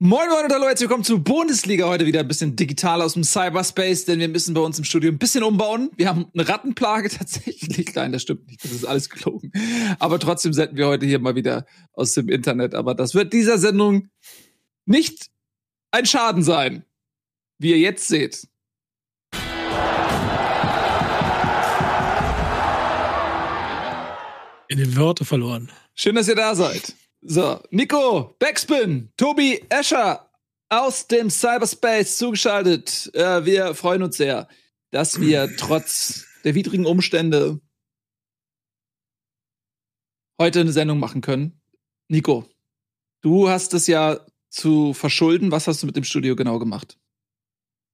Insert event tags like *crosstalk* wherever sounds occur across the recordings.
Moin Moin und hallo, herzlich willkommen zu Bundesliga. Heute wieder ein bisschen digital aus dem Cyberspace, denn wir müssen bei uns im Studio ein bisschen umbauen. Wir haben eine Rattenplage *laughs* tatsächlich. Nein, das stimmt nicht, das ist alles gelogen. Aber trotzdem senden wir heute hier mal wieder aus dem Internet. Aber das wird dieser Sendung nicht ein Schaden sein, wie ihr jetzt seht. In den Wörter verloren. Schön, dass ihr da seid. So, Nico, Backspin, Tobi Escher aus dem Cyberspace zugeschaltet. Äh, wir freuen uns sehr, dass wir trotz der widrigen Umstände heute eine Sendung machen können. Nico, du hast es ja zu verschulden. Was hast du mit dem Studio genau gemacht?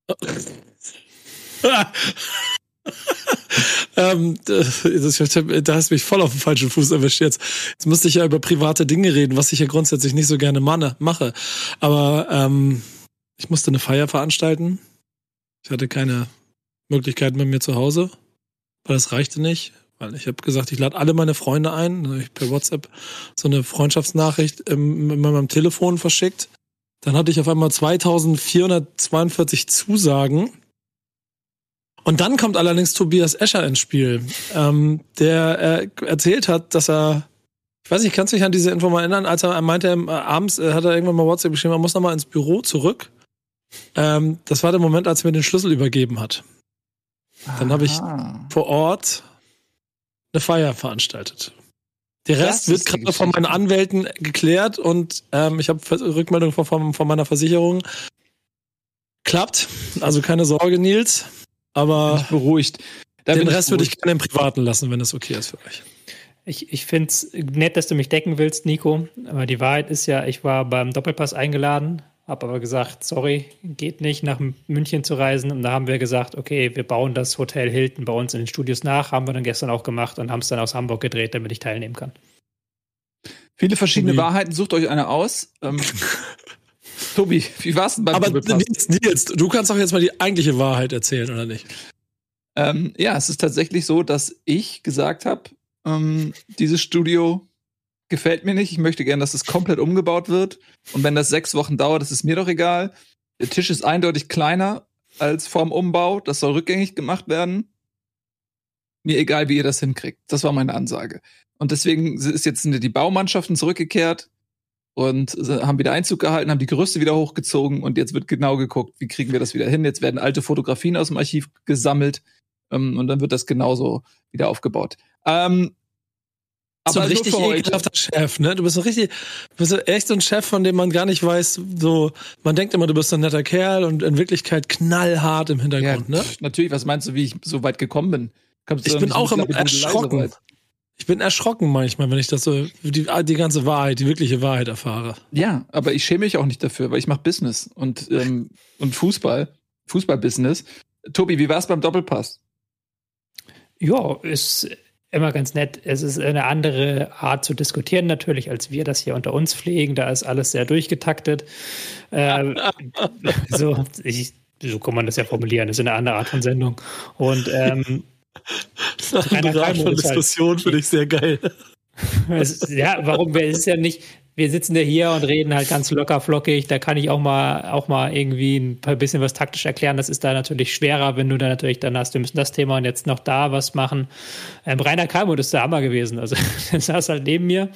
*laughs* ähm, da hast du mich voll auf den falschen Fuß erwischt jetzt. Jetzt musste ich ja über private Dinge reden, was ich ja grundsätzlich nicht so gerne mache. Aber ähm, ich musste eine Feier veranstalten. Ich hatte keine Möglichkeiten bei mir zu Hause, weil das reichte nicht. Weil ich habe gesagt, ich lade alle meine Freunde ein. Dann habe ich per WhatsApp so eine Freundschaftsnachricht mit meinem Telefon verschickt. Dann hatte ich auf einmal 2442 Zusagen und dann kommt allerdings Tobias Escher ins Spiel, ähm, der äh, erzählt hat, dass er, ich weiß nicht, kannst du dich an diese Info mal erinnern, als er meinte, äh, abends äh, hat er irgendwann mal WhatsApp geschrieben, man muss nochmal ins Büro zurück. Ähm, das war der Moment, als er mir den Schlüssel übergeben hat. Dann habe ich vor Ort eine Feier veranstaltet. Der Rest wird gerade von meinen Anwälten geklärt und ähm, ich habe Rückmeldung von, von meiner Versicherung. Klappt. Also keine Sorge, Nils. Aber beruhigt. Da den Rest würde ich gerne im Privaten lassen, wenn das okay ist für euch. Ich, ich finde es nett, dass du mich decken willst, Nico. Aber die Wahrheit ist ja, ich war beim Doppelpass eingeladen, habe aber gesagt, sorry, geht nicht, nach München zu reisen. Und da haben wir gesagt, okay, wir bauen das Hotel Hilton bei uns in den Studios nach. Haben wir dann gestern auch gemacht und haben es dann aus Hamburg gedreht, damit ich teilnehmen kann. Viele verschiedene. Wahrheiten, sucht euch eine aus. Ähm, *laughs* Tobi, wie war's denn beim Aber Nils, Nils, du kannst doch jetzt mal die eigentliche Wahrheit erzählen, oder nicht? Ähm, ja, es ist tatsächlich so, dass ich gesagt habe, ähm, dieses Studio gefällt mir nicht. Ich möchte gerne, dass es komplett umgebaut wird. Und wenn das sechs Wochen dauert, das ist mir doch egal. Der Tisch ist eindeutig kleiner als vorm Umbau. Das soll rückgängig gemacht werden. Mir egal, wie ihr das hinkriegt. Das war meine Ansage. Und deswegen ist jetzt die Baumannschaften zurückgekehrt und haben wieder Einzug gehalten, haben die Gerüste wieder hochgezogen und jetzt wird genau geguckt, wie kriegen wir das wieder hin. Jetzt werden alte Fotografien aus dem Archiv gesammelt ähm, und dann wird das genauso wieder aufgebaut. Ähm, aber so ein richtig ekelhafter Chef, ne? Du bist so richtig, du bist echt so ein Chef, von dem man gar nicht weiß, so, man denkt immer, du bist ein netter Kerl und in Wirklichkeit knallhart im Hintergrund, ja, ne? Natürlich, was meinst du, wie ich so weit gekommen bin? Kommst ich bin auch immer erschrocken. Ich bin erschrocken manchmal, wenn ich das so, die, die ganze Wahrheit, die wirkliche Wahrheit erfahre. Ja, aber ich schäme mich auch nicht dafür, weil ich mache Business und, ähm, und Fußball, Fußballbusiness. Tobi, wie war es beim Doppelpass? Ja, ist immer ganz nett. Es ist eine andere Art zu diskutieren natürlich, als wir das hier unter uns pflegen. Da ist alles sehr durchgetaktet. Äh, *laughs* so, ich, so kann man das ja formulieren. Das ist eine andere Art von Sendung. Und ähm, eine Art von Diskussion halt, finde ich sehr geil. Es, ja, warum? Es ist ja nicht, wir sitzen ja hier und reden halt ganz locker flockig. Da kann ich auch mal, auch mal irgendwie ein paar bisschen was taktisch erklären. Das ist da natürlich schwerer, wenn du da natürlich dann hast, wir müssen das Thema und jetzt noch da was machen. Ähm, Rainer Kalmuth ist der Hammer gewesen. Also, *laughs* der saß halt neben mir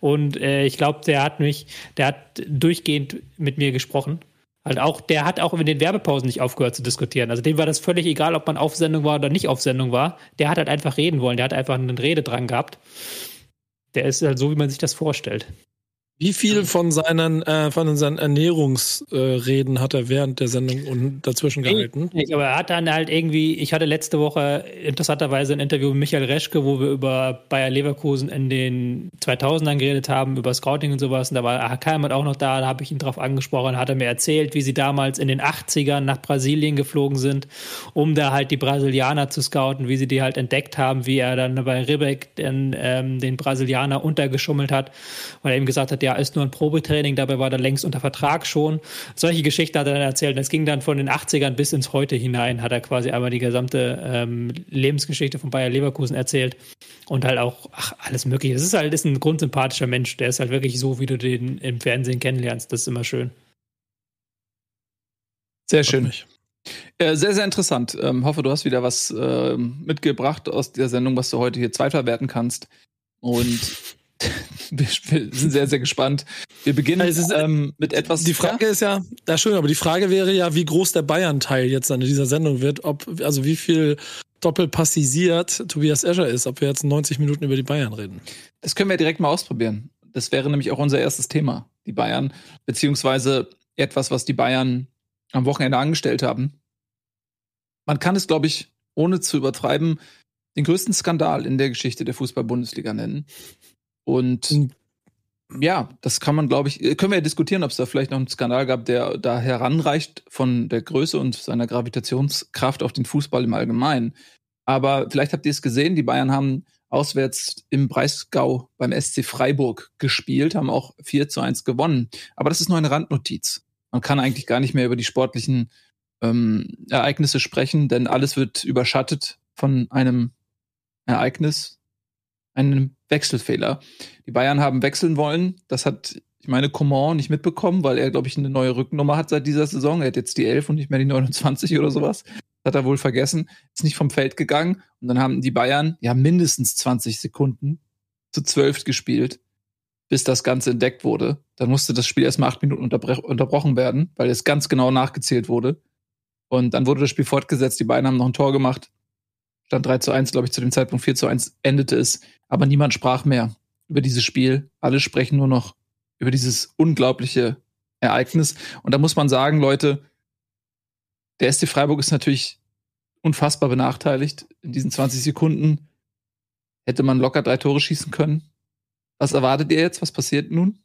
und äh, ich glaube, der hat mich, der hat durchgehend mit mir gesprochen. Halt auch, der hat auch in den Werbepausen nicht aufgehört zu diskutieren. Also dem war das völlig egal, ob man auf Sendung war oder nicht auf Sendung war. Der hat halt einfach reden wollen. Der hat einfach einen Rede dran gehabt. Der ist halt so, wie man sich das vorstellt. Wie viel von seinen, äh, von seinen Ernährungsreden äh, hat er während der Sendung und dazwischen gehalten? Ich, aber er hat dann halt irgendwie, ich hatte letzte Woche interessanterweise ein Interview mit Michael Reschke, wo wir über Bayer Leverkusen in den 2000ern geredet haben, über Scouting und sowas. Und da war Kalmert auch noch da, da habe ich ihn drauf angesprochen, hat er mir erzählt, wie sie damals in den 80ern nach Brasilien geflogen sind, um da halt die Brasilianer zu scouten, wie sie die halt entdeckt haben, wie er dann bei Ribbeck den, ähm, den Brasilianer untergeschummelt hat, weil er ihm gesagt hat, ja, ist nur ein Probetraining, dabei war er längst unter Vertrag schon. Solche Geschichten hat er dann erzählt. Und es ging dann von den 80ern bis ins Heute hinein, hat er quasi einmal die gesamte ähm, Lebensgeschichte von Bayer Leverkusen erzählt. Und halt auch, ach, alles mögliche. Es ist halt ist ein grundsympathischer Mensch. Der ist halt wirklich so, wie du den im Fernsehen kennenlernst. Das ist immer schön. Sehr schön. Äh, sehr, sehr interessant. Ähm, hoffe, du hast wieder was äh, mitgebracht aus der Sendung, was du heute hier zweitverwerten kannst. Und *laughs* wir sind sehr, sehr gespannt. Wir beginnen also ist, ähm, mit etwas. Die Frage ja? ist ja, ja schön, aber die Frage wäre ja, wie groß der Bayern-Teil jetzt an dieser Sendung wird, ob, also wie viel doppelpassisiert Tobias Escher ist, ob wir jetzt 90 Minuten über die Bayern reden. Das können wir direkt mal ausprobieren. Das wäre nämlich auch unser erstes Thema, die Bayern, beziehungsweise etwas, was die Bayern am Wochenende angestellt haben. Man kann es, glaube ich, ohne zu übertreiben, den größten Skandal in der Geschichte der Fußball-Bundesliga nennen. Und hm. ja, das kann man, glaube ich, können wir ja diskutieren, ob es da vielleicht noch einen Skandal gab, der da heranreicht von der Größe und seiner Gravitationskraft auf den Fußball im Allgemeinen. Aber vielleicht habt ihr es gesehen, die Bayern haben auswärts im Breisgau beim SC Freiburg gespielt, haben auch 4 zu 1 gewonnen. Aber das ist nur eine Randnotiz. Man kann eigentlich gar nicht mehr über die sportlichen ähm, Ereignisse sprechen, denn alles wird überschattet von einem Ereignis, einen Wechselfehler. Die Bayern haben wechseln wollen. Das hat, ich meine, Coman nicht mitbekommen, weil er, glaube ich, eine neue Rückennummer hat seit dieser Saison. Er hat jetzt die 11 und nicht mehr die 29 oder sowas. Das hat er wohl vergessen. Ist nicht vom Feld gegangen. Und dann haben die Bayern ja mindestens 20 Sekunden zu 12 gespielt, bis das Ganze entdeckt wurde. Dann musste das Spiel erstmal acht Minuten unterbrochen werden, weil es ganz genau nachgezählt wurde. Und dann wurde das Spiel fortgesetzt. Die Bayern haben noch ein Tor gemacht. Stand 3 zu 1, glaube ich, zu dem Zeitpunkt 4 zu 1 endete es. Aber niemand sprach mehr über dieses Spiel. Alle sprechen nur noch über dieses unglaubliche Ereignis. Und da muss man sagen, Leute, der SC Freiburg ist natürlich unfassbar benachteiligt. In diesen 20 Sekunden hätte man locker drei Tore schießen können. Was erwartet ihr jetzt? Was passiert nun?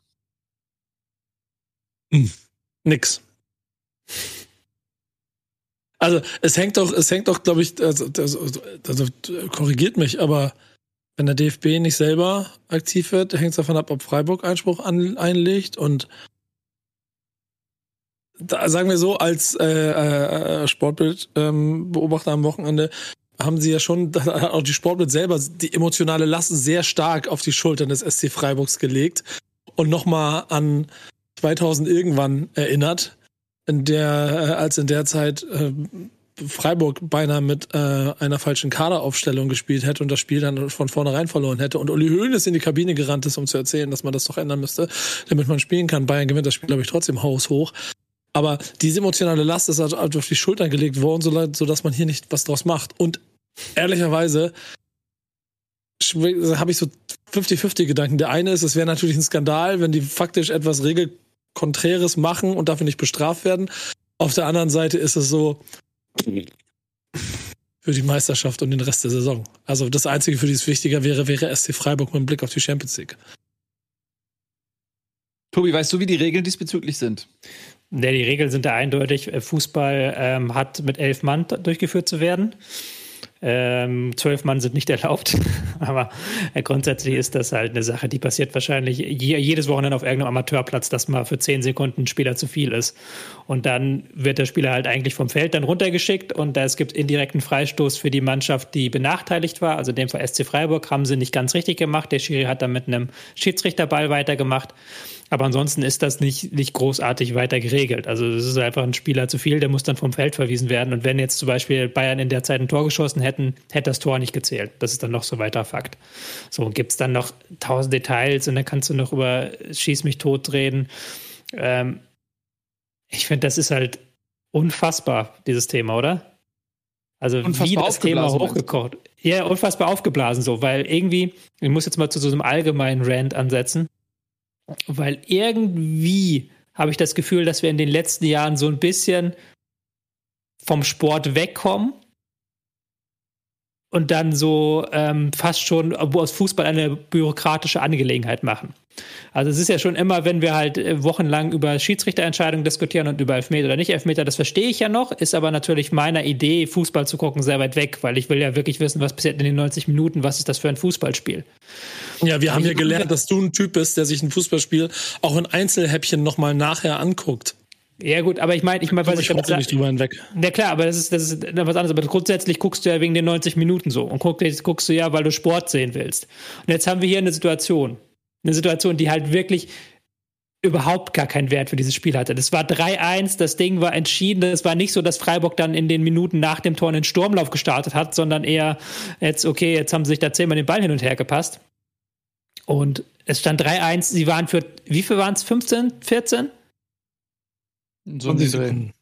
Hm, nix. Also es hängt doch, es hängt doch, glaube ich, also, also, also, korrigiert mich, aber wenn der DFB nicht selber aktiv wird, hängt es davon ab, ob Freiburg Einspruch an, einlegt und da sagen wir so, als äh, äh, Sportbildbeobachter ähm, am Wochenende haben sie ja schon, *laughs* auch die Sportbild selber, die emotionale Last sehr stark auf die Schultern des SC Freiburgs gelegt und nochmal an 2000 irgendwann erinnert in der, äh, als in der Zeit äh, Freiburg beinahe mit äh, einer falschen Kaderaufstellung gespielt hätte und das Spiel dann von vornherein verloren hätte und Uli Hoeneß in die Kabine gerannt ist, um zu erzählen, dass man das doch ändern müsste, damit man spielen kann. Bayern gewinnt das Spiel, glaube ich, trotzdem haushoch. Aber diese emotionale Last ist halt auf die Schultern gelegt worden, so, dass man hier nicht was draus macht. Und ehrlicherweise habe ich so 50-50 Gedanken. Der eine ist, es wäre natürlich ein Skandal, wenn die faktisch etwas regelt Konträres machen und dafür nicht bestraft werden. Auf der anderen Seite ist es so für die Meisterschaft und den Rest der Saison. Also das Einzige, für die es wichtiger wäre, wäre SC Freiburg mit Blick auf die Champions League. Tobi, weißt du, wie die Regeln diesbezüglich sind? Ja, die Regeln sind da eindeutig. Fußball ähm, hat mit elf Mann durchgeführt zu werden. Ähm, zwölf Mann sind nicht *laughs* erlaubt, aber äh, grundsätzlich ist das halt eine Sache, die passiert wahrscheinlich je, jedes Wochenende auf irgendeinem Amateurplatz, dass mal für zehn Sekunden ein Spieler zu viel ist. Und dann wird der Spieler halt eigentlich vom Feld dann runtergeschickt und es gibt indirekten Freistoß für die Mannschaft, die benachteiligt war. Also in dem Fall SC Freiburg haben sie nicht ganz richtig gemacht. Der Schiri hat dann mit einem Schiedsrichterball weitergemacht. Aber ansonsten ist das nicht, nicht großartig weiter geregelt. Also es ist einfach ein Spieler zu viel, der muss dann vom Feld verwiesen werden. Und wenn jetzt zum Beispiel Bayern in der Zeit ein Tor geschossen hätten, hätte das Tor nicht gezählt. Das ist dann noch so weiter Fakt. So, gibt es dann noch tausend Details und dann kannst du noch über Schieß mich tot reden. Ähm, ich finde, das ist halt unfassbar, dieses Thema, oder? Also unfassbar wie das Thema hochgekocht. Ja, unfassbar aufgeblasen so, weil irgendwie, ich muss jetzt mal zu so einem allgemeinen Rant ansetzen. Weil irgendwie habe ich das Gefühl, dass wir in den letzten Jahren so ein bisschen vom Sport wegkommen und dann so ähm, fast schon aus Fußball eine bürokratische Angelegenheit machen. Also es ist ja schon immer, wenn wir halt äh, wochenlang über Schiedsrichterentscheidungen diskutieren und über Elfmeter oder nicht Elfmeter, das verstehe ich ja noch, ist aber natürlich meiner Idee, Fußball zu gucken, sehr weit weg, weil ich will ja wirklich wissen, was passiert in den 90 Minuten, was ist das für ein Fußballspiel. Ja, wir haben ja gelernt, dass du ein Typ bist, der sich ein Fußballspiel auch in Einzelhäppchen nochmal nachher anguckt. Ja, gut, aber ich meine, ich meine, was ich damit nicht drüber hinweg. Ja, klar, aber das ist, das ist was anderes. Aber grundsätzlich guckst du ja wegen den 90 Minuten so und guck, jetzt guckst du ja, weil du Sport sehen willst. Und jetzt haben wir hier eine Situation. Eine Situation, die halt wirklich überhaupt gar keinen Wert für dieses Spiel hatte. Das war 3-1, das Ding war entschieden. Es war nicht so, dass Freiburg dann in den Minuten nach dem Tor einen Sturmlauf gestartet hat, sondern eher jetzt, okay, jetzt haben sie sich da zehnmal den Ball hin und her gepasst. Und es stand 3-1. Sie waren für, wie viel waren es? 15, 14? So um die Sekunden.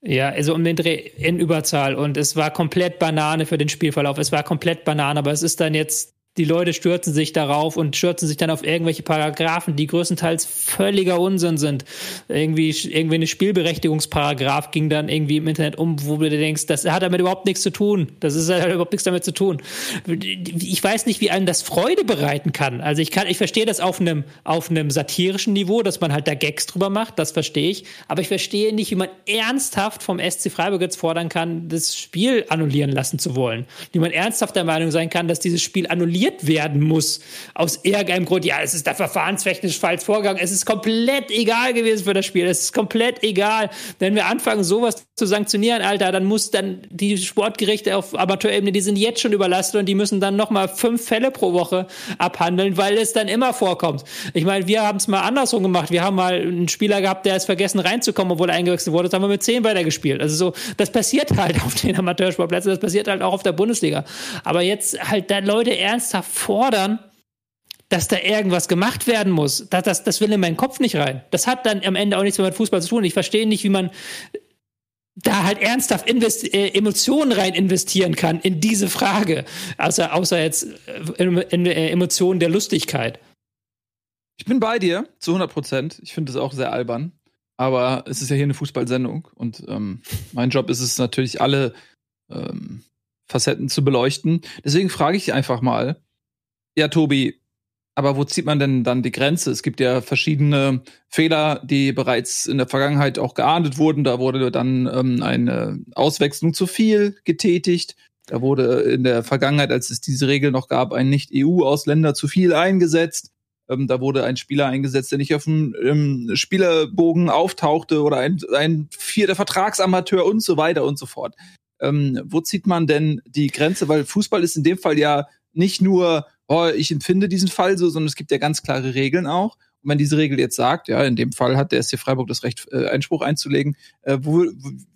Ja, also um den Dreh in Überzahl. Und es war komplett Banane für den Spielverlauf. Es war komplett Banane, aber es ist dann jetzt die Leute stürzen sich darauf und stürzen sich dann auf irgendwelche Paragraphen, die größtenteils völliger Unsinn sind. Irgendwie, irgendwie eine Spielberechtigungsparagraph ging dann irgendwie im Internet um, wo du denkst, das hat damit überhaupt nichts zu tun. Das ist hat überhaupt nichts damit zu tun. Ich weiß nicht, wie einem das Freude bereiten kann. Also ich kann, ich verstehe das auf einem, auf einem satirischen Niveau, dass man halt da Gags drüber macht, das verstehe ich. Aber ich verstehe nicht, wie man ernsthaft vom SC Freiburg jetzt fordern kann, das Spiel annullieren lassen zu wollen. Wie man ernsthaft der Meinung sein kann, dass dieses Spiel annulliert sanktioniert werden muss. Aus irgendeinem Grund, ja, es ist da verfahrenstechnisch falsch vorgegangen. Es ist komplett egal gewesen für das Spiel. Es ist komplett egal. Wenn wir anfangen, sowas zu sanktionieren, Alter, dann muss dann die Sportgerichte auf Amateurebene, die sind jetzt schon überlastet und die müssen dann nochmal fünf Fälle pro Woche abhandeln, weil es dann immer vorkommt. Ich meine, wir haben es mal andersrum gemacht. Wir haben mal einen Spieler gehabt, der ist vergessen reinzukommen, obwohl er eingewechselt wurde. Das haben wir mit zehn weitergespielt. Also so, das passiert halt *laughs* auf den Amateursportplätzen, das passiert halt auch auf der Bundesliga. Aber jetzt halt da Leute ernsthaft ernsthaft fordern, dass da irgendwas gemacht werden muss. Das, das, das will in meinen Kopf nicht rein. Das hat dann am Ende auch nichts mehr mit Fußball zu tun. Ich verstehe nicht, wie man da halt ernsthaft äh, Emotionen rein investieren kann in diese Frage. Außer, außer jetzt äh, in, äh, Emotionen der Lustigkeit. Ich bin bei dir zu 100 Prozent. Ich finde das auch sehr albern. Aber es ist ja hier eine Fußballsendung und ähm, mein Job ist es natürlich, alle ähm, Facetten zu beleuchten. Deswegen frage ich einfach mal, ja, Tobi, aber wo zieht man denn dann die Grenze? Es gibt ja verschiedene Fehler, die bereits in der Vergangenheit auch geahndet wurden. Da wurde dann ähm, eine Auswechslung zu viel getätigt. Da wurde in der Vergangenheit, als es diese Regel noch gab, ein Nicht-EU-Ausländer zu viel eingesetzt. Ähm, da wurde ein Spieler eingesetzt, der nicht auf dem ähm, Spielerbogen auftauchte oder ein, ein vierter Vertragsamateur und so weiter und so fort ähm, wo zieht man denn die Grenze? Weil Fußball ist in dem Fall ja nicht nur, oh, ich empfinde diesen Fall so, sondern es gibt ja ganz klare Regeln auch. Und wenn diese Regel jetzt sagt, ja, in dem Fall hat der SC Freiburg das Recht, äh, Einspruch einzulegen, äh, wo,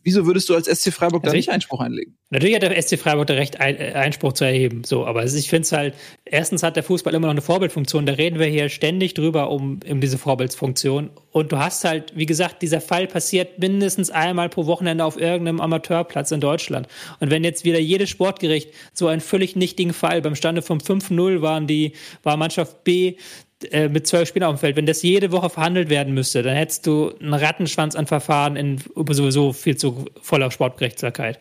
wieso würdest du als SC Freiburg also da nicht Einspruch einlegen? Natürlich hat der SC Freiburg das Recht, ein, äh, Einspruch zu erheben. So, aber ich finde es halt, erstens hat der Fußball immer noch eine Vorbildfunktion. Da reden wir hier ständig drüber um, um diese Vorbildsfunktion. Und du hast halt, wie gesagt, dieser Fall passiert mindestens einmal pro Wochenende auf irgendeinem Amateurplatz in Deutschland. Und wenn jetzt wieder jedes Sportgericht so einen völlig nichtigen Fall beim Stande vom 5-0 waren die, war Mannschaft B äh, mit zwölf Spielern auf dem Feld, wenn das jede Woche verhandelt werden müsste, dann hättest du einen Rattenschwanz an Verfahren in sowieso viel zu voller Sportgerechtigkeit.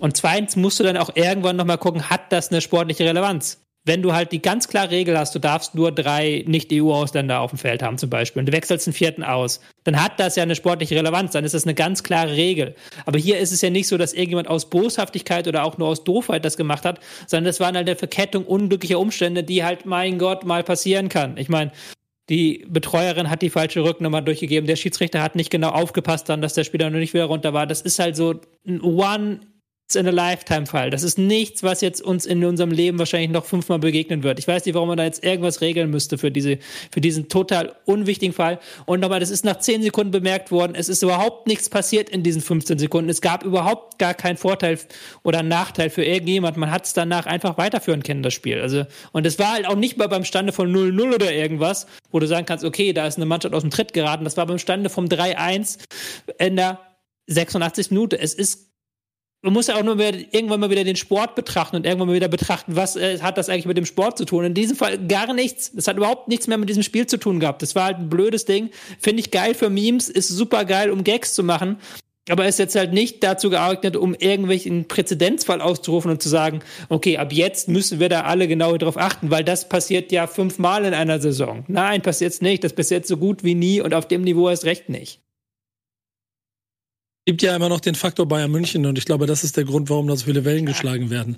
Und zweitens musst du dann auch irgendwann nochmal gucken, hat das eine sportliche Relevanz? Wenn du halt die ganz klare Regel hast, du darfst nur drei Nicht-EU-Ausländer auf dem Feld haben zum Beispiel und du wechselst den vierten aus, dann hat das ja eine sportliche Relevanz, dann ist das eine ganz klare Regel. Aber hier ist es ja nicht so, dass irgendjemand aus Boshaftigkeit oder auch nur aus Doofheit das gemacht hat, sondern das waren halt eine Verkettung unglücklicher Umstände, die halt, mein Gott, mal passieren kann. Ich meine, die Betreuerin hat die falsche Rücknummer durchgegeben, der Schiedsrichter hat nicht genau aufgepasst dann, dass der Spieler noch nicht wieder runter war. Das ist halt so ein One in a Lifetime-Fall. Das ist nichts, was jetzt uns in unserem Leben wahrscheinlich noch fünfmal begegnen wird. Ich weiß nicht, warum man da jetzt irgendwas regeln müsste für diese, für diesen total unwichtigen Fall. Und nochmal, das ist nach zehn Sekunden bemerkt worden. Es ist überhaupt nichts passiert in diesen 15 Sekunden. Es gab überhaupt gar keinen Vorteil oder Nachteil für irgendjemand. Man hat es danach einfach weiterführen können, das Spiel. Also, und es war halt auch nicht mal beim Stande von 0-0 oder irgendwas, wo du sagen kannst, okay, da ist eine Mannschaft aus dem Tritt geraten. Das war beim Stande vom 3-1 in der 86 Minute. Es ist man muss ja auch nur irgendwann mal wieder den Sport betrachten und irgendwann mal wieder betrachten, was äh, hat das eigentlich mit dem Sport zu tun. In diesem Fall gar nichts. Das hat überhaupt nichts mehr mit diesem Spiel zu tun gehabt. Das war halt ein blödes Ding. Finde ich geil für Memes, ist super geil, um Gags zu machen. Aber ist jetzt halt nicht dazu geeignet, um irgendwelchen Präzedenzfall auszurufen und zu sagen, okay, ab jetzt müssen wir da alle genau darauf achten, weil das passiert ja fünfmal in einer Saison. Nein, passiert nicht. Das passiert so gut wie nie und auf dem Niveau erst recht nicht gibt ja immer noch den Faktor Bayern München und ich glaube, das ist der Grund, warum da so viele Wellen geschlagen werden.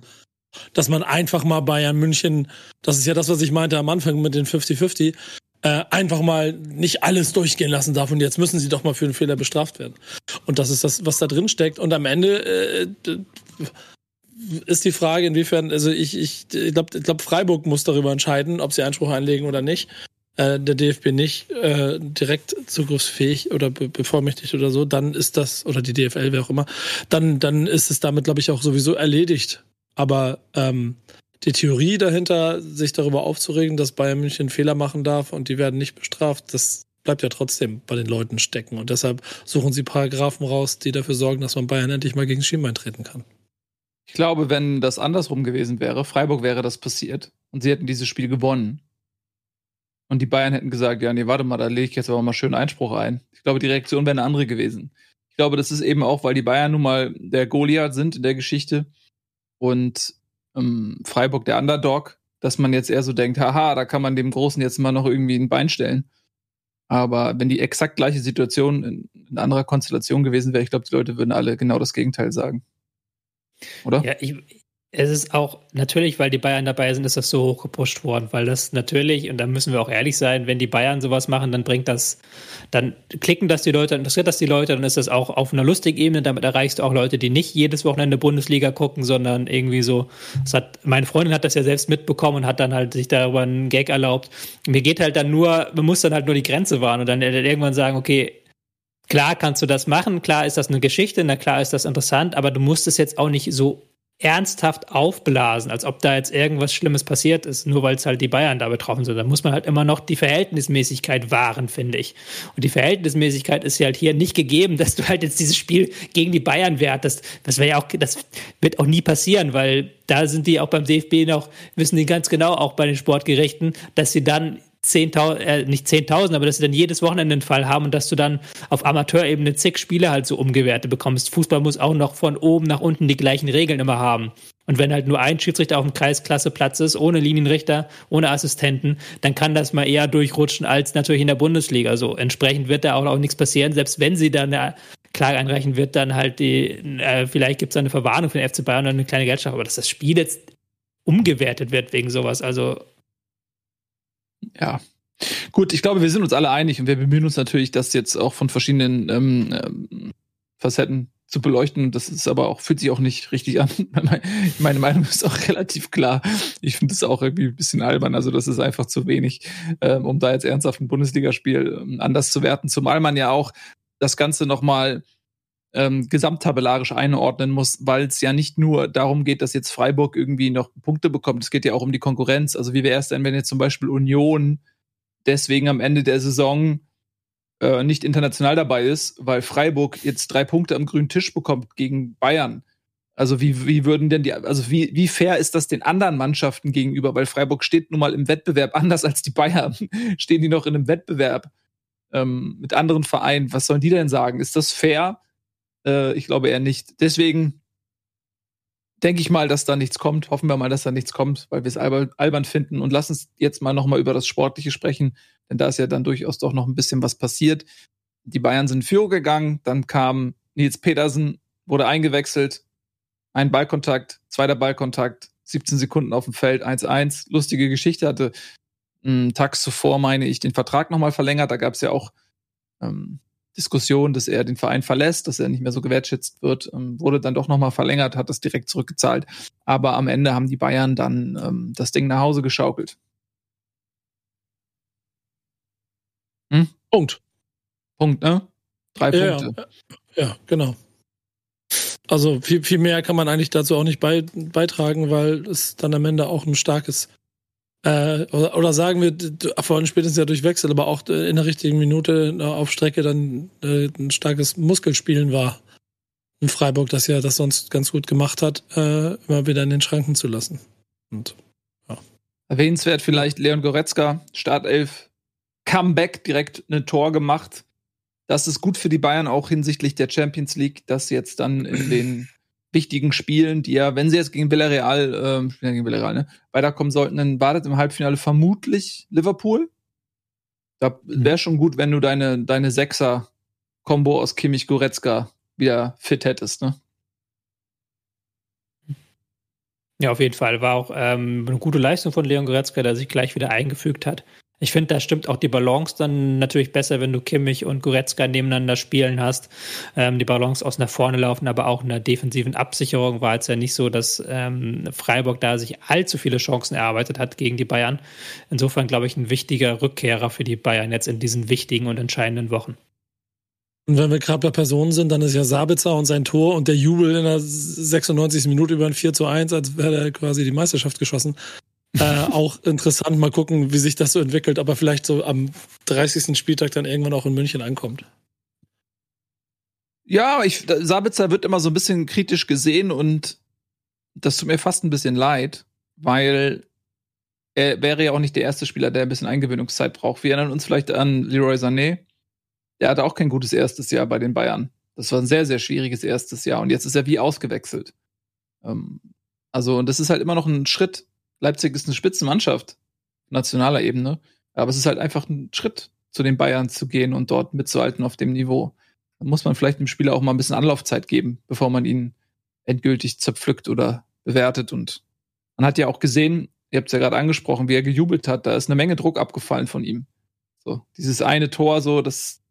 Dass man einfach mal Bayern München, das ist ja das, was ich meinte am Anfang mit den 50-50, äh, einfach mal nicht alles durchgehen lassen darf und jetzt müssen sie doch mal für einen Fehler bestraft werden. Und das ist das, was da drin steckt. Und am Ende äh, ist die Frage, inwiefern, also ich, ich, ich glaube, ich glaub, Freiburg muss darüber entscheiden, ob sie Einspruch einlegen oder nicht. Äh, der DFB nicht äh, direkt zugriffsfähig oder be bevollmächtigt oder so, dann ist das, oder die DFL, wer auch immer, dann, dann ist es damit, glaube ich, auch sowieso erledigt. Aber ähm, die Theorie dahinter, sich darüber aufzuregen, dass Bayern München Fehler machen darf und die werden nicht bestraft, das bleibt ja trotzdem bei den Leuten stecken. Und deshalb suchen sie Paragraphen raus, die dafür sorgen, dass man Bayern endlich mal gegen Schienbein treten kann. Ich glaube, wenn das andersrum gewesen wäre, Freiburg wäre das passiert und sie hätten dieses Spiel gewonnen. Und die Bayern hätten gesagt, ja, nee, warte mal, da lege ich jetzt aber mal schön Einspruch ein. Ich glaube, die Reaktion wäre eine andere gewesen. Ich glaube, das ist eben auch, weil die Bayern nun mal der Goliath sind in der Geschichte und ähm, Freiburg der Underdog, dass man jetzt eher so denkt, haha, da kann man dem Großen jetzt mal noch irgendwie ein Bein stellen. Aber wenn die exakt gleiche Situation in, in anderer Konstellation gewesen wäre, ich glaube, die Leute würden alle genau das Gegenteil sagen. Oder? Ja, ich, es ist auch natürlich, weil die Bayern dabei sind, ist das so hochgepusht worden, weil das natürlich, und da müssen wir auch ehrlich sein, wenn die Bayern sowas machen, dann bringt das, dann klicken das die Leute, interessiert das die Leute, dann ist das auch auf einer lustigen Ebene, damit erreichst du auch Leute, die nicht jedes Wochenende Bundesliga gucken, sondern irgendwie so, das hat, meine Freundin hat das ja selbst mitbekommen und hat dann halt sich darüber einen Gag erlaubt. Mir geht halt dann nur, man muss dann halt nur die Grenze wahren und dann irgendwann sagen, okay, Klar kannst du das machen, klar ist das eine Geschichte, na klar ist das interessant, aber du musst es jetzt auch nicht so ernsthaft aufblasen, als ob da jetzt irgendwas Schlimmes passiert ist, nur weil es halt die Bayern da betroffen sind. Da muss man halt immer noch die Verhältnismäßigkeit wahren, finde ich. Und die Verhältnismäßigkeit ist ja halt hier nicht gegeben, *laughs* dass du halt jetzt dieses Spiel gegen die Bayern wertest. Das wäre ja auch, das wird auch nie passieren, weil da sind die auch beim DFB noch, wissen die ganz genau, auch bei den Sportgerichten, dass sie dann 10.000, äh, nicht 10.000, aber dass sie dann jedes Wochenende einen Fall haben und dass du dann auf Amateurebene zig Spiele halt so umgewertet bekommst. Fußball muss auch noch von oben nach unten die gleichen Regeln immer haben. Und wenn halt nur ein Schiedsrichter auf dem Kreisklasseplatz ist, ohne Linienrichter, ohne Assistenten, dann kann das mal eher durchrutschen als natürlich in der Bundesliga. So entsprechend wird da auch, auch nichts passieren. Selbst wenn sie dann eine Klage einreichen, wird dann halt die, äh, vielleicht gibt es eine Verwarnung für den FC Bayern oder eine kleine Geldstrafe, aber dass das Spiel jetzt umgewertet wird wegen sowas, also ja. Gut, ich glaube, wir sind uns alle einig und wir bemühen uns natürlich, das jetzt auch von verschiedenen ähm, ähm, Facetten zu beleuchten. Das ist aber auch, fühlt sich auch nicht richtig an. *laughs* Meine Meinung ist auch relativ klar. Ich finde es auch irgendwie ein bisschen albern. Also, das ist einfach zu wenig, ähm, um da jetzt ernsthaft ein Bundesligaspiel ähm, anders zu werten. Zumal man ja auch das Ganze nochmal ähm, gesamttabellarisch einordnen muss, weil es ja nicht nur darum geht, dass jetzt Freiburg irgendwie noch Punkte bekommt, es geht ja auch um die Konkurrenz. Also wie wäre es denn, wenn jetzt zum Beispiel Union deswegen am Ende der Saison äh, nicht international dabei ist, weil Freiburg jetzt drei Punkte am grünen Tisch bekommt gegen Bayern. Also wie, wie würden denn die, also wie, wie fair ist das den anderen Mannschaften gegenüber? Weil Freiburg steht nun mal im Wettbewerb *laughs* anders als die Bayern. Stehen die noch in einem Wettbewerb ähm, mit anderen Vereinen? Was sollen die denn sagen? Ist das fair? Äh, ich glaube eher nicht. Deswegen denke ich mal, dass da nichts kommt. Hoffen wir mal, dass da nichts kommt, weil wir es albern finden. Und lass uns jetzt mal nochmal über das Sportliche sprechen, denn da ist ja dann durchaus doch noch ein bisschen was passiert. Die Bayern sind in Führung gegangen, dann kam Nils Petersen, wurde eingewechselt, ein Ballkontakt, zweiter Ballkontakt, 17 Sekunden auf dem Feld, 1-1. Lustige Geschichte, hatte einen Tag zuvor, meine ich, den Vertrag nochmal verlängert. Da gab es ja auch ähm, Diskussion, dass er den Verein verlässt, dass er nicht mehr so gewertschätzt wird, ähm, wurde dann doch nochmal verlängert, hat das direkt zurückgezahlt. Aber am Ende haben die Bayern dann ähm, das Ding nach Hause geschaukelt. Hm? Punkt. Punkt, ne? Drei ja, Punkte. Ja, ja, genau. Also viel, viel mehr kann man eigentlich dazu auch nicht bei, beitragen, weil es dann am Ende auch ein starkes äh, oder, oder, sagen wir, vorhin spätestens ja durch Wechsel, aber auch in der richtigen Minute äh, auf Strecke dann äh, ein starkes Muskelspielen war. In Freiburg, das ja das sonst ganz gut gemacht hat, äh, immer wieder in den Schranken zu lassen. Und, ja. Erwähnenswert vielleicht Leon Goretzka, Startelf, Comeback, direkt ein Tor gemacht. Das ist gut für die Bayern auch hinsichtlich der Champions League, dass jetzt dann in den wichtigen Spielen, die ja, wenn sie jetzt gegen Villarreal, ähm, gegen Villarreal, ne, weiterkommen sollten, dann wartet im Halbfinale vermutlich Liverpool. Da mhm. wäre schon gut, wenn du deine, deine Sechser-Kombo aus Kimmich Goretzka wieder fit hättest, ne? Ja, auf jeden Fall. War auch ähm, eine gute Leistung von Leon Goretzka, der sich gleich wieder eingefügt hat. Ich finde, da stimmt auch die Balance dann natürlich besser, wenn du Kimmich und Goretzka nebeneinander spielen hast. Ähm, die Balance aus nach vorne laufen, aber auch in der defensiven Absicherung war es ja nicht so, dass ähm, Freiburg da sich allzu viele Chancen erarbeitet hat gegen die Bayern. Insofern glaube ich ein wichtiger Rückkehrer für die Bayern jetzt in diesen wichtigen und entscheidenden Wochen. Und wenn wir gerade bei Personen sind, dann ist ja Sabitzer und sein Tor und der Jubel in der 96. Minute über ein 4 zu 1, als wäre er quasi die Meisterschaft geschossen äh, auch interessant. Mal gucken, wie sich das so entwickelt, aber vielleicht so am 30. Spieltag dann irgendwann auch in München ankommt. Ja, ich, Sabitzer wird immer so ein bisschen kritisch gesehen und das tut mir fast ein bisschen leid, weil er wäre ja auch nicht der erste Spieler, der ein bisschen Eingewöhnungszeit braucht. Wir erinnern uns vielleicht an Leroy Sané. Der hatte auch kein gutes erstes Jahr bei den Bayern. Das war ein sehr, sehr schwieriges erstes Jahr und jetzt ist er wie ausgewechselt. Ähm, also, und das ist halt immer noch ein Schritt Leipzig ist eine Spitzenmannschaft, nationaler Ebene. Aber es ist halt einfach ein Schritt, zu den Bayern zu gehen und dort mitzuhalten auf dem Niveau. Da muss man vielleicht dem Spieler auch mal ein bisschen Anlaufzeit geben, bevor man ihn endgültig zerpflückt oder bewertet. Und man hat ja auch gesehen, ihr habt es ja gerade angesprochen, wie er gejubelt hat, da ist eine Menge Druck abgefallen von ihm. So, dieses eine Tor, so, das,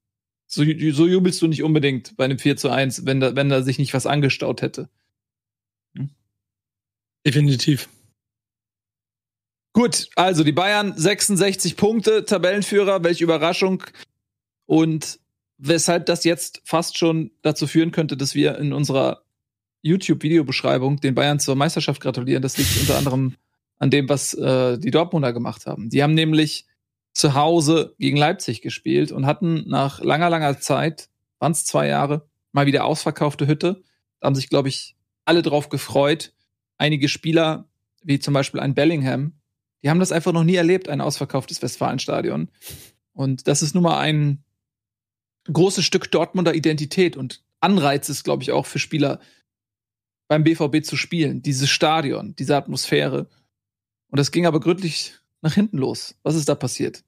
so, so jubelst du nicht unbedingt bei einem 4 zu 1, wenn da, wenn da sich nicht was angestaut hätte. Hm? Definitiv. Gut, also die Bayern 66 Punkte, Tabellenführer, welche Überraschung. Und weshalb das jetzt fast schon dazu führen könnte, dass wir in unserer YouTube-Videobeschreibung den Bayern zur Meisterschaft gratulieren. Das liegt unter anderem an dem, was äh, die Dortmunder gemacht haben. Die haben nämlich zu Hause gegen Leipzig gespielt und hatten nach langer, langer Zeit, waren es zwei Jahre, mal wieder ausverkaufte Hütte. Da haben sich, glaube ich, alle drauf gefreut. Einige Spieler, wie zum Beispiel ein Bellingham, die haben das einfach noch nie erlebt, ein ausverkauftes Westfalenstadion. Und das ist nun mal ein großes Stück Dortmunder Identität und Anreiz ist, glaube ich, auch für Spieler beim BVB zu spielen. Dieses Stadion, diese Atmosphäre. Und das ging aber gründlich nach hinten los. Was ist da passiert?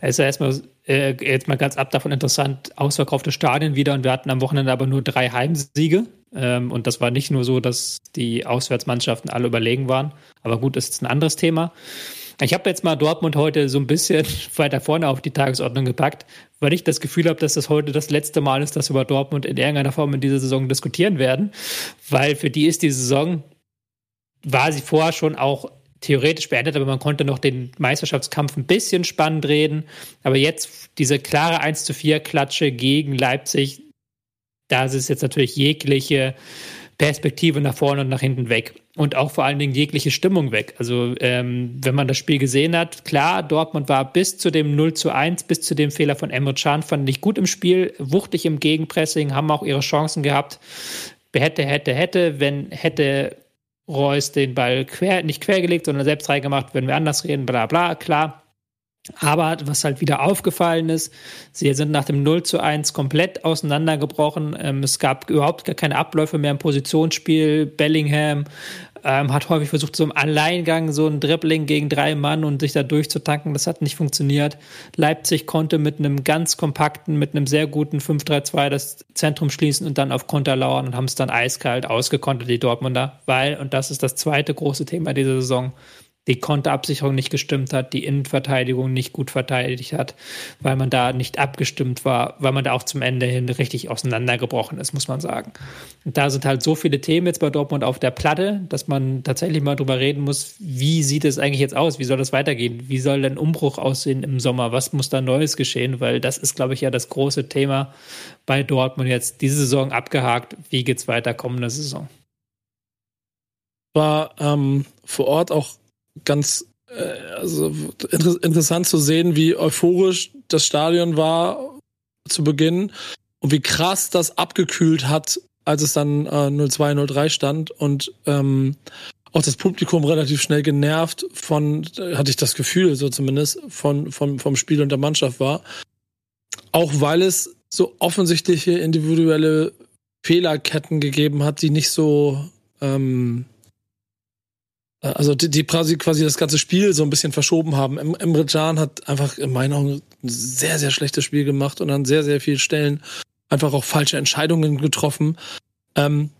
Ja erstmal äh, jetzt mal ganz ab davon interessant, ausverkaufte Stadien wieder und wir hatten am Wochenende aber nur drei Heimsiege. Ähm, und das war nicht nur so, dass die Auswärtsmannschaften alle überlegen waren. Aber gut, das ist ein anderes Thema. Ich habe jetzt mal Dortmund heute so ein bisschen *laughs* weiter vorne auf die Tagesordnung gepackt, weil ich das Gefühl habe, dass das heute das letzte Mal ist, dass wir über Dortmund in irgendeiner Form in dieser Saison diskutieren werden. Weil für die ist die Saison, war sie vorher schon auch theoretisch beendet, aber man konnte noch den Meisterschaftskampf ein bisschen spannend reden. Aber jetzt diese klare 1 zu 4 Klatsche gegen Leipzig, da ist jetzt natürlich jegliche Perspektive nach vorne und nach hinten weg. Und auch vor allen Dingen jegliche Stimmung weg. Also, ähm, wenn man das Spiel gesehen hat, klar, Dortmund war bis zu dem 0 zu 1, bis zu dem Fehler von Emre Can, fand ich gut im Spiel, wuchtig im Gegenpressing, haben auch ihre Chancen gehabt. Hätte, hätte, hätte, wenn hätte Reus den Ball quer, nicht quergelegt, sondern selbst reingemacht, wenn wir anders reden, bla bla, klar. Aber was halt wieder aufgefallen ist, sie sind nach dem 0 zu 1 komplett auseinandergebrochen. Ähm, es gab überhaupt gar keine Abläufe mehr im Positionsspiel. Bellingham ähm, hat häufig versucht, so im Alleingang so ein Dribbling gegen drei Mann und sich da durchzutanken. Das hat nicht funktioniert. Leipzig konnte mit einem ganz kompakten, mit einem sehr guten 5-3-2 das Zentrum schließen und dann auf Konter lauern und haben es dann eiskalt ausgekontert, die Dortmunder. Weil, und das ist das zweite große Thema dieser Saison, die Konterabsicherung nicht gestimmt hat, die Innenverteidigung nicht gut verteidigt hat, weil man da nicht abgestimmt war, weil man da auch zum Ende hin richtig auseinandergebrochen ist, muss man sagen. Und da sind halt so viele Themen jetzt bei Dortmund auf der Platte, dass man tatsächlich mal drüber reden muss, wie sieht es eigentlich jetzt aus? Wie soll das weitergehen? Wie soll denn Umbruch aussehen im Sommer? Was muss da Neues geschehen? Weil das ist, glaube ich, ja das große Thema bei Dortmund jetzt. Diese Saison abgehakt. Wie geht's weiter kommende Saison? War ähm, vor Ort auch ganz äh, also inter interessant zu sehen, wie euphorisch das Stadion war zu Beginn und wie krass das abgekühlt hat, als es dann äh, 0-2, 0-3 stand und ähm, auch das Publikum relativ schnell genervt von, hatte ich das Gefühl, so zumindest, von, von, vom Spiel und der Mannschaft war. Auch weil es so offensichtliche individuelle Fehlerketten gegeben hat, die nicht so ähm, äh, also die, die quasi, quasi das ganze Spiel so ein bisschen verschoben haben. Emre Can hat einfach in meinen Augen ein sehr, sehr schlechtes Spiel gemacht und an sehr, sehr vielen Stellen einfach auch falsche Entscheidungen getroffen. Ähm,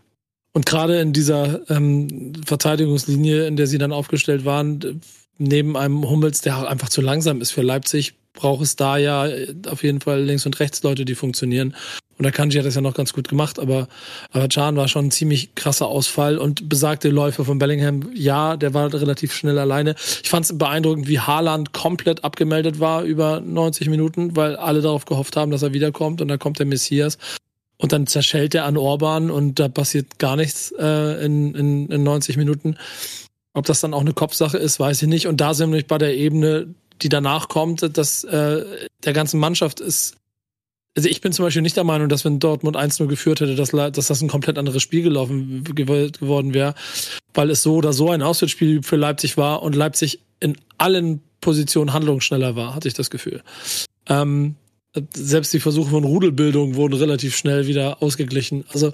und gerade in dieser ähm, Verteidigungslinie, in der sie dann aufgestellt waren, neben einem Hummels, der einfach zu langsam ist für Leipzig, braucht es da ja äh, auf jeden Fall links und rechts Leute, die funktionieren. Und der Kanji hat das ja noch ganz gut gemacht, aber, aber Can war schon ein ziemlich krasser Ausfall und besagte Läufe von Bellingham, ja, der war relativ schnell alleine. Ich fand es beeindruckend, wie Haaland komplett abgemeldet war über 90 Minuten, weil alle darauf gehofft haben, dass er wiederkommt und dann kommt der Messias. Und dann zerschellt er an Orban und da passiert gar nichts äh, in, in, in 90 Minuten. Ob das dann auch eine Kopfsache ist, weiß ich nicht. Und da sind wir bei der Ebene, die danach kommt, dass äh, der ganzen Mannschaft ist also ich bin zum Beispiel nicht der Meinung, dass wenn Dortmund 1-0 geführt hätte, dass, dass das ein komplett anderes Spiel gelaufen geworden wäre, weil es so oder so ein Auswärtsspiel für Leipzig war und Leipzig in allen Positionen handlungsschneller war, hatte ich das Gefühl. Ähm, selbst die Versuche von Rudelbildung wurden relativ schnell wieder ausgeglichen. Also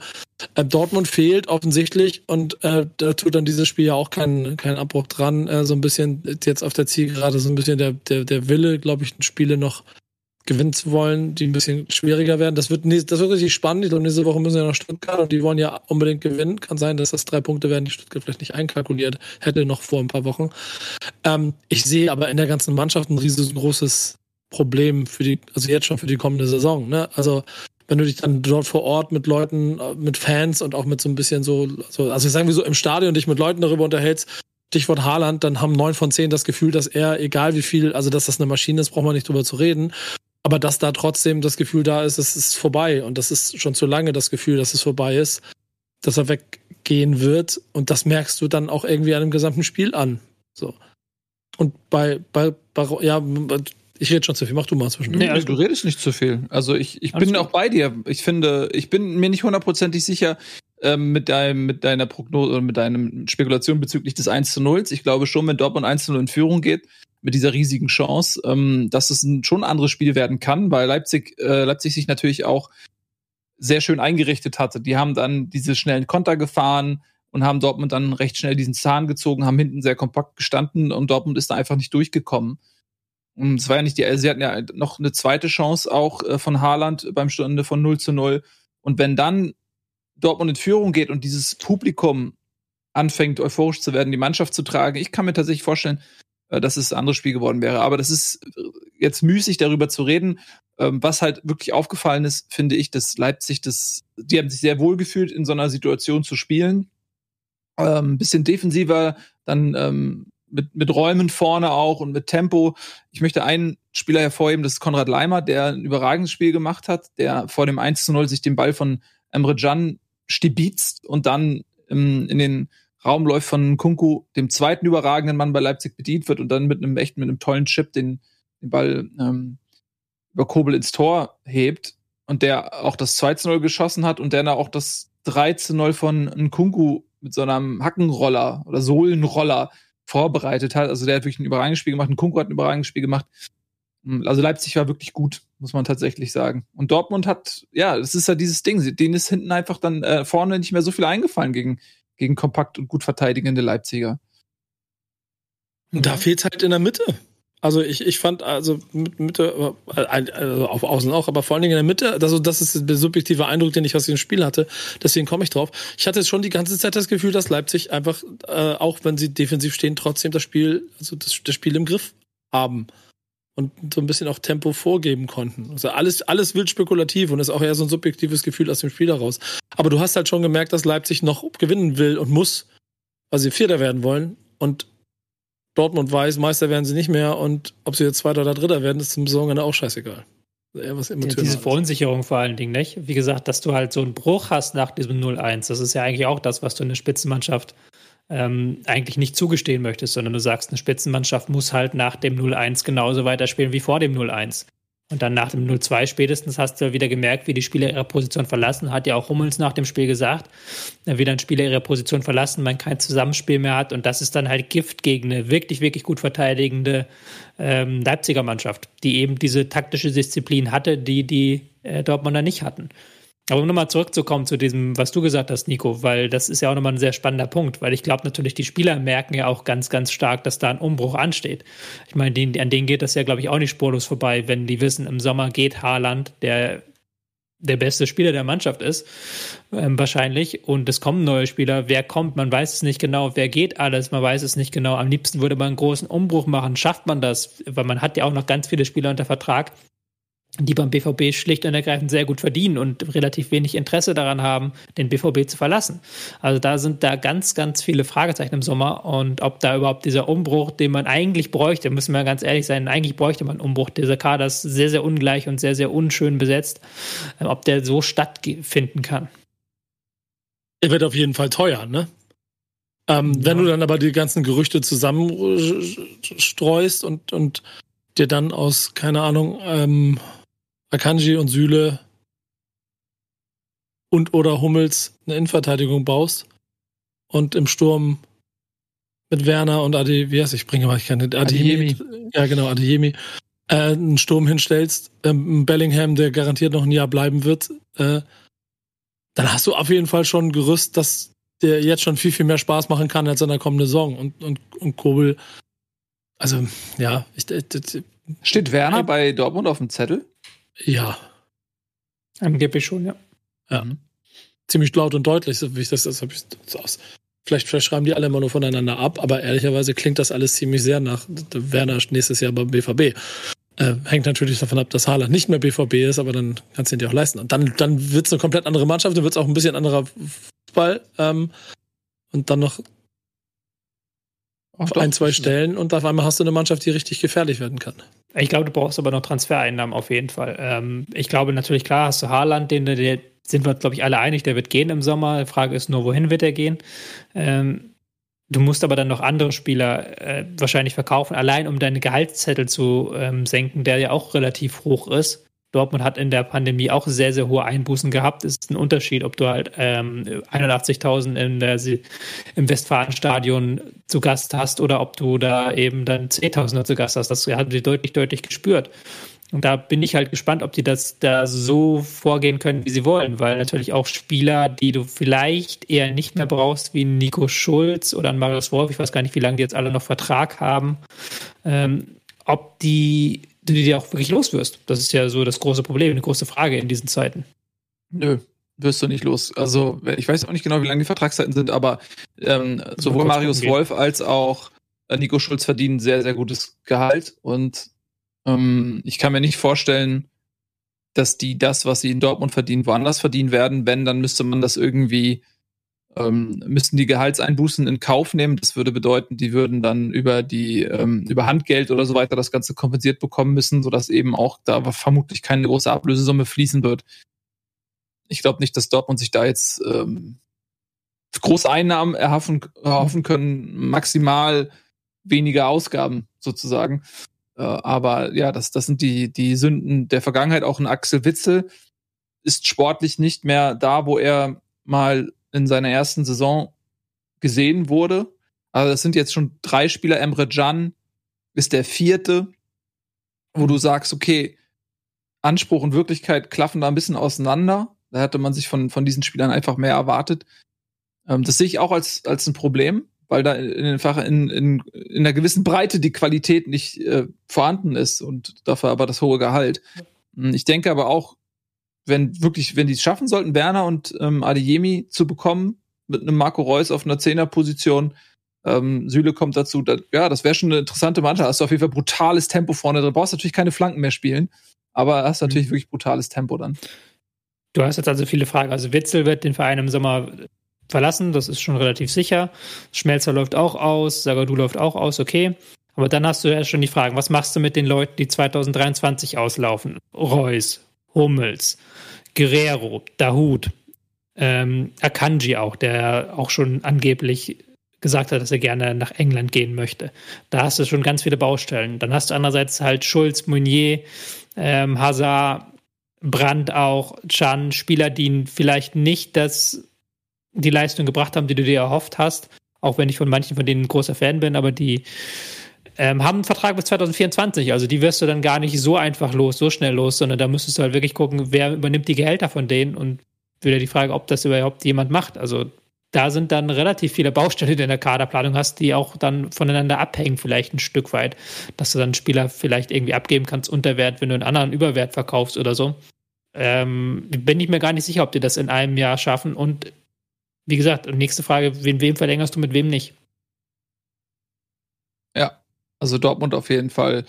äh, Dortmund fehlt offensichtlich und äh, da tut dann dieses Spiel ja auch keinen keinen Abbruch dran. Äh, so ein bisschen jetzt auf der Zielgerade so ein bisschen der der der Wille, glaube ich, Spiele noch gewinnen zu wollen, die ein bisschen schwieriger werden. Das wird, das wird richtig spannend. Ich glaube, nächste Woche müssen wir nach Stuttgart und die wollen ja unbedingt gewinnen. Kann sein, dass das drei Punkte werden, die Stuttgart vielleicht nicht einkalkuliert hätte, noch vor ein paar Wochen. Ähm, ich sehe aber in der ganzen Mannschaft ein riesengroßes Problem für die, also jetzt schon für die kommende Saison. Ne? Also wenn du dich dann dort vor Ort mit Leuten, mit Fans und auch mit so ein bisschen so, so also sagen wir so im Stadion dich mit Leuten darüber unterhältst, Stichwort Haaland, dann haben neun von zehn das Gefühl, dass er, egal wie viel, also dass das eine Maschine ist, braucht man nicht drüber zu reden aber dass da trotzdem das Gefühl da ist, es ist vorbei und das ist schon zu lange das Gefühl, dass es vorbei ist, dass er weggehen wird und das merkst du dann auch irgendwie an dem gesamten Spiel an. So. Und bei, bei, bei ja, ich rede schon zu viel, mach du mal zwischen. Nee, also du redest nicht zu viel. Also ich, ich bin auch bei dir. Ich finde, ich bin mir nicht hundertprozentig sicher ähm, mit, deinem, mit deiner Prognose oder mit deinem Spekulation bezüglich des 1 zu 0. Ich glaube schon, wenn Dortmund 1 zu 0 in Führung geht, mit dieser riesigen Chance, ähm, dass es ein, schon ein anderes Spiel werden kann, weil Leipzig, äh, Leipzig sich natürlich auch sehr schön eingerichtet hatte. Die haben dann diese schnellen Konter gefahren und haben Dortmund dann recht schnell diesen Zahn gezogen, haben hinten sehr kompakt gestanden und Dortmund ist da einfach nicht durchgekommen. Es war ja nicht die, sie hatten ja noch eine zweite Chance auch äh, von Haaland beim Stunde von 0 zu 0. Und wenn dann Dortmund in Führung geht und dieses Publikum anfängt, euphorisch zu werden, die Mannschaft zu tragen, ich kann mir tatsächlich vorstellen, äh, dass es ein anderes Spiel geworden wäre. Aber das ist äh, jetzt müßig darüber zu reden. Ähm, was halt wirklich aufgefallen ist, finde ich, dass Leipzig das, die haben sich sehr wohl gefühlt, in so einer Situation zu spielen. Ähm, bisschen defensiver, dann ähm, mit, mit Räumen vorne auch und mit Tempo. Ich möchte einen Spieler hervorheben, das ist Konrad Leimer, der ein überragendes Spiel gemacht hat, der vor dem 1 zu 0 sich den Ball von Emre Can stibitzt und dann ähm, in den Raum läuft von Kunku, dem zweiten überragenden Mann bei Leipzig bedient wird und dann mit einem echt mit einem tollen Chip den, den Ball ähm, über Kobel ins Tor hebt und der auch das 2-0 geschossen hat und der auch das 13-0 von Nkunku mit so einem Hackenroller oder Sohlenroller vorbereitet hat. Also der hat wirklich ein überragendes Spiel gemacht. Nkunku hat ein überragendes Spiel gemacht. Also Leipzig war wirklich gut, muss man tatsächlich sagen. Und Dortmund hat, ja, das ist ja dieses Ding, denen ist hinten einfach dann äh, vorne nicht mehr so viel eingefallen gegen, gegen kompakt und gut verteidigende Leipziger. Da fehlt halt in der Mitte. Also ich, ich fand also mit Mitte, also auf Außen auch, aber vor allen Dingen in der Mitte, also das ist der subjektive Eindruck, den ich aus dem Spiel hatte. Deswegen komme ich drauf. Ich hatte schon die ganze Zeit das Gefühl, dass Leipzig einfach, äh, auch wenn sie defensiv stehen, trotzdem das Spiel, also das, das Spiel im Griff haben und so ein bisschen auch Tempo vorgeben konnten. Also alles, alles wild spekulativ und ist auch eher so ein subjektives Gefühl aus dem Spiel heraus. Aber du hast halt schon gemerkt, dass Leipzig noch gewinnen will und muss, weil sie Vierter werden wollen. Und Dortmund weiß, Meister werden sie nicht mehr und ob sie jetzt Zweiter oder Dritter werden, ist zum Saisonende auch scheißegal. Ja, diese Verunsicherung vor allen Dingen, nicht? Wie gesagt, dass du halt so einen Bruch hast nach diesem 0-1. Das ist ja eigentlich auch das, was du in der Spitzenmannschaft ähm, eigentlich nicht zugestehen möchtest, sondern du sagst, eine Spitzenmannschaft muss halt nach dem 0-1 genauso weiterspielen wie vor dem 0-1. Und dann nach dem 0-2 spätestens hast du wieder gemerkt, wie die Spieler ihre Position verlassen. Hat ja auch Hummels nach dem Spiel gesagt, wie dann Spieler ihre Position verlassen, man kein Zusammenspiel mehr hat. Und das ist dann halt Gift gegen eine wirklich, wirklich gut verteidigende ähm, Leipziger Mannschaft, die eben diese taktische Disziplin hatte, die die äh, Dortmunder nicht hatten. Aber um nochmal zurückzukommen zu diesem, was du gesagt hast, Nico, weil das ist ja auch nochmal ein sehr spannender Punkt, weil ich glaube natürlich, die Spieler merken ja auch ganz, ganz stark, dass da ein Umbruch ansteht. Ich meine, an denen geht das ja, glaube ich, auch nicht spurlos vorbei, wenn die wissen, im Sommer geht Haaland, der der beste Spieler der Mannschaft ist, ähm, wahrscheinlich. Und es kommen neue Spieler. Wer kommt? Man weiß es nicht genau. Wer geht alles? Man weiß es nicht genau. Am liebsten würde man einen großen Umbruch machen. Schafft man das? Weil man hat ja auch noch ganz viele Spieler unter Vertrag die beim BVB schlicht und ergreifend sehr gut verdienen und relativ wenig Interesse daran haben, den BVB zu verlassen. Also da sind da ganz, ganz viele Fragezeichen im Sommer und ob da überhaupt dieser Umbruch, den man eigentlich bräuchte, müssen wir ganz ehrlich sein, eigentlich bräuchte man einen Umbruch. Dieser Kader ist sehr, sehr ungleich und sehr, sehr unschön besetzt, äh, ob der so stattfinden kann. Er wird auf jeden Fall teuer, ne? Ähm, ja. Wenn du dann aber die ganzen Gerüchte zusammenstreust und, und dir dann aus, keine Ahnung, ähm, Akanji und Süle und oder Hummels eine Innenverteidigung baust und im Sturm mit Werner und Adi, wie heißt ich bringe mal ich keine Adeyemi, ja genau Adeyemi, äh, einen Sturm hinstellst, ähm, Bellingham, der garantiert noch ein Jahr bleiben wird, äh, dann hast du auf jeden Fall schon ein Gerüst, dass der jetzt schon viel viel mehr Spaß machen kann als in der kommenden Saison und und und Kobel, also ja, ich, ich, ich steht Werner bei Dortmund auf dem Zettel? Ja. Angeblich schon, ja. Ja. Mhm. Ziemlich laut und deutlich, so wie ich das, das habe ich so aus. Vielleicht, vielleicht schreiben die alle immer nur voneinander ab, aber ehrlicherweise klingt das alles ziemlich sehr nach Werner nächstes Jahr beim BVB. Äh, hängt natürlich davon ab, dass Haaland nicht mehr BVB ist, aber dann kannst du ihn dir auch leisten. Und dann, dann wird es eine komplett andere Mannschaft, dann wird es auch ein bisschen anderer Fußball. Ähm, und dann noch auf ein, zwei Stellen und auf einmal hast du eine Mannschaft, die richtig gefährlich werden kann. Ich glaube, du brauchst aber noch Transfereinnahmen auf jeden Fall. Ähm, ich glaube natürlich, klar, hast du Haaland, den, der sind wir, glaube ich, alle einig, der wird gehen im Sommer. Die Frage ist nur, wohin wird er gehen? Ähm, du musst aber dann noch andere Spieler äh, wahrscheinlich verkaufen, allein um deine Gehaltszettel zu ähm, senken, der ja auch relativ hoch ist. Dortmund hat in der Pandemie auch sehr, sehr hohe Einbußen gehabt. Es ist ein Unterschied, ob du halt ähm, 81.000 in der, im Westfalenstadion zu Gast hast oder ob du da eben dann 10.000 zu Gast hast. Das haben sie deutlich, deutlich gespürt. Und da bin ich halt gespannt, ob die das da so vorgehen können, wie sie wollen, weil natürlich auch Spieler, die du vielleicht eher nicht mehr brauchst, wie Nico Schulz oder Marius Wolf, ich weiß gar nicht, wie lange die jetzt alle noch Vertrag haben, ähm, ob die du die auch wirklich loswirst. Das ist ja so das große Problem, eine große Frage in diesen Zeiten. Nö, wirst du nicht los. Also ich weiß auch nicht genau, wie lange die Vertragszeiten sind, aber ähm, sowohl Marius Wolf als auch äh, Nico Schulz verdienen sehr, sehr gutes Gehalt und ähm, ich kann mir nicht vorstellen, dass die das, was sie in Dortmund verdienen, woanders verdienen werden. Wenn, dann müsste man das irgendwie ähm, müssten die Gehaltseinbußen in Kauf nehmen. Das würde bedeuten, die würden dann über die ähm, über Handgeld oder so weiter das Ganze kompensiert bekommen müssen, sodass eben auch da vermutlich keine große Ablösesumme fließen wird. Ich glaube nicht, dass Dortmund sich da jetzt ähm, große Einnahmen erhoffen, erhoffen können, maximal weniger Ausgaben sozusagen. Äh, aber ja, das, das sind die, die Sünden der Vergangenheit. Auch ein Axel Witzel ist sportlich nicht mehr da, wo er mal in seiner ersten Saison gesehen wurde. Also das sind jetzt schon drei Spieler. Emre Can ist der vierte, wo du sagst, okay, Anspruch und Wirklichkeit klaffen da ein bisschen auseinander. Da hätte man sich von, von diesen Spielern einfach mehr erwartet. Ähm, das sehe ich auch als, als ein Problem, weil da in, in, in, in einer gewissen Breite die Qualität nicht äh, vorhanden ist und dafür aber das hohe Gehalt. Ich denke aber auch, wenn wirklich, wenn die es schaffen sollten, Werner und ähm, Adeyemi zu bekommen, mit einem Marco Reus auf einer Zehnerposition, ähm, Süle kommt dazu, da, ja, das wäre schon eine interessante Mannschaft. Hast du auf jeden Fall brutales Tempo vorne drin. Brauchst natürlich keine Flanken mehr spielen, aber hast natürlich mhm. wirklich brutales Tempo dann. Du hast jetzt also viele Fragen. Also Witzel wird den Verein im Sommer verlassen, das ist schon relativ sicher. Schmelzer läuft auch aus, Sagadu läuft auch aus, okay. Aber dann hast du ja schon die Fragen, was machst du mit den Leuten, die 2023 auslaufen? Reus, Hummels, Guerrero, Dahut, ähm, Akanji auch, der auch schon angeblich gesagt hat, dass er gerne nach England gehen möchte. Da hast du schon ganz viele Baustellen. Dann hast du andererseits halt Schulz, Meunier, ähm, Hazard, Brandt auch, Chan, Spieler, die vielleicht nicht das, die Leistung gebracht haben, die du dir erhofft hast. Auch wenn ich von manchen von denen ein großer Fan bin, aber die ähm, haben einen Vertrag bis 2024. Also die wirst du dann gar nicht so einfach los, so schnell los, sondern da müsstest du halt wirklich gucken, wer übernimmt die Gehälter von denen und wieder die Frage, ob das überhaupt jemand macht. Also da sind dann relativ viele Baustellen, die du in der Kaderplanung hast, die auch dann voneinander abhängen, vielleicht ein Stück weit, dass du dann Spieler vielleicht irgendwie abgeben kannst unter Wert, wenn du einen anderen Überwert verkaufst oder so. ähm, bin ich mir gar nicht sicher, ob die das in einem Jahr schaffen. Und wie gesagt, nächste Frage, wen, wem verlängerst du, mit wem nicht? Ja, also Dortmund auf jeden Fall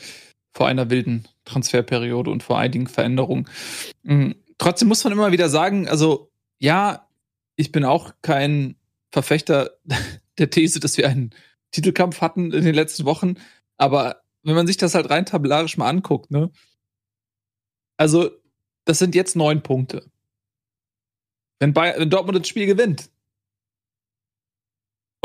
vor einer wilden Transferperiode und vor einigen Veränderungen. Mhm. Trotzdem muss man immer wieder sagen, also ja, ich bin auch kein Verfechter *laughs* der These, dass wir einen Titelkampf hatten in den letzten Wochen, aber wenn man sich das halt rein tabellarisch mal anguckt, ne? Also, das sind jetzt neun Punkte. Wenn, Bayern, wenn Dortmund das Spiel gewinnt,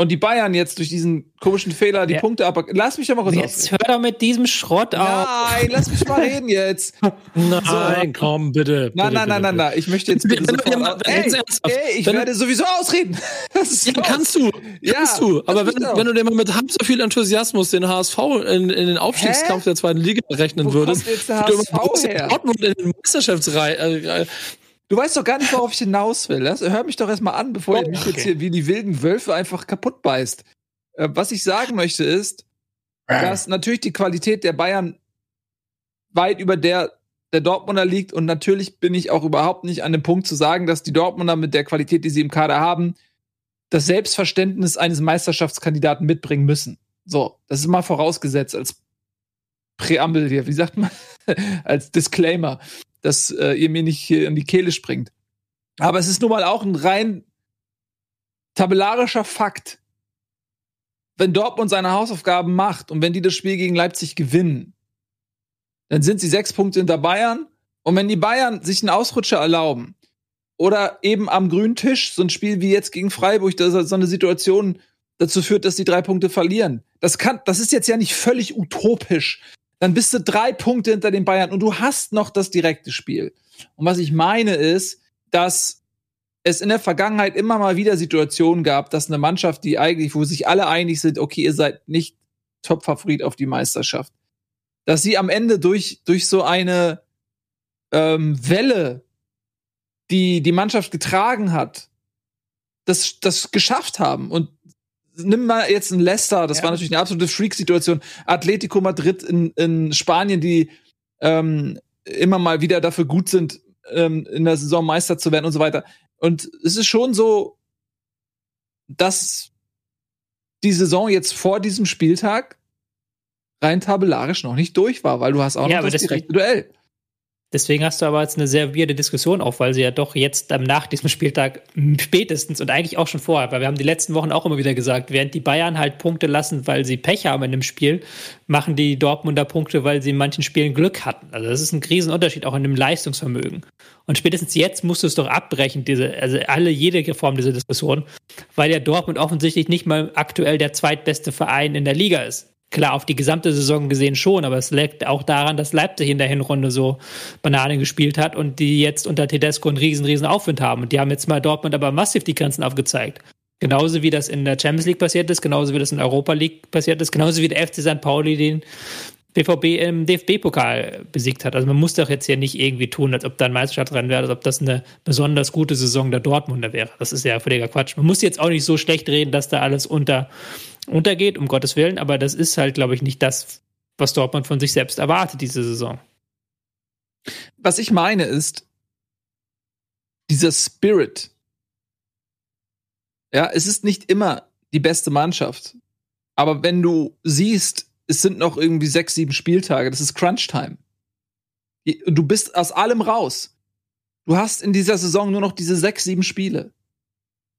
und die Bayern jetzt durch diesen komischen Fehler die ja. Punkte ab. Lass mich doch mal kurz Jetzt ausreden. hör doch mit diesem Schrott auf. Nein, lass mich mal reden jetzt. *laughs* nein, so. komm, bitte. Nein, nein, nein, nein, nein. Ich möchte jetzt bitte sofort mal, ey, ey, ich wenn werde sowieso ausreden. *laughs* Das ist ja, kannst du. Ja, kannst du. Aber wenn, wenn du dir mal mit halb so viel Enthusiasmus den HSV in, in den Aufstiegskampf Hä? der zweiten Liga rechnen Wo würdest, kommt jetzt der HSV her? Dortmund in den Meisterschaftsreihe äh, Du weißt doch gar nicht, worauf ich hinaus will. Hör mich doch erstmal an, bevor oh, ihr mich okay. jetzt hier wie die wilden Wölfe einfach kaputt beißt. Äh, was ich sagen möchte ist, dass natürlich die Qualität der Bayern weit über der der Dortmunder liegt und natürlich bin ich auch überhaupt nicht an dem Punkt zu sagen, dass die Dortmunder mit der Qualität, die sie im Kader haben, das Selbstverständnis eines Meisterschaftskandidaten mitbringen müssen. So, das ist mal vorausgesetzt als Präambel hier, wie sagt man, *laughs* als Disclaimer dass äh, ihr mir nicht hier in die Kehle springt. Aber es ist nun mal auch ein rein tabellarischer Fakt. Wenn Dortmund seine Hausaufgaben macht und wenn die das Spiel gegen Leipzig gewinnen, dann sind sie sechs Punkte hinter Bayern. Und wenn die Bayern sich einen Ausrutscher erlauben oder eben am grünen Tisch so ein Spiel wie jetzt gegen Freiburg, dass so eine Situation dazu führt, dass die drei Punkte verlieren. Das kann, das ist jetzt ja nicht völlig utopisch, dann bist du drei Punkte hinter den Bayern und du hast noch das direkte Spiel. Und was ich meine ist, dass es in der Vergangenheit immer mal wieder Situationen gab, dass eine Mannschaft, die eigentlich, wo sich alle einig sind, okay, ihr seid nicht Top-Favorit auf die Meisterschaft, dass sie am Ende durch, durch so eine ähm, Welle, die die Mannschaft getragen hat, das, das geschafft haben. Und nimm mal jetzt ein Leicester, das ja. war natürlich eine absolute Freak-Situation. Atletico Madrid in, in Spanien, die ähm, immer mal wieder dafür gut sind, ähm, in der Saison Meister zu werden und so weiter. Und es ist schon so, dass die Saison jetzt vor diesem Spieltag rein tabellarisch noch nicht durch war, weil du hast auch ja, noch das direkte Duell. Deswegen hast du aber jetzt eine sehr weirde Diskussion auf, weil sie ja doch jetzt nach diesem Spieltag spätestens und eigentlich auch schon vorher, weil wir haben die letzten Wochen auch immer wieder gesagt, während die Bayern halt Punkte lassen, weil sie Pech haben in dem Spiel, machen die Dortmunder Punkte, weil sie in manchen Spielen Glück hatten. Also das ist ein Riesenunterschied auch in dem Leistungsvermögen. Und spätestens jetzt musst du es doch abbrechen, diese, also alle, jede Form dieser Diskussion, weil ja Dortmund offensichtlich nicht mal aktuell der zweitbeste Verein in der Liga ist. Klar, auf die gesamte Saison gesehen schon, aber es liegt auch daran, dass Leipzig in der Hinrunde so Bananen gespielt hat und die jetzt unter Tedesco einen riesen, riesen Aufwind haben. Und die haben jetzt mal Dortmund aber massiv die Grenzen aufgezeigt. Genauso wie das in der Champions League passiert ist, genauso wie das in der Europa League passiert ist, genauso wie der FC St. Pauli den BVB im DFB-Pokal besiegt hat. Also man muss doch jetzt hier nicht irgendwie tun, als ob da ein Meisterschaftsrennen wäre, als ob das eine besonders gute Saison der Dortmunder wäre. Das ist ja völliger Quatsch. Man muss jetzt auch nicht so schlecht reden, dass da alles unter untergeht, um Gottes Willen, aber das ist halt, glaube ich, nicht das, was Dortmund von sich selbst erwartet diese Saison. Was ich meine ist, dieser Spirit. Ja, es ist nicht immer die beste Mannschaft. Aber wenn du siehst, es sind noch irgendwie sechs, sieben Spieltage, das ist Crunch-Time. Du bist aus allem raus. Du hast in dieser Saison nur noch diese sechs, sieben Spiele.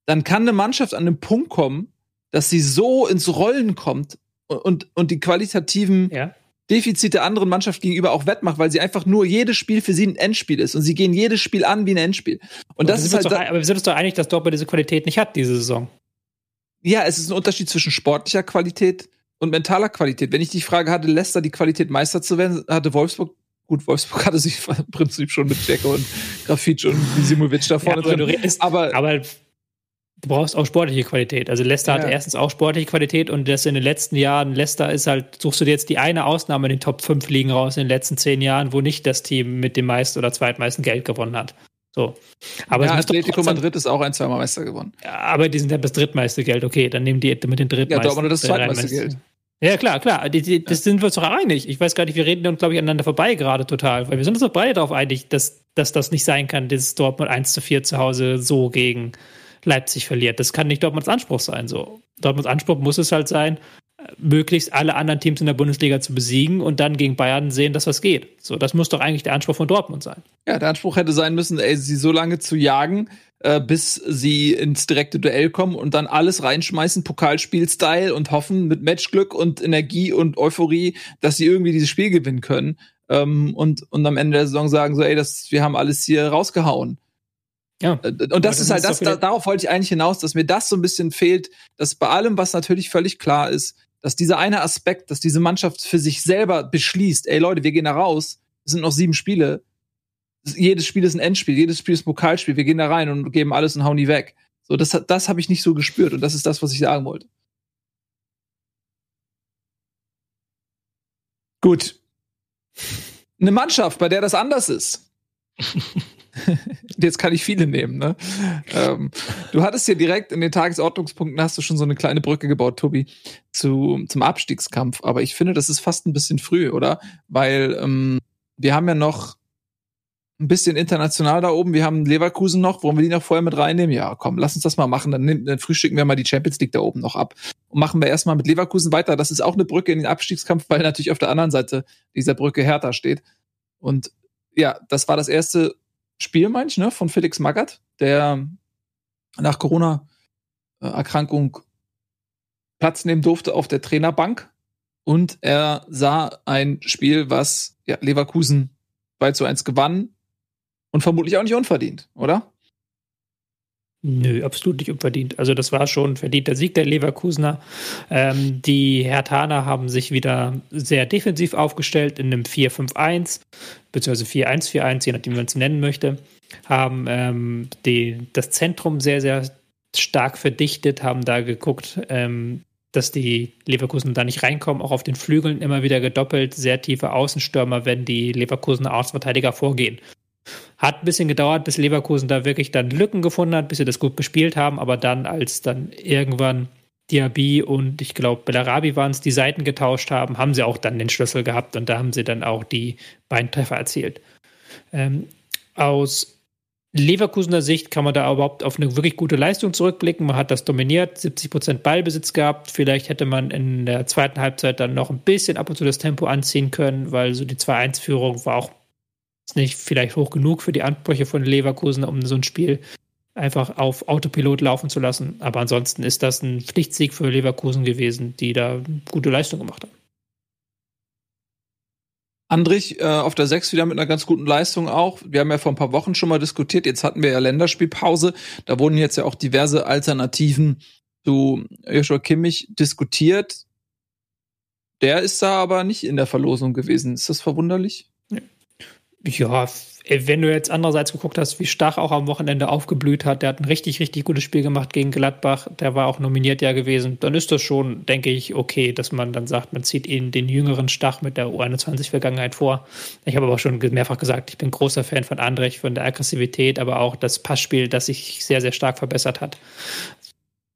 Dann kann eine Mannschaft an einen Punkt kommen, dass sie so ins Rollen kommt und, und die qualitativen ja. Defizite der anderen Mannschaft gegenüber auch wettmacht, weil sie einfach nur jedes Spiel für sie ein Endspiel ist und sie gehen jedes Spiel an wie ein Endspiel. Und aber das ist halt. Doch, aber wir sind uns doch einig, dass Dortmund diese Qualität nicht hat diese Saison. Ja, es ist ein Unterschied zwischen sportlicher Qualität und mentaler Qualität. Wenn ich die Frage hatte, Leicester die Qualität Meister zu werden, hatte Wolfsburg Gut, Wolfsburg hatte sich *laughs* im Prinzip schon mit Jacko und Grafitsch und Visimovic da vorne ja, aber drin. Redest, aber, aber du brauchst auch sportliche Qualität. Also Leicester ja. hat erstens auch sportliche Qualität und das in den letzten Jahren, Leicester ist halt, suchst du dir jetzt die eine Ausnahme in den Top 5 Ligen raus in den letzten zehn Jahren, wo nicht das Team mit dem meisten oder zweitmeisten Geld gewonnen hat. So. Aber ja, Atletico trotzdem, Madrid ist auch ein, zweimal Meister gewonnen. Ja, aber die sind ja das drittmeiste Geld. Okay, dann nehmen die mit den drittmeisten. Ja, Dortmund das zweitmeiste Geld. Ja, klar, klar. Die, die, das sind wir uns doch einig. Ich weiß gar nicht, wir reden, glaube ich, aneinander vorbei gerade total. Weil wir sind uns doch beide darauf einig, dass dass das nicht sein kann, dass Dortmund 1 zu 4 zu Hause so gegen Leipzig verliert. Das kann nicht Dortmunds Anspruch sein. So. Dortmunds Anspruch muss es halt sein, möglichst alle anderen Teams in der Bundesliga zu besiegen und dann gegen Bayern sehen, dass was geht. So, das muss doch eigentlich der Anspruch von Dortmund sein. Ja, der Anspruch hätte sein müssen, ey, sie so lange zu jagen, äh, bis sie ins direkte Duell kommen und dann alles reinschmeißen, Pokalspiel-Style und hoffen mit Matchglück und Energie und Euphorie, dass sie irgendwie dieses Spiel gewinnen können. Ähm, und, und am Ende der Saison sagen so, ey, das, wir haben alles hier rausgehauen. Ja. Äh, und das ist halt das, da, darauf wollte ich eigentlich hinaus, dass mir das so ein bisschen fehlt, dass bei allem, was natürlich völlig klar ist, dass dieser eine Aspekt, dass diese Mannschaft für sich selber beschließt, ey Leute, wir gehen da raus, es sind noch sieben Spiele, jedes Spiel ist ein Endspiel, jedes Spiel ist ein Pokalspiel, wir gehen da rein und geben alles und hauen die weg. So, das, das habe ich nicht so gespürt und das ist das, was ich sagen wollte. Gut. Eine Mannschaft, bei der das anders ist. *laughs* *laughs* Jetzt kann ich viele nehmen, ne? Ähm, du hattest ja direkt in den Tagesordnungspunkten hast du schon so eine kleine Brücke gebaut, Tobi, zu, zum Abstiegskampf. Aber ich finde, das ist fast ein bisschen früh, oder? Weil ähm, wir haben ja noch ein bisschen international da oben. Wir haben Leverkusen noch. Wollen wir die noch vorher mit reinnehmen? Ja, komm, lass uns das mal machen. Dann, dann frühstücken wir mal die Champions League da oben noch ab. Und machen wir erstmal mit Leverkusen weiter. Das ist auch eine Brücke in den Abstiegskampf, weil natürlich auf der anderen Seite dieser Brücke Hertha steht. Und ja, das war das erste Spiel, meine ich, ne, von Felix Magath, der nach Corona-Erkrankung Platz nehmen durfte auf der Trainerbank. Und er sah ein Spiel, was ja, Leverkusen 2 zu 1 gewann und vermutlich auch nicht unverdient, oder? Nö, absolut nicht unverdient. Also das war schon verdienter Sieg der Leverkusener. Ähm, die Hertaner haben sich wieder sehr defensiv aufgestellt in einem 4-5-1, beziehungsweise 4-1-4-1, je nachdem, wie man es nennen möchte. Haben ähm, die, das Zentrum sehr, sehr stark verdichtet, haben da geguckt, ähm, dass die Leverkusen da nicht reinkommen, auch auf den Flügeln immer wieder gedoppelt, sehr tiefe Außenstürmer, wenn die Leverkusener Außenverteidiger vorgehen. Hat ein bisschen gedauert, bis Leverkusen da wirklich dann Lücken gefunden hat, bis sie das gut bespielt haben, aber dann, als dann irgendwann Diaby und ich glaube Bellarabi waren es, die Seiten getauscht haben, haben sie auch dann den Schlüssel gehabt und da haben sie dann auch die beiden Treffer erzielt. Ähm, aus Leverkusener Sicht kann man da überhaupt auf eine wirklich gute Leistung zurückblicken. Man hat das dominiert, 70 Prozent Ballbesitz gehabt. Vielleicht hätte man in der zweiten Halbzeit dann noch ein bisschen ab und zu das Tempo anziehen können, weil so die 2-1-Führung war auch ist nicht vielleicht hoch genug für die Ansprüche von Leverkusen, um so ein Spiel einfach auf Autopilot laufen zu lassen. Aber ansonsten ist das ein Pflichtsieg für Leverkusen gewesen, die da gute Leistung gemacht haben. Andrich äh, auf der 6 wieder mit einer ganz guten Leistung auch. Wir haben ja vor ein paar Wochen schon mal diskutiert. Jetzt hatten wir ja Länderspielpause. Da wurden jetzt ja auch diverse Alternativen zu Joshua Kimmich diskutiert. Der ist da aber nicht in der Verlosung gewesen. Ist das verwunderlich? Ja, wenn du jetzt andererseits geguckt hast, wie Stach auch am Wochenende aufgeblüht hat, der hat ein richtig, richtig gutes Spiel gemacht gegen Gladbach, der war auch nominiert ja gewesen, dann ist das schon, denke ich, okay, dass man dann sagt, man zieht ihnen den jüngeren Stach mit der U21-Vergangenheit vor. Ich habe aber schon mehrfach gesagt, ich bin großer Fan von Andrich, von der Aggressivität, aber auch das Passspiel, das sich sehr, sehr stark verbessert hat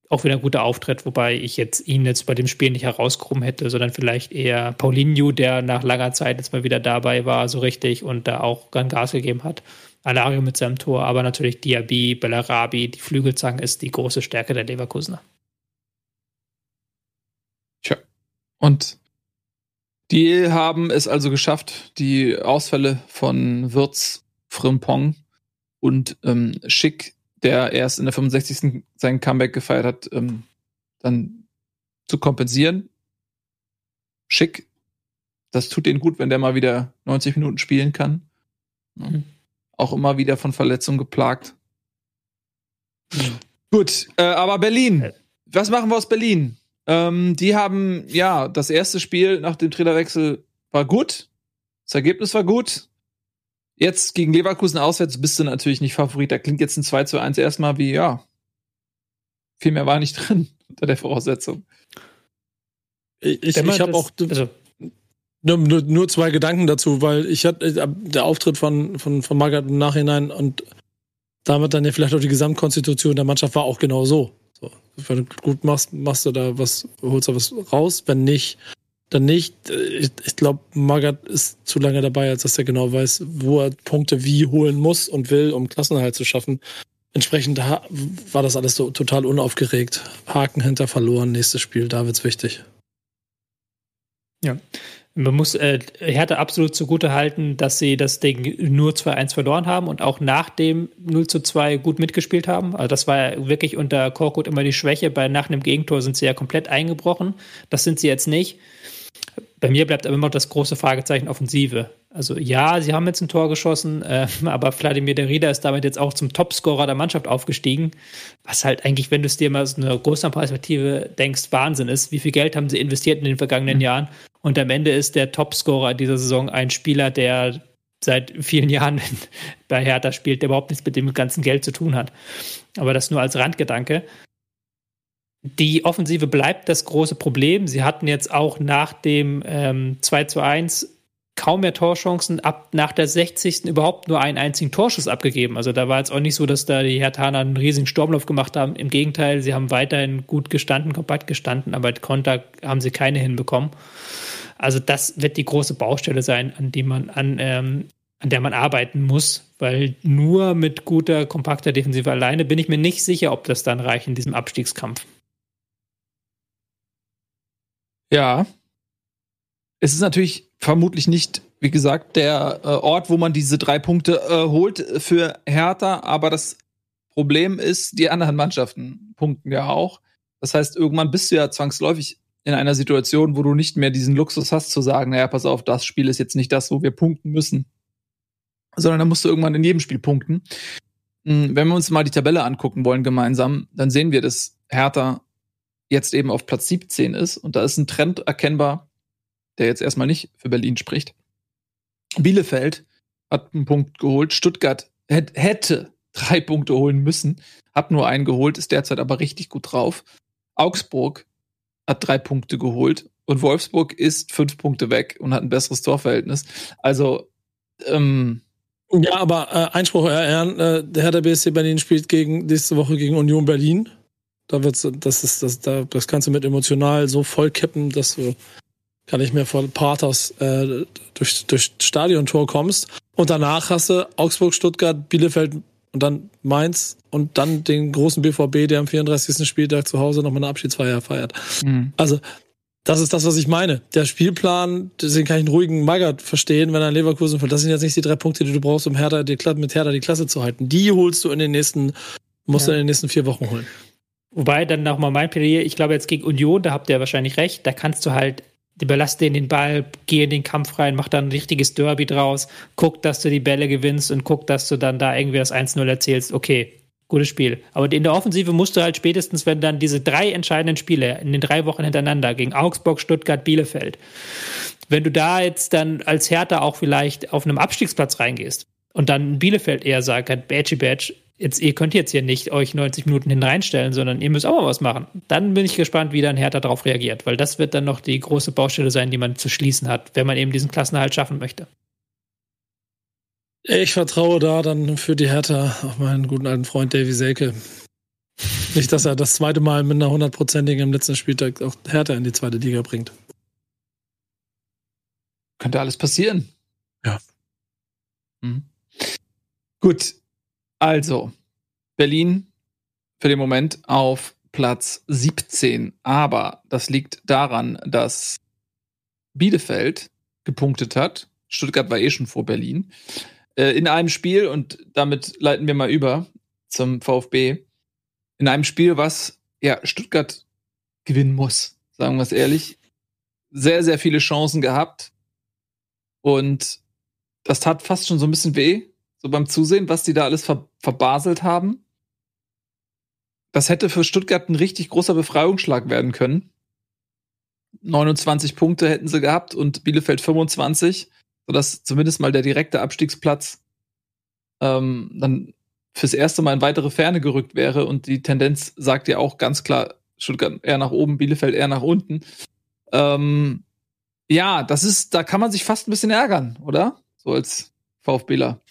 auch wieder ein guter Auftritt, wobei ich jetzt ihn jetzt bei dem Spiel nicht herausgehoben hätte, sondern vielleicht eher Paulinho, der nach langer Zeit jetzt mal wieder dabei war, so richtig und da auch ganz Gas gegeben hat. Alario mit seinem Tor, aber natürlich Diaby, Bellarabi, die Flügelzange ist die große Stärke der Leverkusener. Tja. Und die haben es also geschafft, die Ausfälle von Wirtz, Frimpong und ähm, Schick der erst in der 65. sein Comeback gefeiert hat, ähm, dann zu kompensieren. Schick. Das tut ihnen gut, wenn der mal wieder 90 Minuten spielen kann. Mhm. Auch immer wieder von Verletzungen geplagt. Mhm. Gut, äh, aber Berlin. Was machen wir aus Berlin? Ähm, die haben, ja, das erste Spiel nach dem Trainerwechsel war gut. Das Ergebnis war gut. Jetzt gegen Leverkusen auswärts bist du natürlich nicht Favorit. Da klingt jetzt ein 2 zu 1 erstmal wie, ja, viel mehr war nicht *laughs* drin unter der Voraussetzung. Ich, ich, ich habe auch also, nur, nur, nur, zwei Gedanken dazu, weil ich hatte äh, der Auftritt von, von, von Magath im Nachhinein und damit dann ja vielleicht auch die Gesamtkonstitution der Mannschaft war auch genau so. so wenn du gut machst, machst du da was, holst du was raus. Wenn nicht, dann nicht. Ich, ich glaube, Magath ist zu lange dabei, als dass er genau weiß, wo er Punkte wie holen muss und will, um Klassenerhalt zu schaffen. Entsprechend war das alles so total unaufgeregt. Haken hinter verloren, nächstes Spiel, da wird's wichtig. Ja. Man muss äh, Hertha absolut zugute halten, dass sie das Ding nur 2-1 verloren haben und auch nach dem 0 zu 2 gut mitgespielt haben. Also das war ja wirklich unter Korkut immer die Schwäche. Bei nach einem Gegentor sind sie ja komplett eingebrochen. Das sind sie jetzt nicht. Bei mir bleibt aber immer noch das große Fragezeichen Offensive. Also ja, sie haben jetzt ein Tor geschossen, äh, *laughs* aber Vladimir der Rieder ist damit jetzt auch zum Topscorer der Mannschaft aufgestiegen. Was halt eigentlich, wenn du es dir mal aus einer größeren Perspektive denkst, Wahnsinn ist. Wie viel Geld haben sie investiert in den vergangenen mhm. Jahren? Und am Ende ist der Topscorer dieser Saison ein Spieler, der seit vielen *laughs* Jahren bei Hertha spielt, der überhaupt nichts mit dem ganzen Geld zu tun hat. Aber das nur als Randgedanke. Die Offensive bleibt das große Problem. Sie hatten jetzt auch nach dem ähm, 2 zu 1 kaum mehr Torchancen, ab nach der 60. überhaupt nur einen einzigen Torschuss abgegeben. Also da war jetzt auch nicht so, dass da die Hertaner einen riesigen Sturmlauf gemacht haben. Im Gegenteil, sie haben weiterhin gut gestanden, kompakt gestanden, aber Konter haben sie keine hinbekommen. Also das wird die große Baustelle sein, an die man an, ähm, an der man arbeiten muss, weil nur mit guter, kompakter Defensive alleine bin ich mir nicht sicher, ob das dann reicht in diesem Abstiegskampf. Ja. Es ist natürlich vermutlich nicht, wie gesagt, der äh, Ort, wo man diese drei Punkte äh, holt für Hertha, aber das Problem ist, die anderen Mannschaften punkten ja auch. Das heißt, irgendwann bist du ja zwangsläufig in einer Situation, wo du nicht mehr diesen Luxus hast zu sagen, naja, pass auf, das Spiel ist jetzt nicht das, wo wir punkten müssen, sondern da musst du irgendwann in jedem Spiel punkten. Hm, wenn wir uns mal die Tabelle angucken wollen gemeinsam, dann sehen wir, dass Hertha jetzt eben auf Platz 17 ist. Und da ist ein Trend erkennbar, der jetzt erstmal nicht für Berlin spricht. Bielefeld hat einen Punkt geholt. Stuttgart hätte drei Punkte holen müssen, hat nur einen geholt, ist derzeit aber richtig gut drauf. Augsburg hat drei Punkte geholt und Wolfsburg ist fünf Punkte weg und hat ein besseres Torverhältnis. Also, ähm, ja, aber äh, Einspruch, Herr Ehren, äh, der Herr der BSC Berlin spielt gegen nächste Woche gegen Union Berlin. Da wird's, das ist, das, da, das kannst du mit emotional so voll kippen, dass du gar nicht mehr vor Pathos äh, durch, durch Stadiontor kommst. Und danach hast du Augsburg, Stuttgart, Bielefeld und dann Mainz und dann den großen BVB, der am 34. Spieltag zu Hause nochmal eine Abschiedsfeier feiert. Mhm. Also, das ist das, was ich meine. Der Spielplan, deswegen kann ich einen ruhigen Magath verstehen, wenn er Leverkusen fällt. Das sind jetzt nicht die drei Punkte, die du brauchst, um Hertha, die, mit Hertha die Klasse zu halten. Die holst du in den nächsten, musst ja. du in den nächsten vier Wochen holen. Wobei dann nochmal mein Plädier, ich glaube jetzt gegen Union, da habt ihr wahrscheinlich recht, da kannst du halt, überlass denen den Ball, geh in den Kampf rein, mach dann ein richtiges Derby draus, guck, dass du die Bälle gewinnst und guck, dass du dann da irgendwie das 1-0 erzählst, okay, gutes Spiel. Aber in der Offensive musst du halt spätestens, wenn dann diese drei entscheidenden Spiele in den drei Wochen hintereinander gegen Augsburg, Stuttgart, Bielefeld, wenn du da jetzt dann als Härter auch vielleicht auf einem Abstiegsplatz reingehst und dann Bielefeld eher sagt, Badgy Badge, jetzt, ihr könnt jetzt hier nicht euch 90 Minuten hineinstellen, sondern ihr müsst auch mal was machen. Dann bin ich gespannt, wie dann Hertha darauf reagiert, weil das wird dann noch die große Baustelle sein, die man zu schließen hat, wenn man eben diesen Klassenerhalt schaffen möchte. Ich vertraue da dann für die Hertha auf meinen guten alten Freund Davy Selke. Nicht, dass er das zweite Mal mit einer hundertprozentigen im letzten Spieltag auch Hertha in die zweite Liga bringt. Könnte alles passieren. Ja. Mhm. Gut, also, Berlin für den Moment auf Platz 17. Aber das liegt daran, dass Bielefeld gepunktet hat. Stuttgart war eh schon vor Berlin. Äh, in einem Spiel, und damit leiten wir mal über zum VfB, in einem Spiel, was ja Stuttgart gewinnen muss, sagen wir es ehrlich. Sehr, sehr viele Chancen gehabt. Und das tat fast schon so ein bisschen weh, so beim Zusehen, was die da alles ver verbaselt haben. Das hätte für Stuttgart ein richtig großer Befreiungsschlag werden können. 29 Punkte hätten sie gehabt und Bielefeld 25, sodass zumindest mal der direkte Abstiegsplatz ähm, dann fürs erste Mal in weitere Ferne gerückt wäre. Und die Tendenz sagt ja auch ganz klar, Stuttgart eher nach oben, Bielefeld eher nach unten. Ähm, ja, das ist, da kann man sich fast ein bisschen ärgern, oder? So als VfBler.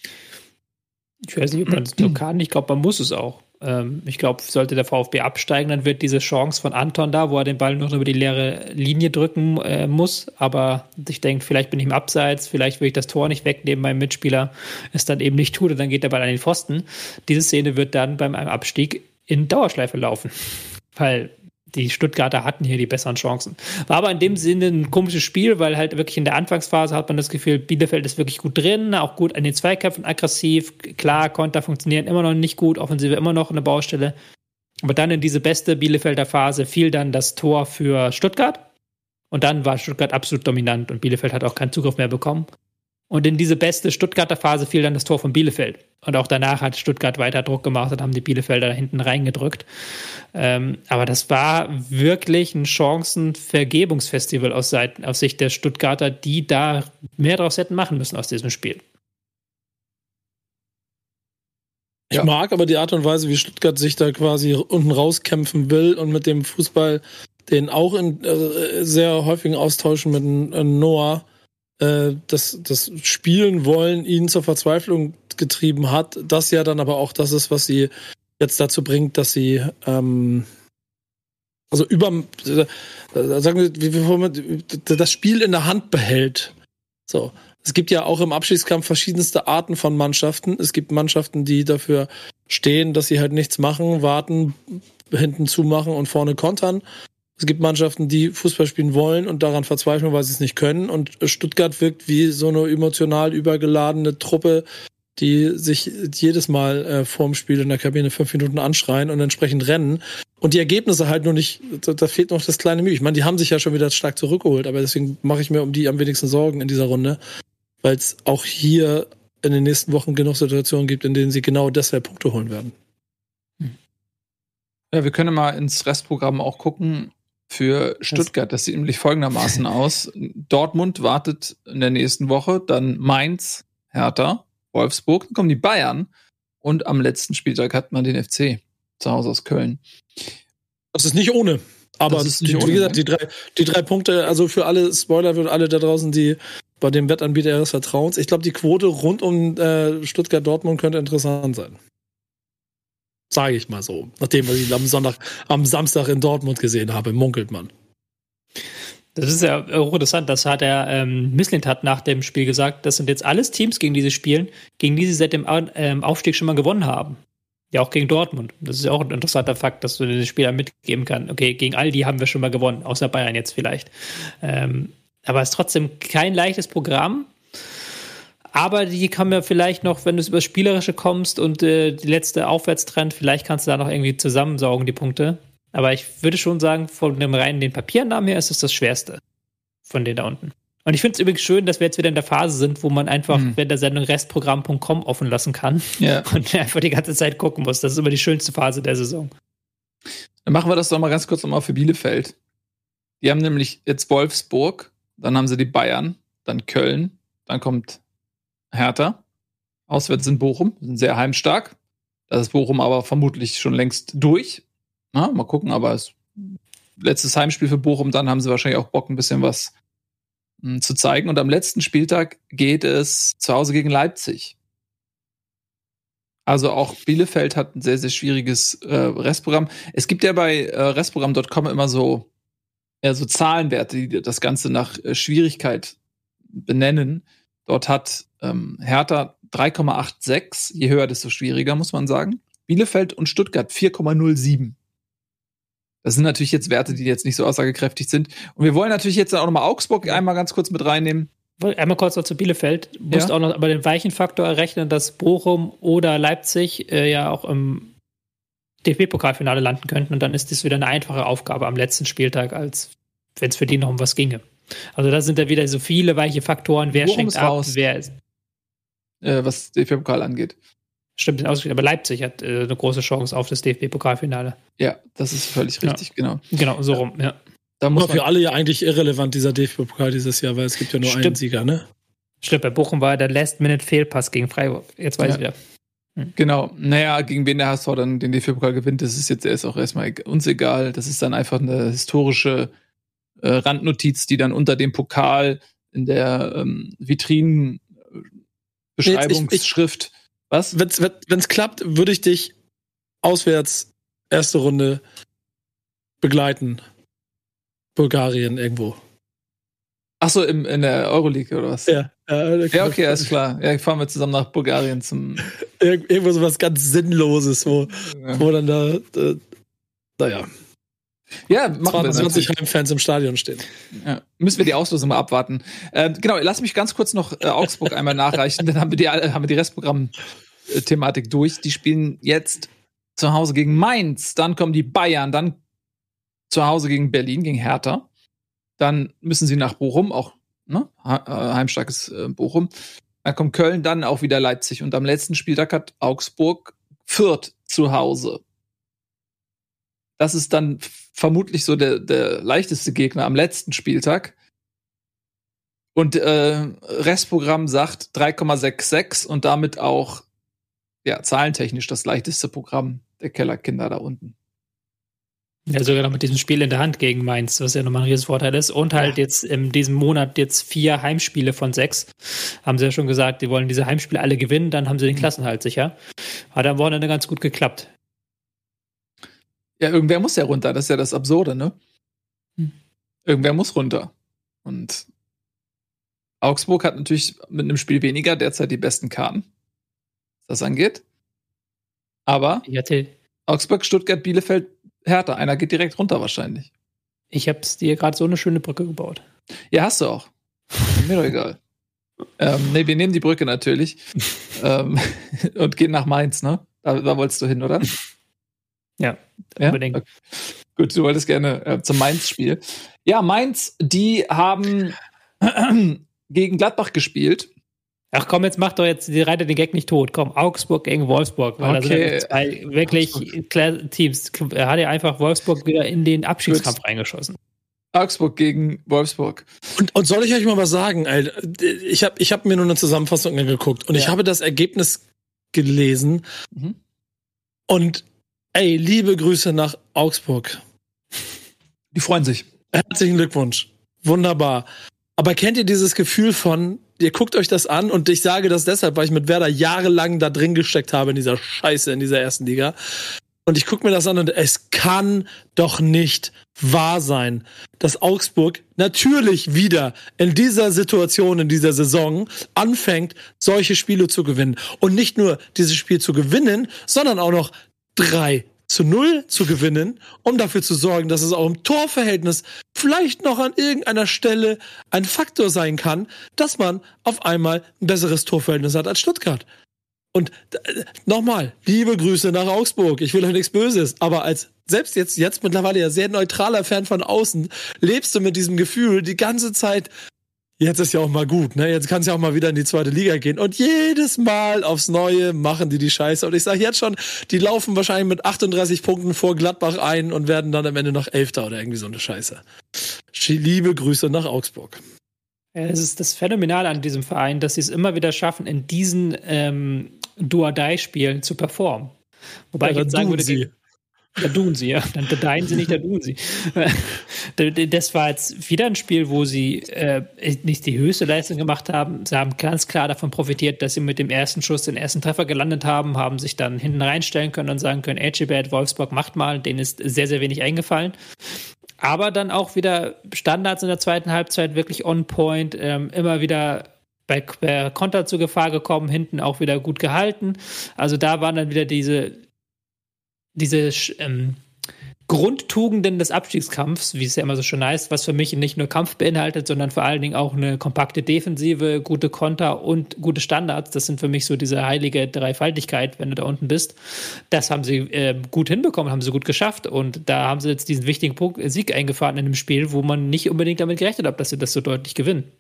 Ich weiß nicht, ob man das nur *clears throat* kann. Ich glaube, man muss es auch. Ähm, ich glaube, sollte der VfB absteigen, dann wird diese Chance von Anton da, wo er den Ball noch über die leere Linie drücken äh, muss. Aber ich denke, vielleicht bin ich im Abseits, vielleicht will ich das Tor nicht wegnehmen, mein Mitspieler es dann eben nicht tut und dann geht der Ball an den Pfosten. Diese Szene wird dann beim Abstieg in Dauerschleife laufen. *laughs* Weil die Stuttgarter hatten hier die besseren Chancen. War aber in dem Sinne ein komisches Spiel, weil halt wirklich in der Anfangsphase hat man das Gefühl, Bielefeld ist wirklich gut drin, auch gut an den Zweikämpfen aggressiv. Klar, Konter funktionieren immer noch nicht gut, Offensive immer noch eine Baustelle. Aber dann in diese beste Bielefelder Phase fiel dann das Tor für Stuttgart. Und dann war Stuttgart absolut dominant und Bielefeld hat auch keinen Zugriff mehr bekommen. Und in diese beste Stuttgarter Phase fiel dann das Tor von Bielefeld. Und auch danach hat Stuttgart weiter Druck gemacht und haben die Bielefelder da hinten reingedrückt. Ähm, aber das war wirklich ein Chancenvergebungsfestival aus, Seiten, aus Sicht der Stuttgarter, die da mehr draus hätten machen müssen aus diesem Spiel. Ich ja. mag aber die Art und Weise, wie Stuttgart sich da quasi unten rauskämpfen will und mit dem Fußball, den auch in äh, sehr häufigen Austauschen mit äh, Noah äh, das, das Spielen wollen ihn zur Verzweiflung getrieben hat. Das ja dann aber auch das ist, was sie jetzt dazu bringt, dass sie ähm, also über äh, sagen wir, wie, wie, das Spiel in der Hand behält. So. Es gibt ja auch im Abschiedskampf verschiedenste Arten von Mannschaften. Es gibt Mannschaften, die dafür stehen, dass sie halt nichts machen, warten, hinten zumachen und vorne kontern. Es gibt Mannschaften, die Fußball spielen wollen und daran verzweifeln, weil sie es nicht können. Und Stuttgart wirkt wie so eine emotional übergeladene Truppe, die sich jedes Mal äh, vorm Spiel in der Kabine fünf Minuten anschreien und entsprechend rennen. Und die Ergebnisse halt nur nicht, da, da fehlt noch das kleine Mühe. Ich meine, die haben sich ja schon wieder stark zurückgeholt, aber deswegen mache ich mir um die am wenigsten Sorgen in dieser Runde, weil es auch hier in den nächsten Wochen genug Situationen gibt, in denen sie genau deshalb Punkte holen werden. Ja, wir können mal ins Restprogramm auch gucken für Stuttgart. Das sieht nämlich folgendermaßen *laughs* aus. Dortmund wartet in der nächsten Woche, dann Mainz, Hertha, Wolfsburg, dann kommen die Bayern und am letzten Spieltag hat man den FC zu Hause aus Köln. Das ist nicht ohne. Aber nicht die, ohne, wie gesagt, ne? die drei, die drei Punkte, also für alle Spoiler, für alle da draußen, die bei dem Wettanbieter ihres Vertrauens, ich glaube, die Quote rund um äh, Stuttgart-Dortmund könnte interessant sein. Sage ich mal so. Nachdem was ich am Sonntag, am Samstag in Dortmund gesehen habe, munkelt man. Das ist ja auch interessant, das hat er, ähm, Misslint hat nach dem Spiel gesagt, das sind jetzt alles Teams, gegen die sie spielen, gegen die sie seit dem ähm, Aufstieg schon mal gewonnen haben. Ja, auch gegen Dortmund. Das ist ja auch ein interessanter Fakt, dass du den Spielern mitgeben kannst. Okay, gegen all die haben wir schon mal gewonnen, außer Bayern jetzt vielleicht. Ähm, aber es ist trotzdem kein leichtes Programm. Aber die kann mir vielleicht noch, wenn du über Spielerische kommst und äh, die letzte Aufwärtstrend, vielleicht kannst du da noch irgendwie zusammensaugen, die Punkte. Aber ich würde schon sagen, von dem reinen den Papiernamen her ist es das Schwerste von denen da unten. Und ich finde es übrigens schön, dass wir jetzt wieder in der Phase sind, wo man einfach mhm. während der Sendung restprogramm.com offen lassen kann *laughs* ja. *laughs* und einfach die ganze Zeit gucken muss. Das ist immer die schönste Phase der Saison. Dann machen wir das doch mal ganz kurz nochmal für Bielefeld. Die haben nämlich jetzt Wolfsburg, dann haben sie die Bayern, dann Köln, dann kommt Hertha. Auswärts in Bochum, sind sehr heimstark. Das ist Bochum aber vermutlich schon längst durch. Na, mal gucken, aber es letztes Heimspiel für Bochum, dann haben sie wahrscheinlich auch Bock, ein bisschen was hm, zu zeigen. Und am letzten Spieltag geht es zu Hause gegen Leipzig. Also auch Bielefeld hat ein sehr, sehr schwieriges äh, Restprogramm. Es gibt ja bei äh, restprogramm.com immer so, ja, so Zahlenwerte, die das Ganze nach äh, Schwierigkeit benennen. Dort hat ähm, Hertha 3,86, je höher, desto schwieriger, muss man sagen. Bielefeld und Stuttgart 4,07. Das sind natürlich jetzt Werte, die jetzt nicht so aussagekräftig sind. Und wir wollen natürlich jetzt auch nochmal Augsburg einmal ganz kurz mit reinnehmen. Einmal kurz noch zu Bielefeld. Du musst ja. auch noch aber den weichen Faktor errechnen, dass Bochum oder Leipzig äh, ja auch im DFB-Pokalfinale landen könnten. Und dann ist das wieder eine einfache Aufgabe am letzten Spieltag, als wenn es für die noch um was ginge. Also da sind da wieder so viele weiche Faktoren. Wer Bochum schenkt ab, raus. wer ist. Äh, was DFB-Pokal angeht. Stimmt, den Ausgleich. Aber Leipzig hat äh, eine große Chance auf das DFB-Pokalfinale. Ja, das ist völlig richtig, ja. genau. Genau, so rum, ja. Da muss für alle ja eigentlich irrelevant, dieser DFB-Pokal dieses Jahr, weil es gibt ja nur Stimmt. einen Sieger, ne? Stimmt, bei Bochum war der Last-Minute-Fehlpass gegen Freiburg. Jetzt weiß ja. ich wieder. Hm. Genau, naja, gegen wen der HSV dann den DFB-Pokal gewinnt, das ist jetzt erst auch erstmal uns egal. Das ist dann einfach eine historische äh, Randnotiz, die dann unter dem Pokal in der ähm, Vitrinenbeschreibungsschrift. Was? Wenn es klappt, würde ich dich auswärts, erste Runde begleiten. Bulgarien irgendwo. Ach so, im, in der Euroleague oder was? Ja, äh, Ja, okay, alles klar. Ja, fahren wir zusammen nach Bulgarien zum. *laughs* Ir irgendwo so was ganz Sinnloses, wo, Ja, wo dann da, äh, naja, ja machen wir 20 natürlich. Heimfans im Stadion stehen. Ja. Müssen wir die Auslosung mal abwarten. Ähm, genau, lass mich ganz kurz noch äh, Augsburg einmal nachreichen, *laughs* dann haben wir die, haben wir die Restprogramm-Thematik durch. Die spielen jetzt zu Hause gegen Mainz, dann kommen die Bayern, dann zu Hause gegen Berlin, gegen Hertha. Dann müssen sie nach Bochum, auch ne? Äh, heimstarkes äh, Bochum. Dann kommt Köln, dann auch wieder Leipzig. Und am letzten Spieltag hat Augsburg Fürth zu Hause. Das ist dann vermutlich so der, der leichteste Gegner am letzten Spieltag. Und äh, Restprogramm sagt 3,66 und damit auch ja, zahlentechnisch das leichteste Programm der Kellerkinder da unten. Ja, sogar noch mit diesem Spiel in der Hand gegen Mainz, was ja nochmal ein Riesenvorteil ist. Und halt jetzt in diesem Monat jetzt vier Heimspiele von sechs. Haben sie ja schon gesagt, die wollen diese Heimspiele alle gewinnen, dann haben sie den Klassenhalt sicher. Hat am Wochenende ganz gut geklappt. Ja, irgendwer muss ja runter, das ist ja das Absurde, ne? Hm. Irgendwer muss runter. Und Augsburg hat natürlich mit einem Spiel weniger derzeit die besten Karten, was das angeht. Aber hatte, Augsburg, Stuttgart, Bielefeld, Hertha, einer geht direkt runter wahrscheinlich. ich hab's dir gerade so eine schöne Brücke gebaut. Ja, hast du auch. Mir doch *laughs* egal. Ähm, nee, wir nehmen die Brücke natürlich *laughs* ähm, *laughs* und gehen nach Mainz, ne? Da, da wolltest du hin, oder? Ja, Ja? unbedingt. Okay. Gut, du wolltest gerne äh, zum Mainz-Spiel. Ja, Mainz, die haben *clears throat* gegen Gladbach gespielt. Ach komm, jetzt mach doch jetzt, die reitet den Gag nicht tot. Komm, Augsburg gegen Wolfsburg. Weil Okay. da sind zwei wirklich klar Teams. Er hat ja einfach Wolfsburg wieder in den Abschiedskampf reingeschossen. Augsburg gegen Wolfsburg. Und, und soll ich euch mal was sagen? Alter? Ich habe ich hab mir nur eine Zusammenfassung angeguckt und ich Ja. habe das Ergebnis gelesen Mhm. und ey, liebe Grüße nach Augsburg. Die freuen sich. Herzlichen Glückwunsch. Wunderbar. Aber kennt ihr dieses Gefühl von, ihr guckt euch das an und ich sage das deshalb, weil ich mit Werder jahrelang da drin gesteckt habe in dieser Scheiße, in dieser ersten Liga. Und ich gucke mir das an und es kann doch nicht wahr sein, dass Augsburg natürlich wieder in dieser Situation, in dieser Saison anfängt, solche Spiele zu gewinnen. Und nicht nur dieses Spiel zu gewinnen, sondern auch noch drei zu null zu gewinnen, um dafür zu sorgen, dass es auch im Torverhältnis vielleicht noch an irgendeiner Stelle ein Faktor sein kann, dass man auf einmal ein besseres Torverhältnis hat als Stuttgart. Und äh, nochmal, liebe Grüße nach Augsburg. Ich will euch nichts Böses, aber als selbst jetzt, jetzt mittlerweile ja sehr neutraler Fan von außen, lebst du mit diesem Gefühl die ganze Zeit, jetzt ist ja auch mal gut, ne? Jetzt kann es ja auch mal wieder in die zweite Liga gehen. Und jedes Mal aufs Neue machen die die Scheiße. Und ich sage jetzt schon, die laufen wahrscheinlich mit 38 Punkten vor Gladbach ein und werden dann am Ende noch Elfter oder irgendwie so eine Scheiße. Liebe Grüße nach Augsburg. Es ist das Phänomenale an diesem Verein, dass sie es immer wieder schaffen, in diesen ähm, Do-or-Die-Spielen zu performen. Wobei ich Ja, jetzt sagen würde, sie. Da tun sie, ja. Dann da deien sie nicht, da tun sie. *laughs* Das war jetzt wieder ein Spiel, wo sie äh, nicht die höchste Leistung gemacht haben. Sie haben ganz klar davon profitiert, dass sie mit dem ersten Schuss den ersten Treffer gelandet haben, haben sich dann hinten reinstellen können und sagen können, Bad Wolfsburg macht mal. Denen ist sehr, sehr wenig eingefallen. Aber dann auch wieder Standards in der zweiten Halbzeit wirklich on point, ähm, immer wieder bei, bei Konter zur Gefahr gekommen, hinten auch wieder gut gehalten. Also da waren dann wieder diese, diese ähm, Grundtugenden des Abstiegskampfs, wie es ja immer so schön heißt, was für mich nicht nur Kampf beinhaltet, sondern vor allen Dingen auch eine kompakte Defensive, gute Konter und gute Standards. Das sind für mich so diese heilige Dreifaltigkeit, wenn du da unten bist. Das haben sie äh, gut hinbekommen, haben sie gut geschafft und da haben sie jetzt diesen wichtigen Punkt, Sieg eingefahren in einem Spiel, wo man nicht unbedingt damit gerechnet hat, dass sie das so deutlich gewinnen.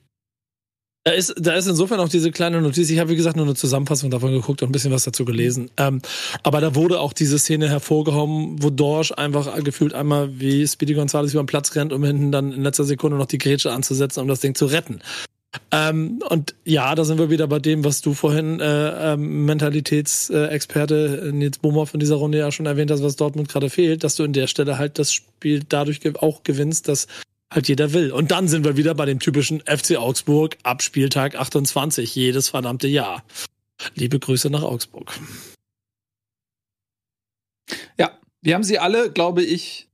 Da ist, da ist insofern auch diese kleine Notiz. Ich habe, wie gesagt, nur eine Zusammenfassung davon geguckt und ein bisschen was dazu gelesen. Ähm, aber da wurde auch diese Szene hervorgehoben, wo Dorsch einfach gefühlt einmal wie Speedy Gonzales über den Platz rennt, um hinten dann in letzter Sekunde noch die Grätsche anzusetzen, um das Ding zu retten. Ähm, und ja, da sind wir wieder bei dem, was du vorhin äh, ähm, Mentalitätsexperte äh, Nils Bohmhoff in dieser Runde ja schon erwähnt hast, was Dortmund gerade fehlt, dass du in der Stelle halt das Spiel dadurch auch gewinnst, dass halt jeder will. Und dann sind wir wieder bei dem typischen FC Augsburg ab Spieltag 28, jedes verdammte Jahr. Liebe Grüße nach Augsburg. Wir haben sie alle, glaube ich,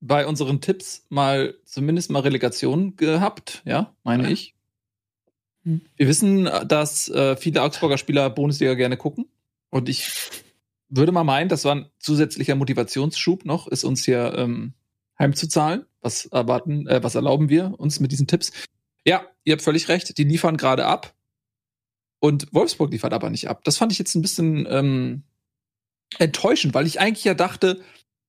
bei unseren Tipps mal zumindest mal Relegation gehabt, ja, meine ich. Hm. Wir wissen, dass äh, viele Augsburger Spieler Bundesliga gerne gucken. Und ich würde mal meinen, das war ein zusätzlicher Motivationsschub noch, ist uns hier ähm, heimzuzahlen. Was erwarten, äh, was erlauben wir uns mit diesen Tipps? Ja, ihr habt völlig recht, die liefern gerade ab. Und Wolfsburg liefert aber nicht ab. Das fand ich jetzt ein bisschen ähm, enttäuschend, weil ich eigentlich ja dachte,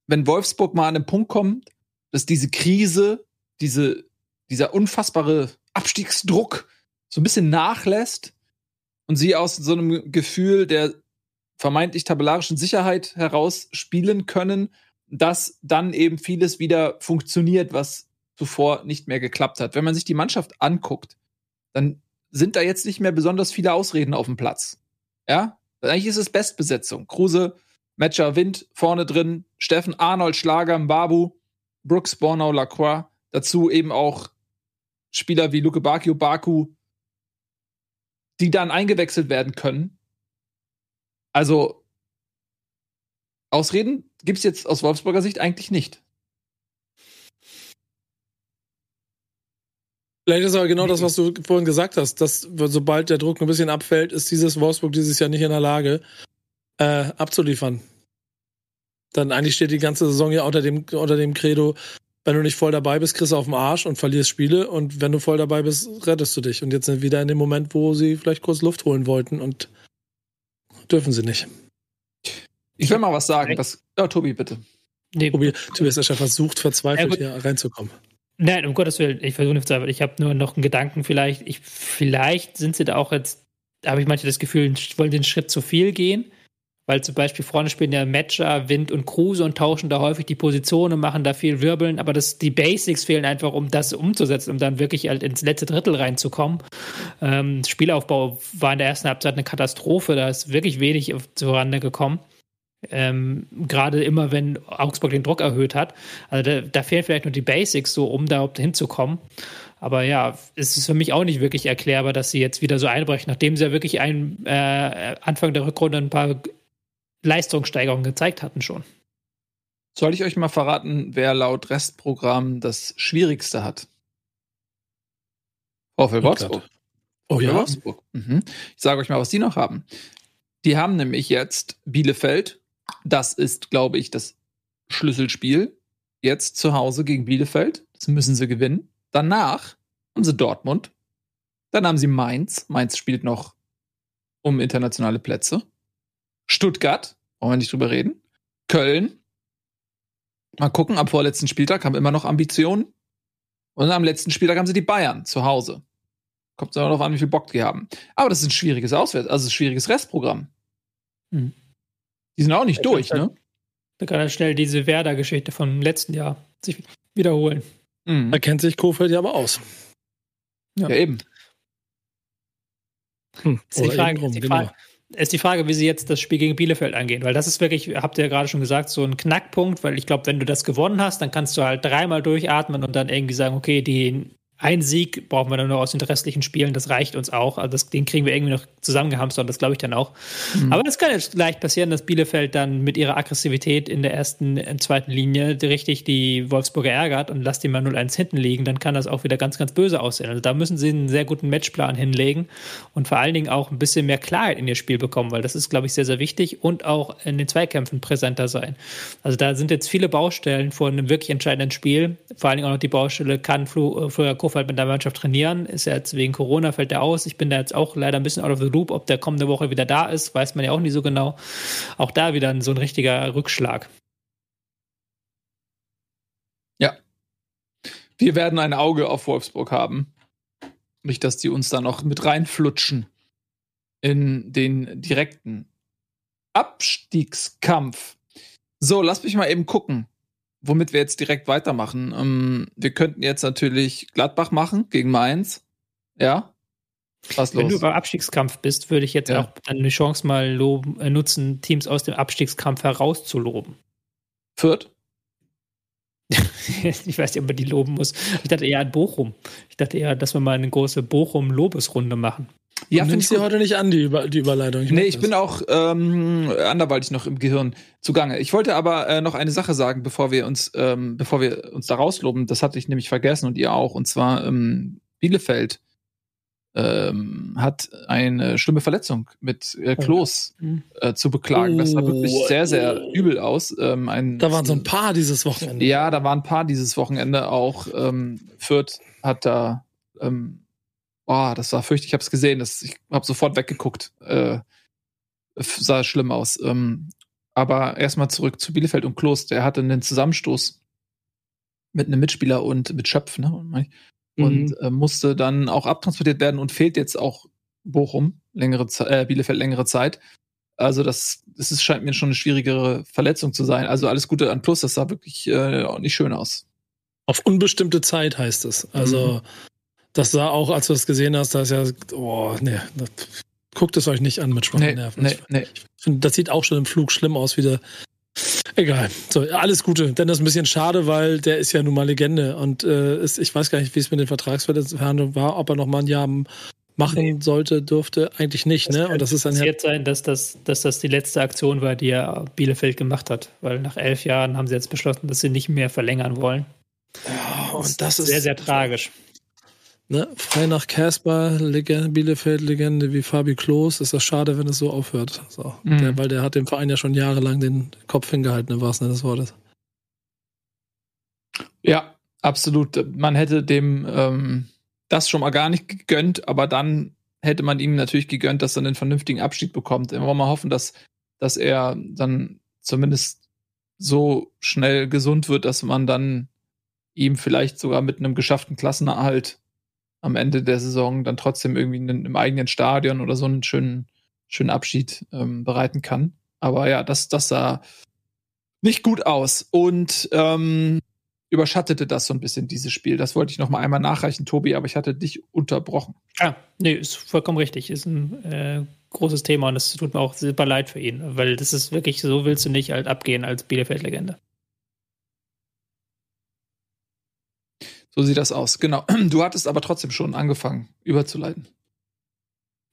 wenn Wolfsburg mal an den Punkt kommt, dass diese Krise, diese, dieser unfassbare Abstiegsdruck so ein bisschen nachlässt und sie aus so einem Gefühl der vermeintlich tabellarischen Sicherheit heraus spielen können, dass dann eben vieles wieder funktioniert, was zuvor nicht mehr geklappt hat. Wenn man sich die Mannschaft anguckt, dann sind da jetzt nicht mehr besonders viele Ausreden auf dem Platz. Ja, eigentlich ist es Bestbesetzung. Kruse, Matcher, Wind vorne drin, Steffen, Arnold, Schlager, Mbabu, Brooks, Bornau, Lacroix. Dazu eben auch Spieler wie Luke Bakio, Baku, die dann eingewechselt werden können. Also Ausreden gibt es jetzt aus Wolfsburger Sicht eigentlich nicht. Vielleicht ist aber genau das, was du vorhin gesagt hast, dass sobald der Druck ein bisschen abfällt, ist dieses Wolfsburg dieses Jahr nicht in der Lage, äh, abzuliefern. Dann eigentlich steht die ganze Saison ja unter dem, unter dem Credo, wenn du nicht voll dabei bist, kriegst du auf den Arsch und verlierst Spiele und wenn du voll dabei bist, rettest du dich. Und jetzt sind wir wieder in dem Moment, wo sie vielleicht kurz Luft holen wollten und dürfen sie nicht. Ich will mal was sagen. Das, ja, Tobi, bitte. Nee, Tobi, Tobi ist ja schon versucht, verzweifelt ja, hier reinzukommen. Nein, um Gottes Willen, ich versuche nicht zu Ich habe nur noch einen Gedanken, vielleicht, ich, vielleicht sind sie da auch jetzt, habe ich manchmal das Gefühl, wollen den Schritt zu viel gehen. Weil zum Beispiel vorne spielen ja Matcher, Wind und Kruse und tauschen da häufig die Positionen und machen da viel Wirbeln, aber das, die Basics fehlen einfach, um das umzusetzen, um dann wirklich halt ins letzte Drittel reinzukommen. Ähm, Spielaufbau war in der ersten Halbzeit eine Katastrophe, da ist wirklich wenig zurande gekommen. Ähm, Gerade immer, wenn Augsburg den Druck erhöht hat. Also da, da fehlen vielleicht nur die Basics, so um da überhaupt hinzukommen. Aber ja, es ist für mich auch nicht wirklich erklärbar, dass sie jetzt wieder so einbrechen, nachdem sie ja wirklich ein, äh, Anfang der Rückrunde ein paar Leistungssteigerungen gezeigt hatten schon. Soll ich euch mal verraten, wer laut Restprogramm das Schwierigste hat? VfL oh, Wolfsburg. Oh ja. Wolfsburg. Mhm. Ich sage euch mal, was die noch haben. Die haben nämlich jetzt Bielefeld, das ist, glaube ich, das Schlüsselspiel. Jetzt zu Hause gegen Bielefeld. Das müssen sie gewinnen. Danach haben sie Dortmund. Dann haben sie Mainz. Mainz spielt noch um internationale Plätze. Stuttgart, wollen wir nicht drüber reden. Köln. Mal gucken, am vorletzten Spieltag haben immer noch Ambitionen. Und am letzten Spieltag haben sie die Bayern zu Hause. Kommt darauf an, wie viel Bock die haben. Aber das ist ein schwieriges Auswärts, also ein schwieriges Restprogramm. Hm. Die sind auch nicht ich durch, ne? Da kann er schnell diese Werder-Geschichte vom letzten Jahr sich wiederholen. Mhm. Da kennt sich Kofeld ja aber aus. Ja, ja eben. Hm. Ist, die Frage, ist, die Frage, genau. ist die Frage, wie sie jetzt das Spiel gegen Bielefeld angehen, weil das ist wirklich, habt ihr ja gerade schon gesagt, so ein Knackpunkt, weil ich glaube, wenn du das gewonnen hast, dann kannst du halt dreimal durchatmen und dann irgendwie sagen, okay, die ein Sieg brauchen wir dann nur aus den restlichen Spielen, das reicht uns auch. Also das, den kriegen wir irgendwie noch zusammengehamstert, das glaube ich dann auch. Mhm. Aber es kann jetzt leicht passieren, dass Bielefeld dann mit ihrer Aggressivität in der ersten, in zweiten Linie richtig die Wolfsburger ärgert und lasst die mal 0-1 hinten liegen, dann kann das auch wieder ganz, ganz böse aussehen. Also da müssen sie einen sehr guten Matchplan hinlegen und vor allen Dingen auch ein bisschen mehr Klarheit in ihr Spiel bekommen, weil das ist, glaube ich, sehr, sehr wichtig und auch in den Zweikämpfen präsenter sein. Also da sind jetzt viele Baustellen vor einem wirklich entscheidenden Spiel. Vor allen Dingen auch noch die Baustelle, kann Florian Kofeld mit der Mannschaft trainieren. Ist ja jetzt wegen Corona fällt er aus. Ich bin da jetzt auch leider ein bisschen out of the loop. Ob der kommende Woche wieder da ist, weiß man ja auch nicht so genau. Auch da wieder so ein richtiger Rückschlag. Ja. Wir werden ein Auge auf Wolfsburg haben. Nicht, dass die uns da noch mit reinflutschen in den direkten Abstiegskampf. So, lass mich mal eben gucken womit wir jetzt direkt weitermachen. Ähm, wir könnten jetzt natürlich Gladbach machen gegen Mainz. Ja. Was Wenn los? du beim Abstiegskampf bist, würde ich jetzt ja. auch eine Chance mal loben, äh, nutzen, Teams aus dem Abstiegskampf herauszuloben. Fürth? *laughs* ich weiß nicht, ob man die loben muss. Ich dachte eher an Bochum. Ich dachte eher, dass wir mal eine große Bochum-Lobesrunde machen. Ja, finde ich sie heute nicht an, die, Über die Überleitung. Ich nee, ich das. bin auch ähm, anderweitig noch im Gehirn zugange. Ich wollte aber äh, noch eine Sache sagen, bevor wir uns, ähm, bevor wir uns da rausloben. Das hatte ich nämlich vergessen und ihr auch. Und zwar ähm, Bielefeld ähm, hat eine schlimme Verletzung mit äh, Klos mhm. äh, zu beklagen. Das sah wirklich oh, sehr, sehr oh. übel aus. Ähm, ein, da waren so ein paar dieses Wochenende. Ja, da waren ein paar dieses Wochenende auch. Ähm, Fürth hat da ähm, das war fürchterlich. Ich habe es gesehen. Das, ich habe sofort weggeguckt. Äh, sah schlimm aus. Ähm, aber erstmal zurück zu Bielefeld und Klos. Der hatte einen Zusammenstoß mit einem Mitspieler und mit Schöpf, ne? Und mhm. äh, musste dann auch abtransportiert werden und fehlt jetzt auch Bochum längere äh, Bielefeld längere Zeit. Also das, das ist, scheint mir schon eine schwierigere Verletzung zu sein. Also alles Gute an Plus, das sah wirklich äh, auch nicht schön aus. Auf unbestimmte Zeit heißt es. Also mhm das sah auch, als du das gesehen hast, da ist ja, oh, nee, das, guckt es euch nicht an mit schwachen nee, Nerven. Nee, nee. Ich finde, das sieht auch schon im Flug schlimm aus, wieder. Egal. So, alles Gute. Denn das ist ein bisschen schade, weil der ist ja nun mal Legende. Und äh, ist, ich weiß gar nicht, wie es mit den Vertragsverhandlungen war, ob er noch mal ein Jahr machen nee. sollte, durfte. Eigentlich nicht, das ne? Und das ist dann ja sein, dass das, dass das die letzte Aktion war, die er Bielefeld gemacht hat. Weil nach elf Jahren haben sie jetzt beschlossen, dass sie nicht mehr verlängern wollen. Ja, und das, das ist sehr, sehr tragisch. Ne? Frei nach Casper, Legende, Bielefeld-Legende wie Fabi Klos, ist das schade, wenn es so aufhört. So. Mhm. Der, weil der hat dem Verein ja schon jahrelang den Kopf hingehalten, im wahrsten Sinne des Wortes. Ja, absolut. Man hätte dem ähm, das schon mal gar nicht gegönnt, aber dann hätte man ihm natürlich gegönnt, dass er einen vernünftigen Abschied bekommt. Wir wollen mal hoffen, dass, dass er dann zumindest so schnell gesund wird, dass man dann ihm vielleicht sogar mit einem geschafften Klassenerhalt am Ende der Saison dann trotzdem irgendwie in, im eigenen Stadion oder so einen schönen, schönen Abschied ähm, bereiten kann. Aber ja, das, das sah nicht gut aus und ähm, überschattete das so ein bisschen, dieses Spiel. Das wollte ich noch mal einmal nachreichen, Tobi, aber ich hatte dich unterbrochen. Ah, nee, ist vollkommen richtig. Ist ein äh, großes Thema und es tut mir auch super leid für ihn, weil das ist wirklich, so willst du nicht halt abgehen als Bielefeld-Legende. So sieht das aus, genau. *clears throat* Du hattest aber trotzdem schon angefangen, überzuleiten.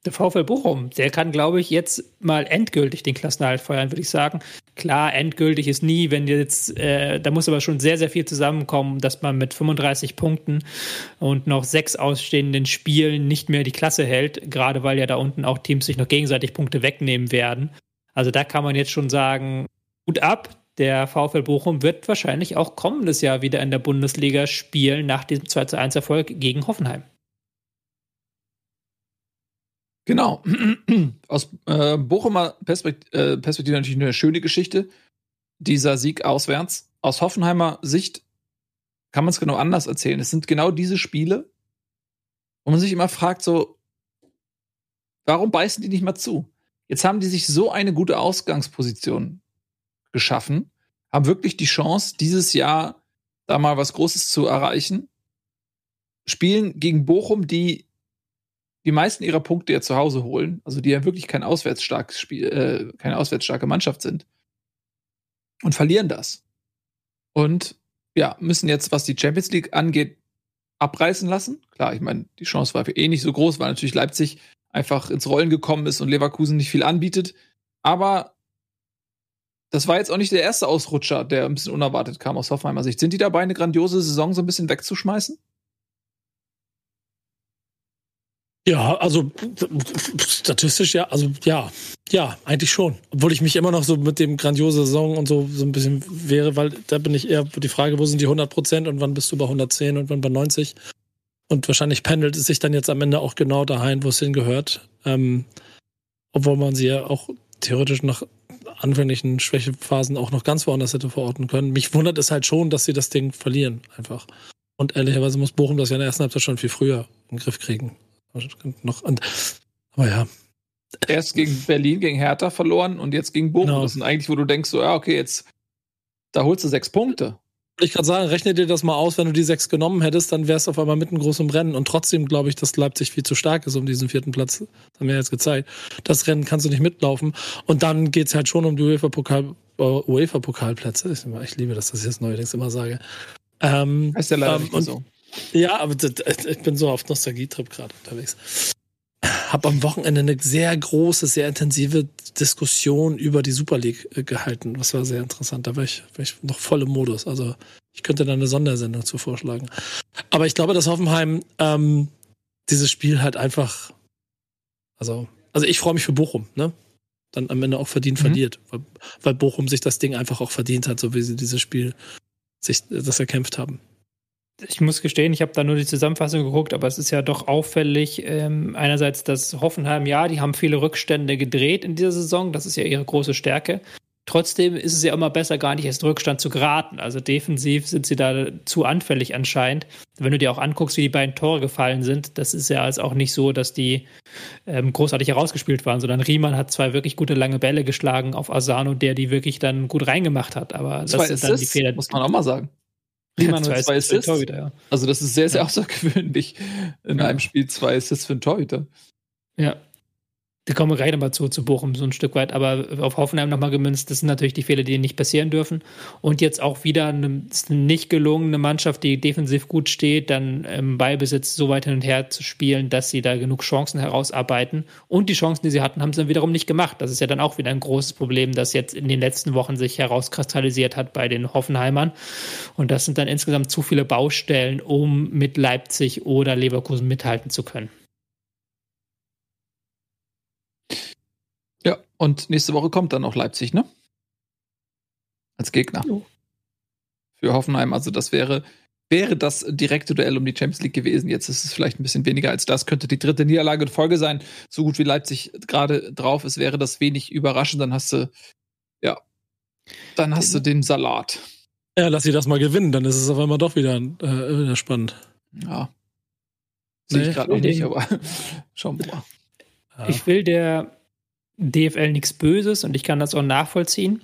Der VfL Bochum, der kann, glaube ich, jetzt mal endgültig den Klassenerhalt feuern, würde ich sagen. Klar, endgültig ist nie, wenn jetzt, äh, da muss aber schon sehr, sehr viel zusammenkommen, dass man mit 35 Punkten und noch sechs ausstehenden Spielen nicht mehr die Klasse hält, gerade weil ja da unten auch Teams sich noch gegenseitig Punkte wegnehmen werden. Also da kann man jetzt schon sagen, gut ab, der VfL Bochum wird wahrscheinlich auch kommendes Jahr wieder in der Bundesliga spielen nach diesem 2 zu 1 Erfolg gegen Hoffenheim. Genau. *clears throat* Aus äh, Bochumer Perspekt äh, Perspektive natürlich eine schöne Geschichte. Dieser Sieg auswärts. Aus Hoffenheimer Sicht kann man es genau anders erzählen. Es sind genau diese Spiele, wo man sich immer fragt, so, warum beißen die nicht mal zu? Jetzt haben die sich so eine gute Ausgangsposition geschaffen, haben wirklich die Chance, dieses Jahr da mal was Großes zu erreichen. Spielen gegen Bochum, die die meisten ihrer Punkte ja zu Hause holen, also die ja wirklich kein auswärtsstarkes Spiel, äh, keine auswärtsstarke Mannschaft sind. Und verlieren das. Und ja, müssen jetzt, was die Champions League angeht, abreißen lassen. Klar, ich meine, die Chance war für eh nicht so groß, weil natürlich Leipzig einfach ins Rollen gekommen ist und Leverkusen nicht viel anbietet. Aber das war jetzt auch nicht der erste Ausrutscher, der ein bisschen unerwartet kam aus Hoffenheimer Sicht. Sind die dabei, eine grandiose Saison so ein bisschen wegzuschmeißen? Ja, also statistisch ja, also ja, ja, eigentlich schon. Obwohl ich mich immer noch so mit dem grandiose Saison und so so ein bisschen wäre, weil da bin ich eher die Frage, wo sind die 100 Prozent und wann bist du bei 110 und wann bei 90? Und wahrscheinlich pendelt es sich dann jetzt am Ende auch genau dahin, wo es hingehört. Ähm, obwohl man sie ja auch theoretisch nach anfänglichen Schwächephasen auch noch ganz woanders hätte verorten können. Mich wundert es halt schon, dass sie das Ding verlieren, einfach. Und ehrlicherweise muss Bochum das ja in der ersten Halbzeit schon viel früher in den Griff kriegen. Noch, aber ja. Erst gegen Berlin, gegen Hertha verloren und jetzt gegen Bochum. Genau. Das sind eigentlich, wo du denkst, so, ja, okay, jetzt, da holst du sechs Punkte ich gerade sagen, rechne dir das mal aus, wenn du die sechs genommen hättest, dann wärst du auf einmal mitten groß im Rennen. Und trotzdem glaube ich, dass Leipzig viel zu stark ist um diesen vierten Platz. Das haben wir jetzt gezeigt. Das Rennen kannst du nicht mitlaufen. Und dann geht's halt schon um die UEFA-Pokal, äh, UEFA-Pokalplätze. Ich, ich, liebe das, dass ich das neuerdings immer sage. Ähm, ja leider ähm, nicht und, so. Ja, aber ich bin so auf Nostalgietrip gerade unterwegs. Habe am Wochenende eine sehr große, sehr intensive Diskussion über die Super League äh, gehalten. Das war sehr interessant. Da war ich, war ich noch voll im Modus. Also ich könnte da eine Sondersendung zu vorschlagen. Aber ich glaube, dass Hoffenheim ähm, dieses Spiel halt einfach, also, also ich freue mich für Bochum, ne? Dann am Ende auch verdient mhm. verliert, weil, weil Bochum sich das Ding einfach auch verdient hat, so wie sie dieses Spiel sich das erkämpft haben ich muss gestehen, ich habe da nur die Zusammenfassung geguckt, aber es ist ja doch auffällig. Ähm, einerseits, dass Hoffenheim, ja, die haben viele Rückstände gedreht in dieser Saison, das ist ja ihre große Stärke. Trotzdem ist es ja immer besser, gar nicht erst Rückstand zu geraten. Also defensiv sind sie da zu anfällig anscheinend. Wenn du dir auch anguckst, wie die beiden Tore gefallen sind, das ist ja jetzt auch nicht so, dass die ähm, großartig herausgespielt waren, sondern Riemann hat zwei wirklich gute lange Bälle geschlagen auf Asano, der die wirklich dann gut reingemacht hat. Aber das, das sind dann die Fehler. Muss man auch mal sagen. Riemann zwei, zwei Assists. Torhüter, ja. Also das ist sehr, sehr ja. *laughs* außergewöhnlich in ja. einem Spiel zwei Assists für einen Torhüter. Ja, die kommen gleich nochmal zu, zu Bochum so ein Stück weit, aber auf Hoffenheim nochmal gemünzt, das sind natürlich die Fehler, die nicht passieren dürfen. Und jetzt auch wieder eine, nicht gelungene Mannschaft, die defensiv gut steht, dann im Ballbesitz so weit hin und her zu spielen, dass sie da genug Chancen herausarbeiten. Und die Chancen, die sie hatten, haben sie dann wiederum nicht gemacht. Das ist ja dann auch wieder ein großes Problem, das jetzt in den letzten Wochen sich herauskristallisiert hat bei den Hoffenheimern. Und das sind dann insgesamt zu viele Baustellen, um mit Leipzig oder Leverkusen mithalten zu können. Ja, und nächste Woche kommt dann auch Leipzig, ne? Als Gegner. Jo. Für Hoffenheim. Also das wäre, wäre das direkte Duell um die Champions League gewesen. Jetzt ist es vielleicht ein bisschen weniger als das. Könnte die dritte Niederlage in Folge sein. So gut wie Leipzig gerade drauf ist, wäre das wenig überraschend. Dann hast du, ja, dann hast den, du den Salat. Ja, lass sie das mal gewinnen, dann ist es auf einmal doch wieder, äh, wieder spannend. Ja. Sehe ich gerade noch nicht, aber *laughs* schauen wir mal. Ich will der DFL nichts Böses und ich kann das auch nachvollziehen.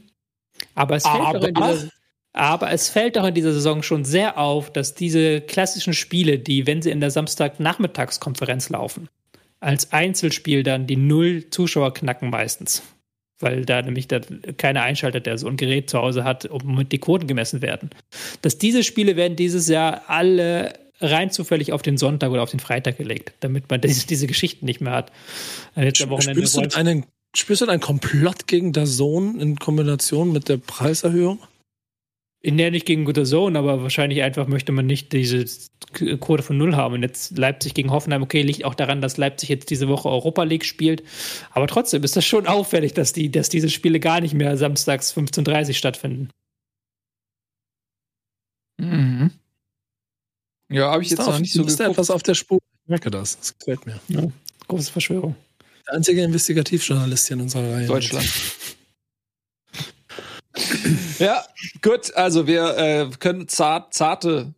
Aber es fällt aber, doch in dieser, aber es fällt doch in dieser Saison schon sehr auf, dass diese klassischen Spiele, die, wenn sie in der Samstagnachmittagskonferenz laufen, als Einzelspiel dann die Null Zuschauer knacken meistens. Weil da nämlich da keiner einschaltet, der so ein Gerät zu Hause hat, um die Quoten gemessen werden. Dass diese Spiele werden dieses Jahr alle rein zufällig auf den Sonntag oder auf den Freitag gelegt, damit man diese, *laughs* diese Geschichten nicht mehr hat. Jetzt am Wochenende Spürst du einen Spürst du einen Komplott gegen der Zone in Kombination mit der Preiserhöhung? In der nicht gegen der Zone, aber wahrscheinlich einfach möchte man nicht diese Quote von Null haben. Und jetzt Leipzig gegen Hoffenheim, okay, liegt auch daran, dass Leipzig jetzt diese Woche Europa League spielt. Aber trotzdem ist das schon auffällig, dass, die, dass diese Spiele gar nicht mehr samstags 15.30 Uhr stattfinden. Mhm. Ja, habe ich jetzt noch nicht so ist etwas auf der Spur. Ich merke das. Das gefällt mir. Ja, große Verschwörung. Der einzige Investigativjournalist hier in unserer Reihe. Deutschland. ja, gut. Also wir äh, können zart, zarte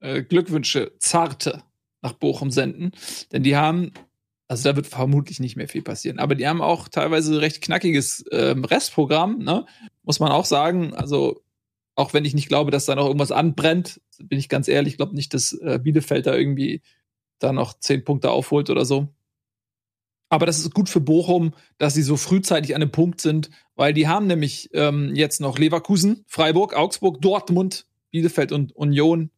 äh, Glückwünsche, zarte nach Bochum senden. Denn die haben, also da wird vermutlich nicht mehr viel passieren, aber die haben auch teilweise recht knackiges ähm, Restprogramm, ne? muss man auch sagen. Also auch wenn ich nicht glaube, dass da noch irgendwas anbrennt, bin ich ganz ehrlich, ich glaube nicht, dass äh, Bielefeld da irgendwie da noch zehn Punkte aufholt oder so. Aber das ist gut für Bochum, dass sie so frühzeitig an dem Punkt sind, weil die haben nämlich ähm, jetzt noch Leverkusen, Freiburg, Augsburg, Dortmund, Bielefeld und Union.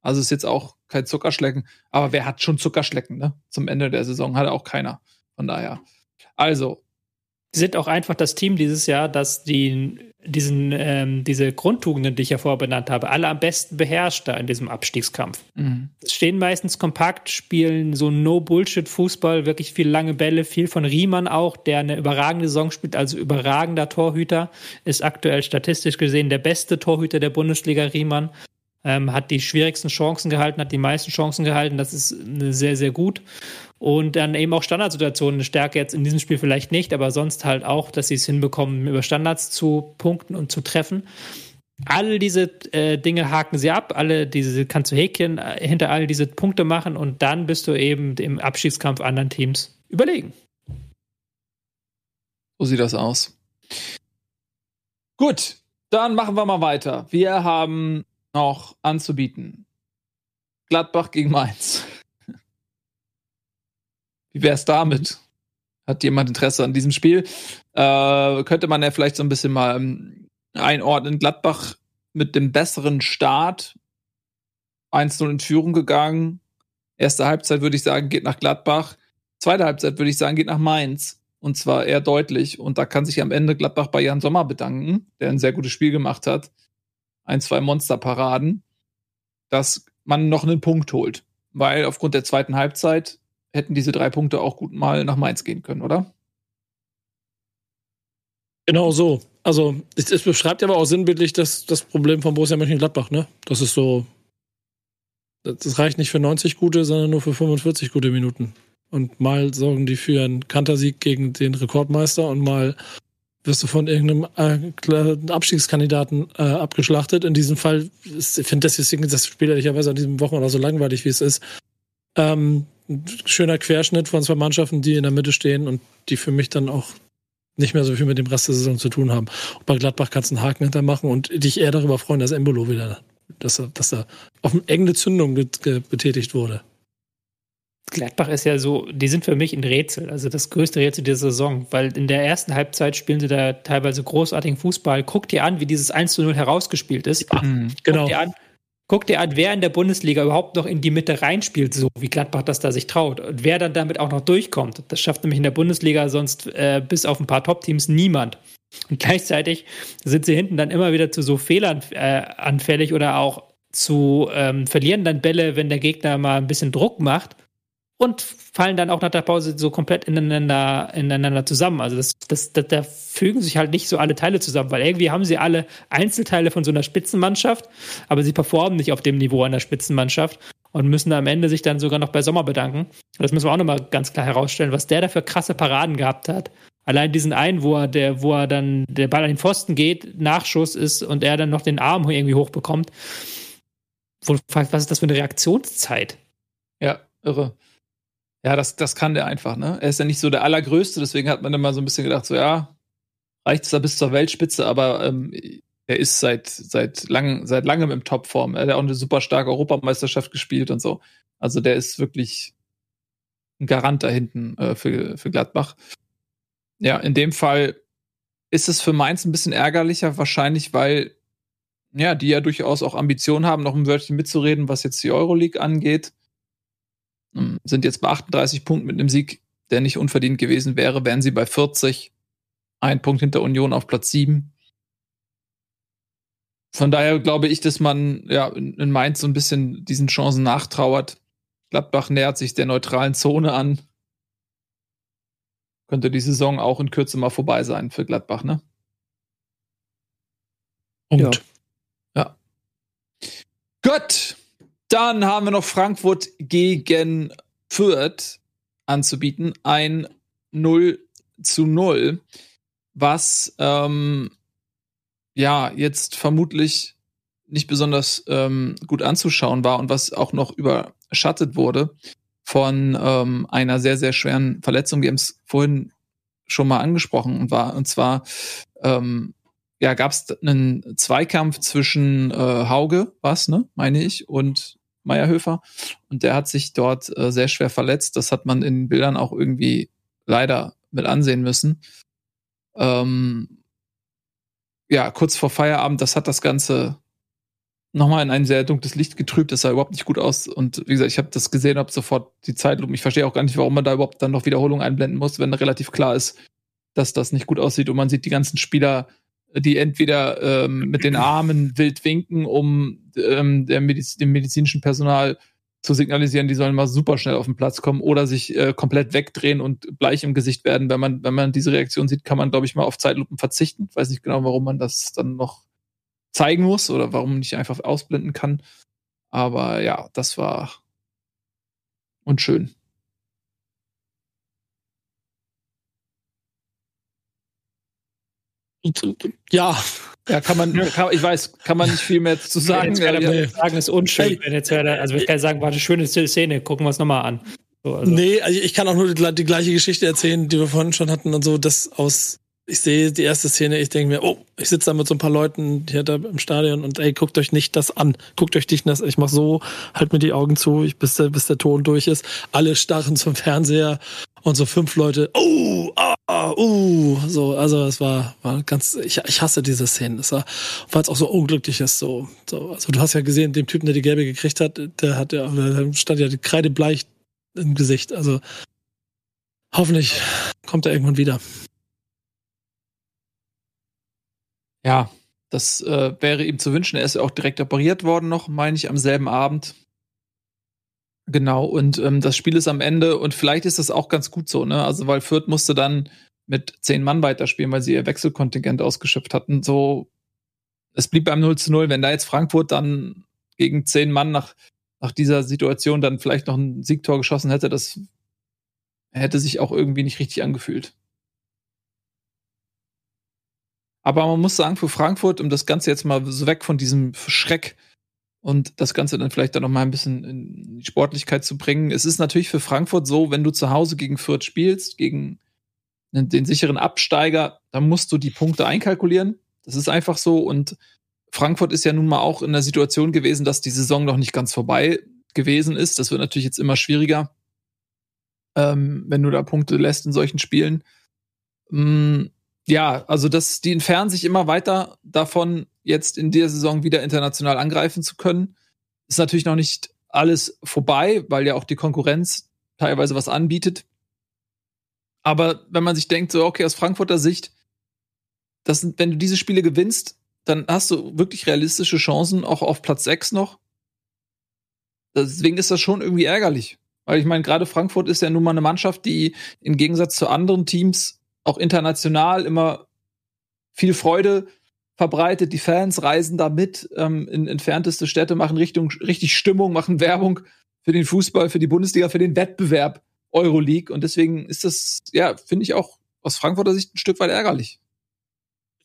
Also ist jetzt auch kein Zuckerschlecken. Aber wer hat schon Zuckerschlecken, ne? Zum Ende der Saison hat auch keiner. Von daher. Also, Sie sind auch einfach das Team dieses Jahr, das die, diesen, ähm, diese Grundtugenden, die ich ja vorher benannt habe, alle am besten beherrscht da in diesem Abstiegskampf. Mhm. Stehen meistens kompakt, spielen so No-Bullshit-Fußball, wirklich viel lange Bälle, viel von Riemann auch, der eine überragende Saison spielt, also überragender Torhüter, ist aktuell statistisch gesehen der beste Torhüter der Bundesliga, Riemann. Ähm, hat die schwierigsten Chancen gehalten, hat die meisten Chancen gehalten. Das ist sehr, sehr gut. Und dann eben auch Standardsituationen, eine Stärke jetzt in diesem Spiel vielleicht nicht, aber sonst halt auch, dass sie es hinbekommen, über Standards zu punkten und zu treffen. All diese äh, Dinge haken sie ab, alle diese kannst du Häkchen äh, hinter all diese Punkte machen und dann bist du eben im Abschiedskampf anderen Teams überlegen. So sieht das aus. Gut, dann machen wir mal weiter. Wir haben noch anzubieten. Gladbach gegen Mainz. Wie wäre es damit? Hat jemand Interesse an diesem Spiel? Äh, könnte man ja vielleicht so ein bisschen mal ähm, einordnen. Gladbach mit dem besseren Start. 1-0 in Führung gegangen. Erste Halbzeit würde ich sagen, geht nach Gladbach. zweite Halbzeit, würde ich sagen, geht nach Mainz. Und zwar eher deutlich. Und da kann sich am Ende Gladbach bei Jan Sommer bedanken, der ein sehr gutes Spiel gemacht hat. Ein, zwei Monsterparaden, dass man noch einen Punkt holt. Weil aufgrund der zweiten Halbzeit hätten diese drei Punkte auch gut mal nach Mainz gehen können, oder? Genau so. Also, es, es beschreibt ja aber auch sinnbildlich das, das Problem von Borussia Mönchengladbach, ne? Das ist so, das reicht nicht für 90 gute, sondern nur für 45 gute Minuten. Und mal sorgen die für einen Kantersieg gegen den Rekordmeister und mal wirst du von irgendeinem äh, Abstiegskandidaten äh, abgeschlachtet. In diesem Fall, ich finde deswegen das Spiel ehrlicherweise an diesem Wochenende so langweilig, wie es ist. Ähm, schöner Querschnitt von zwei Mannschaften, die in der Mitte stehen und die für mich dann auch nicht mehr so viel mit dem Rest der Saison zu tun haben. Und bei Gladbach kannst du einen Haken hintermachen und dich eher darüber freuen, dass Embolo wieder, dass er, dass er auf eine enge Zündung betätigt wurde. Gladbach ist ja so, die sind für mich ein Rätsel, also das größte Rätsel dieser Saison, weil in der ersten Halbzeit spielen sie da teilweise großartigen Fußball. Guck dir an, wie dieses 1 zu 0 herausgespielt ist. Ja, genau. Guck dir, an, guck dir an, wer in der Bundesliga überhaupt noch in die Mitte reinspielt, so wie Gladbach das da sich traut. Und wer dann damit auch noch durchkommt. Das schafft nämlich in der Bundesliga sonst äh, bis auf ein paar Top-Teams niemand. Und gleichzeitig sind sie hinten dann immer wieder zu so Fehlern äh, anfällig oder auch zu ähm, verlieren dann Bälle, wenn der Gegner mal ein bisschen Druck macht und fallen dann auch nach der Pause so komplett ineinander, ineinander zusammen. Also das, das, das, da fügen sich halt nicht so alle Teile zusammen, weil irgendwie haben sie alle Einzelteile von so einer Spitzenmannschaft, aber sie performen nicht auf dem Niveau einer Spitzenmannschaft und müssen am Ende sich dann sogar noch bei Sommer bedanken. Das müssen wir auch nochmal ganz klar herausstellen, was der da für krasse Paraden gehabt hat. Allein diesen einen, wo er, der, wo er dann der Ball an den Pfosten geht, Nachschuss ist und er dann noch den Arm irgendwie hochbekommt. Was ist das für eine Reaktionszeit? Ja, irre. Ja, das, das kann der einfach, ne? Er ist ja nicht so der Allergrößte, deswegen hat man immer so ein bisschen gedacht, so ja, reicht es da bis zur Weltspitze, aber ähm, er ist seit, seit, lang, seit langem im Topform. Er hat auch eine super starke Europameisterschaft gespielt und so. Also der ist wirklich ein Garant da hinten äh, für, für Gladbach. Ja, in dem Fall ist es für Mainz ein bisschen ärgerlicher, wahrscheinlich, weil ja, die ja durchaus auch Ambitionen haben, noch ein Wörtchen mitzureden, was jetzt die Euroleague angeht. Ähm, sind jetzt bei 38 Punkten mit einem Sieg, der nicht unverdient gewesen wäre, wären sie bei 40. Ein Punkt hinter Union auf Platz 7. Von daher glaube ich, dass man ja in Mainz so ein bisschen diesen Chancen nachtrauert. Gladbach nähert sich der neutralen Zone an. Könnte die Saison auch in Kürze mal vorbei sein für Gladbach, ne? Punkt. Ja. ja. Gut. Dann haben wir noch Frankfurt gegen Fürth anzubieten. Ein 0 zu 0, was ähm, ja jetzt vermutlich nicht besonders ähm, gut anzuschauen war und was auch noch überschattet wurde von ähm, einer sehr, sehr schweren Verletzung. Wir haben es vorhin schon mal angesprochen war, und zwar ähm, ja, gab es einen Zweikampf zwischen äh, Hauge, was, ne, meine ich, und Meierhöfer. Und der hat sich dort äh, sehr schwer verletzt. Das hat man in Bildern auch irgendwie leider mit ansehen müssen. Ähm, ja, kurz vor Feierabend, das hat das Ganze nochmal in ein sehr dunkles Licht getrübt. Das sah überhaupt nicht gut aus. Und wie gesagt, ich habe das gesehen, habe sofort die Zeitlupe. Ich verstehe auch gar nicht, warum man da überhaupt dann noch Wiederholungen einblenden muss, wenn relativ klar ist, dass das nicht gut aussieht und man sieht die ganzen Spieler die entweder ähm, mit den Armen wild winken, um ähm, Mediz dem medizinischen Personal zu signalisieren, die sollen mal super schnell auf den Platz kommen oder sich äh, komplett wegdrehen und bleich im Gesicht werden. Wenn man, wenn man diese Reaktion sieht, kann man, glaube ich, mal auf Zeitlupen verzichten. Ich weiß nicht genau, warum man das dann noch zeigen muss oder warum man nicht einfach ausblenden kann. Aber ja, das war unschön. Ja. Ja, kann man, kann, ich weiß, kann man nicht viel mehr zu sagen. Jetzt kann ja, sagen, ist unschön. Wenn jetzt wäre, also ich kann sagen, war eine schöne Szene, gucken wir es nochmal an. So, also. Nee, also ich kann auch nur die, die, gleiche Geschichte erzählen, die wir vorhin schon hatten und so, dass aus, ich sehe die erste Szene, ich denke mir, oh, ich sitze da mit so ein paar Leuten hier da im Stadion und ey, guckt euch nicht das an. Guckt euch nicht das, ich mach so, halt mir die Augen zu, ich, bis der, bis der Ton durch ist. Alle starren zum Fernseher und so fünf Leute, oh, ah, uh, so, also es war, war ganz, ich, ich hasse diese Szenen, es war, weil es auch so unglücklich ist, so, so, also du hast ja gesehen, dem Typen, der die gelbe gekriegt hat, der hat ja, der stand ja kreidebleich im Gesicht, also Hoffentlich kommt er irgendwann wieder. Ja, das äh, wäre ihm zu wünschen. Er ist ja auch direkt operiert worden noch, meine ich, am selben Abend. Genau, und ähm, das Spiel ist am Ende und vielleicht ist das auch ganz gut so, ne? Also, weil Fürth musste dann mit zehn Mann weiterspielen, weil sie ihr Wechselkontingent ausgeschöpft hatten. So, es blieb beim 0 zu 0. Wenn da jetzt Frankfurt dann gegen zehn Mann nach, nach dieser Situation dann vielleicht noch ein Siegtor geschossen hätte, das hätte sich auch irgendwie nicht richtig angefühlt. Aber man muss sagen, für Frankfurt, um das Ganze jetzt mal so weg von diesem Schreck und das Ganze dann vielleicht dann noch mal ein bisschen in die Sportlichkeit zu bringen. Es ist natürlich für Frankfurt so, wenn du zu Hause gegen Fürth spielst, gegen den sicheren Absteiger, dann musst du die Punkte einkalkulieren. Das ist einfach so. Und Frankfurt ist ja nun mal auch in der Situation gewesen, dass die Saison noch nicht ganz vorbei gewesen ist. Das wird natürlich jetzt immer schwieriger, ähm, wenn du da Punkte lässt in solchen Spielen. Mm, ja, also das, die entfernen sich immer weiter davon, jetzt in der Saison wieder international angreifen zu können. Ist natürlich noch nicht alles vorbei, weil ja auch die Konkurrenz teilweise was anbietet. Aber wenn man sich denkt, so, okay, aus Frankfurter Sicht, das, wenn du diese Spiele gewinnst, dann hast du wirklich realistische Chancen, auch auf Platz 6 noch. Deswegen ist das schon irgendwie ärgerlich. Weil ich meine, gerade Frankfurt ist ja nun mal eine Mannschaft, die im Gegensatz zu anderen Teams auch international immer viel Freude verbreitet. Die Fans reisen da mit ähm, in entfernteste Städte, machen Richtung, richtig Stimmung, machen Werbung für den Fußball, für die Bundesliga, für den Wettbewerb Euroleague. Und deswegen ist das, ja, finde ich auch aus Frankfurter Sicht ein Stück weit ärgerlich.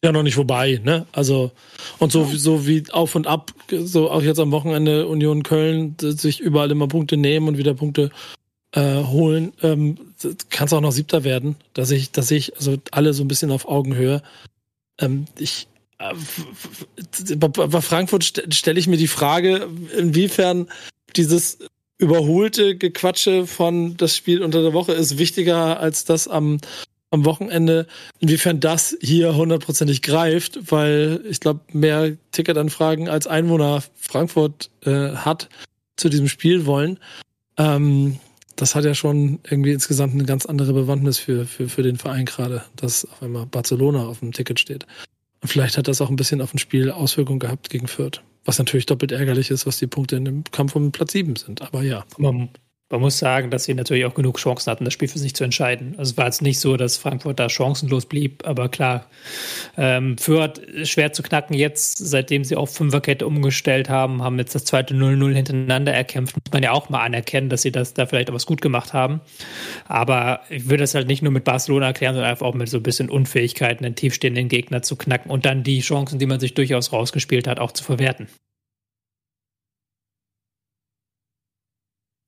Ja, noch nicht vorbei, ne? Also, und so, so wie auf und ab, so auch jetzt am Wochenende Union Köln sich überall immer Punkte nehmen und wieder Punkte äh, holen, ähm, kann es auch noch siebter werden, dass ich, dass ich, also alle so ein bisschen auf Augenhöhe. Ähm, ich äh, bei Frankfurt st stelle ich mir die Frage, inwiefern dieses überholte Gequatsche von das Spiel unter der Woche ist wichtiger als das am, am Wochenende, inwiefern das hier hundertprozentig greift, weil ich glaube, mehr Ticketanfragen als Einwohner Frankfurt äh, hat zu diesem Spiel wollen. Ähm, das hat ja schon irgendwie insgesamt eine ganz andere Bewandtnis für, für, für den Verein gerade, dass auf einmal Barcelona auf dem Ticket steht. Und vielleicht hat das auch ein bisschen auf ein Spiel Auswirkungen gehabt gegen Fürth. Was natürlich doppelt ärgerlich ist, was die Punkte in dem Kampf um Platz 7 sind. Aber ja. Man, man muss sagen, dass sie natürlich auch genug Chancen hatten, das Spiel für sich zu entscheiden. Also es war jetzt nicht so, dass Frankfurt da chancenlos blieb, aber klar, ähm, Fürth schwer zu knacken jetzt, seitdem sie auf Fünferkette umgestellt haben, haben jetzt das zweite 0-0 hintereinander erkämpft. Muss man ja auch mal anerkennen, dass sie das da vielleicht auch was gut gemacht haben. Aber ich würde das halt nicht nur mit Barcelona erklären, sondern einfach auch mit so ein bisschen Unfähigkeiten, einen tiefstehenden Gegner zu knacken und dann die Chancen, die man sich durchaus rausgespielt hat, auch zu verwerten.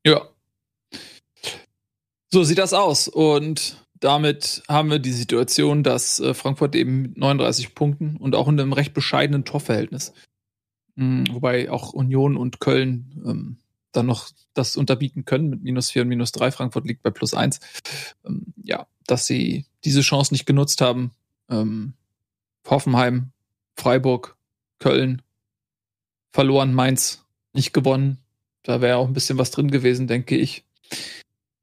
Ja, so sieht das aus. Und damit haben wir die Situation, dass äh, Frankfurt eben mit 39 Punkten und auch in einem recht bescheidenen Torverhältnis, mh, wobei auch Union und Köln ähm, dann noch das unterbieten können mit minus 4 und minus 3. Frankfurt liegt bei plus 1. Ähm, ja, dass sie diese Chance nicht genutzt haben. Ähm, Hoffenheim, Freiburg, Köln verloren, Mainz nicht gewonnen. Da wäre auch ein bisschen was drin gewesen, denke ich.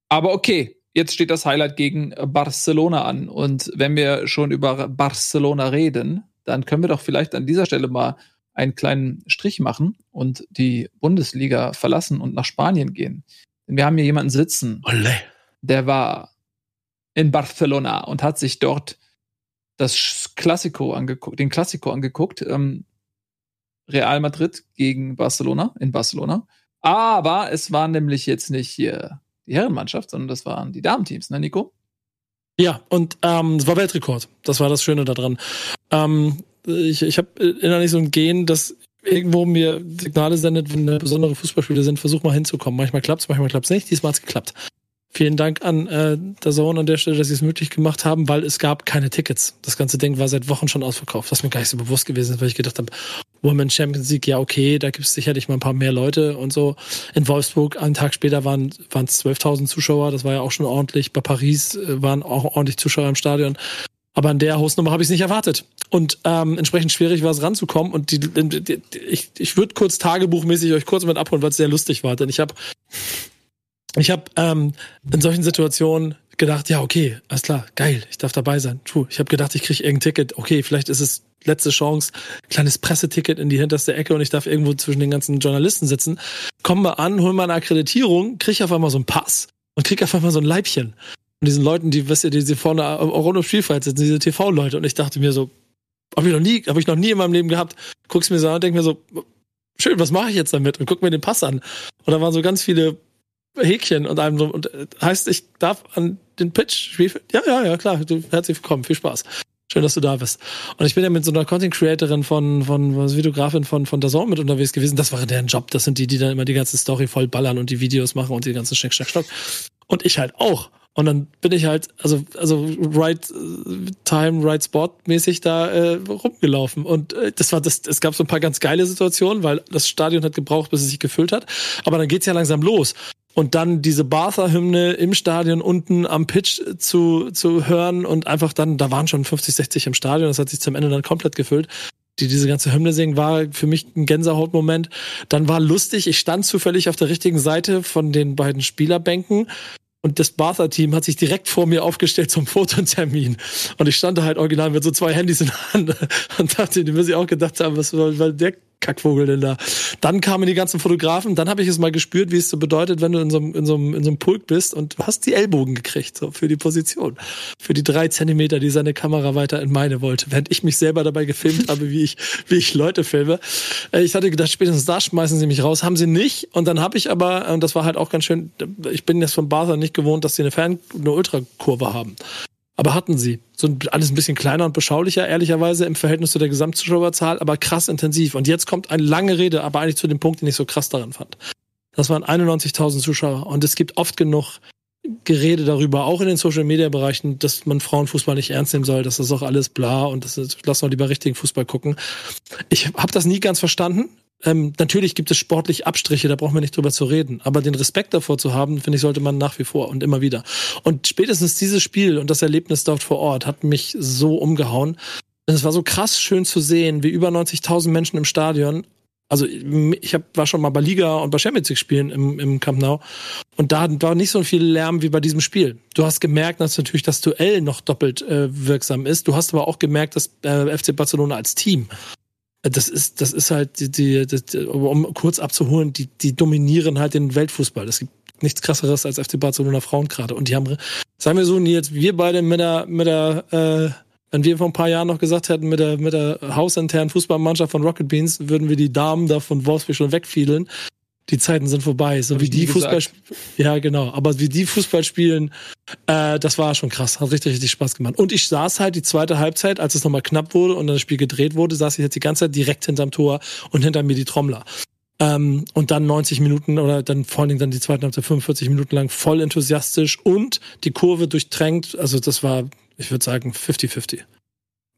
Aber okay, jetzt steht das Highlight gegen Barcelona an. Und wenn wir schon über Barcelona reden, dann können wir doch vielleicht an dieser Stelle mal einen kleinen Strich machen und die Bundesliga verlassen und nach Spanien gehen. Denn wir haben hier jemanden sitzen, Olé. der war in Barcelona und hat sich dort das Klassiko angeguckt, den Klassiko angeguckt. Ähm, Real Madrid gegen Barcelona in Barcelona. Aber es war nämlich jetzt nicht hier die Herrenmannschaft, sondern das waren die Damenteams, ne, Nico? Ja, und ähm, es war Weltrekord. Das war das Schöne daran. Ähm, ich ich habe innerlich so ein Gen, das irgendwo mir Signale sendet, wenn besondere Fußballspiele sind, versuch mal hinzukommen. Manchmal klappt's, manchmal klappt's nicht. Diesmal hat's geklappt. Vielen Dank an äh, der Zone an der Stelle, dass sie es möglich gemacht haben, weil es gab keine Tickets. Das ganze Ding war seit Wochen schon ausverkauft, was mir gar nicht so bewusst gewesen ist, weil ich gedacht habe, Women Champions League, ja okay, da gibt es sicherlich mal ein paar mehr Leute und so. In Wolfsburg, einen Tag später waren es 12.000 Zuschauer, das war ja auch schon ordentlich. Bei Paris äh, waren auch ordentlich Zuschauer im Stadion. Aber an der Hausnummer habe ich es nicht erwartet. Und ähm, entsprechend schwierig war es ranzukommen. Und die, die, die, ich, ich würde kurz tagebuchmäßig euch kurz mit abholen, weil es sehr lustig war. Denn ich habe ich habe ähm, in solchen Situationen gedacht, ja, okay, alles klar, geil, ich darf dabei sein. Puh, ich habe gedacht, ich kriege irgendein Ticket. Okay, vielleicht ist es letzte Chance, kleines Presseticket in die hinterste Ecke und ich darf irgendwo zwischen den ganzen Journalisten sitzen. Kommen wir an, holen wir eine Akkreditierung, kriege auf einmal so einen Pass und kriege auf einmal so ein Leibchen. Und diesen Leuten, die, wisst ihr, die, die vorne rund um Spielfeld sitzen, diese TV-Leute. Und ich dachte mir so, habe ich noch nie, habe ich noch nie in meinem Leben gehabt. Guck's mir so an und denk mir so, schön, was mache ich jetzt damit? Und guck mir den Pass an. Und da waren so ganz viele Häkchen und einem so, und äh, heißt, ich darf an den Pitch spielen? Ja, ja, ja, klar. Du, herzlich willkommen, viel Spaß. Schön, dass du da bist. Und ich bin ja mit so einer Content Creatorin von, von, was Videografin von, von Dazon mit unterwegs gewesen. Das war deren Job. Das sind die, die dann immer die ganze Story voll ballern und die Videos machen und die ganzen Schnick, Schnack, Stock. Und ich halt auch. Und dann bin ich halt, also, also right time, right spot mäßig da äh, rumgelaufen. Und äh, das war das, es gab so ein paar ganz geile Situationen, weil das Stadion hat gebraucht, bis es sich gefüllt hat. Aber dann geht's ja langsam los. Und dann diese Bartha-Hymne im Stadion unten am Pitch zu, zu hören und einfach dann, da waren schon 50, 60 im Stadion, das hat sich zum Ende dann komplett gefüllt die diese ganze Hymne singen, war für mich ein Gänsehautmoment. Dann war lustig, ich stand zufällig auf der richtigen Seite von den beiden Spielerbänken und das Bartha-Team hat sich direkt vor mir aufgestellt zum Fototermin. Und ich stand da halt original mit so zwei Handys in der Hand *laughs* und dachte, die müssen sich auch gedacht haben, was weil der Kackvogel denn da? Dann kamen die ganzen Fotografen, dann habe ich es mal gespürt, wie es so bedeutet, wenn du in so, einem, in, so einem, in so einem Pulk bist und du hast die Ellbogen gekriegt, so für die Position. Für die drei Zentimeter, die seine Kamera weiter in meine wollte. Während ich mich selber dabei gefilmt habe, wie ich, *laughs* wie ich Leute filme. Äh, ich hatte gedacht, spätestens da schmeißen sie mich raus. Haben sie nicht. Und dann habe ich aber, und das war halt auch ganz schön, ich bin jetzt von Barca nicht gewohnt, dass sie eine Fern-, eine Ultrakurve haben. Aber hatten sie. So alles ein bisschen kleiner und beschaulicher, ehrlicherweise, im Verhältnis zu der Gesamtzuschauerzahl, aber krass intensiv. Und jetzt kommt eine lange Rede, aber eigentlich zu dem Punkt, den ich so krass daran fand. Das waren 91.000 Zuschauer. Und es gibt oft genug Gerede darüber, auch in den Social Media Bereichen, dass man Frauenfußball nicht ernst nehmen soll, dass das auch alles bla und das ist, lass mal lieber richtigen Fußball gucken. Ich habe das nie ganz verstanden. Ähm, natürlich gibt es sportlich Abstriche, da brauchen wir nicht drüber zu reden. Aber den Respekt davor zu haben, finde ich, sollte man nach wie vor und immer wieder. Und spätestens dieses Spiel und das Erlebnis dort vor Ort hat mich so umgehauen. Es war so krass schön zu sehen, wie über 90.000 Menschen im Stadion. Also ich hab, war schon mal bei Liga und bei Champions League Spielen im, im Camp Nou und da war nicht so viel Lärm wie bei diesem Spiel. Du hast gemerkt, dass natürlich das Duell noch doppelt äh, wirksam ist. Du hast aber auch gemerkt, dass äh, FC Barcelona als Team das ist, das ist halt die, die, die, um kurz abzuholen, die, die dominieren halt den Weltfußball. Es gibt nichts krasseres als FC Barcelona Frauen gerade. Und die haben, sagen wir so, jetzt wir beide mit der, mit der, äh, wenn wir vor ein paar Jahren noch gesagt hätten, mit der, mit der hausinternen Fußballmannschaft von Rocket Beans, würden wir die Damen da von Wolfsburg schon wegfiedeln die Zeiten sind vorbei. So Hab wie die Fußball, ja genau, aber wie die Fußball spielen, äh, das war schon krass, hat richtig richtig Spaß gemacht. Und ich saß halt die zweite Halbzeit, als es nochmal knapp wurde und das Spiel gedreht wurde, saß ich jetzt die ganze Zeit direkt hinterm Tor und hinter mir die Trommler. Ähm, und dann 90 Minuten oder dann vor allen Dingen dann die zweite Halbzeit 45 Minuten lang voll enthusiastisch und die Kurve durchtränkt. Also das war, ich würde sagen, 50-50.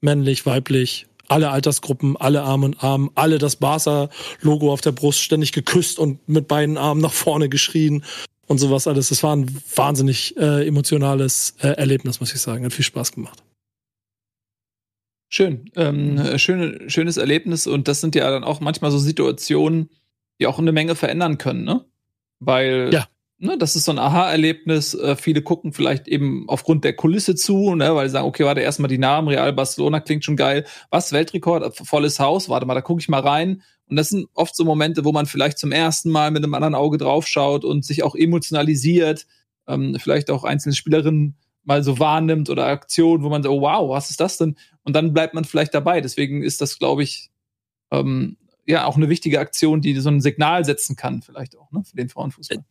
Männlich, weiblich, alle Altersgruppen, alle Arm und Arm, alle das Barca-Logo auf der Brust ständig geküsst und mit beiden Armen nach vorne geschrien und sowas alles. Das war ein wahnsinnig äh, emotionales äh, Erlebnis, muss ich sagen. Hat viel Spaß gemacht. Schön. Ähm, schöne, schönes Erlebnis und das sind ja dann auch manchmal so Situationen, die auch eine Menge verändern können, ne? Weil ja ne, das ist so ein Aha-Erlebnis. Äh, viele gucken vielleicht eben aufgrund der Kulisse zu, ne, weil sie sagen, okay, warte, erstmal die Namen, Real Barcelona klingt schon geil. Was, Weltrekord, volles Haus, warte mal, da gucke ich mal rein. Und das sind oft so Momente, wo man vielleicht zum ersten Mal mit einem anderen Auge draufschaut und sich auch emotionalisiert, ähm, vielleicht auch einzelne Spielerinnen mal so wahrnimmt oder Aktionen, wo man so, oh, wow, was ist das denn? Und dann bleibt man vielleicht dabei. Deswegen ist das, glaube ich, ähm, ja auch eine wichtige Aktion, die so ein Signal setzen kann, vielleicht auch, ne, für den Frauenfußball.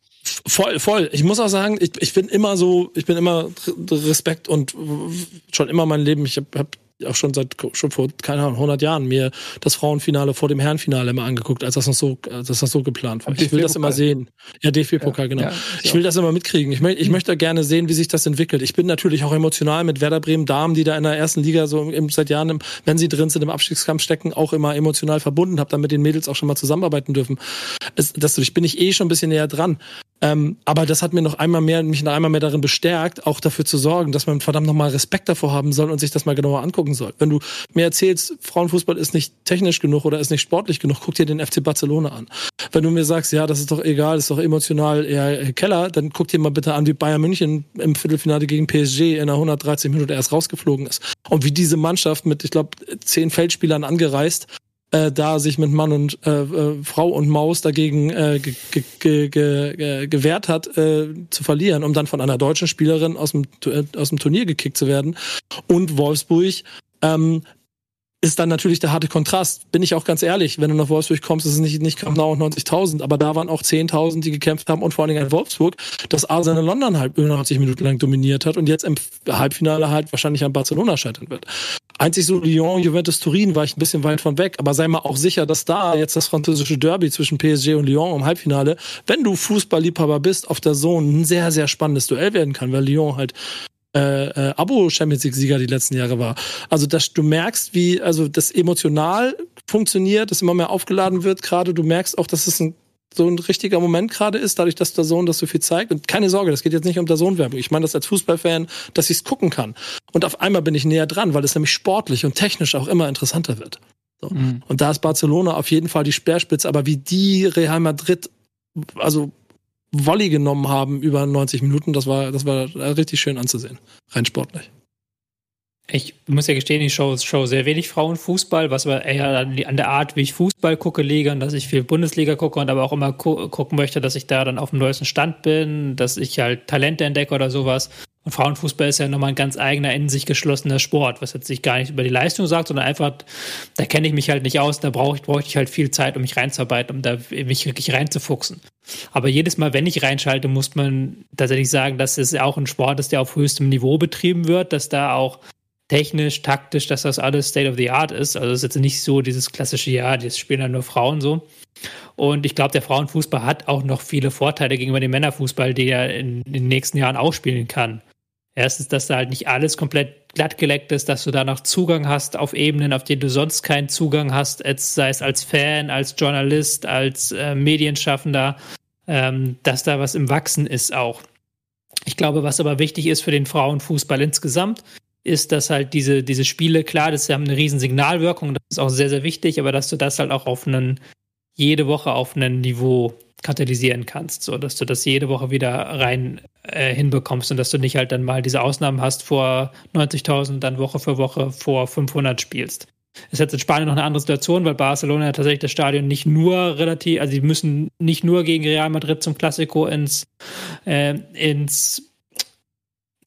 Voll, voll. Ich muss auch sagen, ich, ich bin immer so, ich bin immer Respekt und schon immer mein Leben. Ich habe hab auch schon seit schon vor keine Ahnung 100 Jahren mir das Frauenfinale vor dem Herrenfinale immer angeguckt, als das noch so, als das noch so geplant war. Ich will das immer sehen. Ja, DFB-Pokal, ja, genau. Ja, ich will das immer mitkriegen. Ich, möchte, ich möchte gerne sehen, wie sich das entwickelt. Ich bin natürlich auch emotional mit Werder Bremen Damen, die da in der ersten Liga so im, seit Jahren, im, wenn sie drin sind, im Abstiegskampf stecken, auch immer emotional verbunden. Habe dann mit den Mädels auch schon mal zusammenarbeiten dürfen. Es, das, ich bin ich eh schon ein bisschen näher dran. Ähm, aber das hat mir noch einmal mehr, mich noch einmal mehr darin bestärkt, auch dafür zu sorgen, dass man verdammt nochmal Respekt davor haben soll und sich das mal genauer angucken soll. Wenn du mir erzählst, Frauenfußball ist nicht technisch genug oder ist nicht sportlich genug, guck dir den FC Barcelona an. Wenn du mir sagst, ja, das ist doch egal, ist doch emotional eher Keller, dann guck dir mal bitte an, wie Bayern München im Viertelfinale gegen PSG in einer 113 Minute erst rausgeflogen ist. Und wie diese Mannschaft mit, ich glaube, zehn Feldspielern angereist äh, da sich mit Mann und äh, äh, Frau und Maus dagegen äh, ge ge ge gewehrt hat, äh, zu verlieren, um dann von einer deutschen Spielerin aus dem, äh, aus dem Turnier gekickt zu werden. Und Wolfsburg ähm, ist dann natürlich der harte Kontrast. Bin ich auch ganz ehrlich, wenn du nach Wolfsburg kommst, ist es nicht, nicht genau 90.000, aber da waren auch 10.000, die gekämpft haben und vor allen Dingen ein Wolfsburg, das Arsenal London über 90 Minuten lang dominiert hat und jetzt im Halbfinale halt wahrscheinlich an Barcelona scheitern wird. Einzig so Lyon, Juventus, Turin war ich ein bisschen weit von weg, aber sei mal auch sicher, dass da jetzt das französische Derby zwischen PSG und Lyon im Halbfinale, wenn du Fußballliebhaber bist, auf der Zone ein sehr, sehr spannendes Duell werden kann, weil Lyon halt äh, äh, Abo-Champions League-Sieger die letzten Jahre war. Also dass du merkst, wie also das emotional funktioniert, dass immer mehr aufgeladen wird. Gerade du merkst auch, dass es ein so ein richtiger Moment gerade ist, dadurch, dass der Sohn das so viel zeigt. Und keine Sorge, das geht jetzt nicht um der Sohn-Werbung. Ich meine das als Fußballfan, dass ich es gucken kann. Und auf einmal bin ich näher dran, weil es nämlich sportlich und technisch auch immer interessanter wird. So. Mhm. Und da ist Barcelona auf jeden Fall die Speerspitze, aber wie die Real Madrid, also Volley genommen haben über 90 Minuten. Das war, das war richtig schön anzusehen. Rein sportlich. Ich muss ja gestehen, ich schaue, schaue sehr wenig Frauenfußball, was aber eher an, der Art, wie ich Fußball gucke, liege und dass ich viel Bundesliga gucke und aber auch immer gu gucken möchte, dass ich da dann auf dem neuesten Stand bin, dass ich halt Talente entdecke oder sowas. Und Frauenfußball ist ja nochmal ein ganz eigener, in sich geschlossener Sport, was jetzt sich gar nicht über die Leistung sagt, sondern einfach, da kenne ich mich halt nicht aus, da brauche ich, bräuchte ich halt viel Zeit, um mich reinzuarbeiten, um da mich wirklich reinzufuchsen. Aber jedes Mal, wenn ich reinschalte, muss man tatsächlich sagen, dass es auch ein Sport ist, der auf höchstem Niveau betrieben wird, dass da auch technisch, taktisch, dass das alles State of the Art ist. Also es ist jetzt nicht so dieses klassische, ja, das spielen dann nur Frauen so. Und ich glaube, der Frauenfußball hat auch noch viele Vorteile gegenüber dem Männerfußball, die er in, in den nächsten Jahren auch spielen kann. Erstens, dass da halt nicht alles komplett glattgeleckt ist, dass du da noch Zugang hast auf Ebenen, auf denen du sonst keinen Zugang hast, sei es als Fan, als Journalist, als äh, Medienschaffender, ähm, dass da was im Wachsen ist auch. Ich glaube, was aber wichtig ist für den Frauenfußball insgesamt, ist, dass halt diese, diese Spiele, klar, das haben eine riesen Signalwirkung, das ist auch sehr, sehr wichtig, aber dass du das halt auch auf einen, jede Woche auf ein Niveau katalysieren kannst, so dass du das jede Woche wieder rein äh, hinbekommst und dass du nicht halt dann mal diese Ausnahmen hast vor 90.000 dann Woche für Woche vor 500 spielst. Ist jetzt in Spanien noch eine andere Situation, weil Barcelona ja tatsächlich das Stadion nicht nur relativ, also die müssen nicht nur gegen Real Madrid zum Klassiko ins äh, ins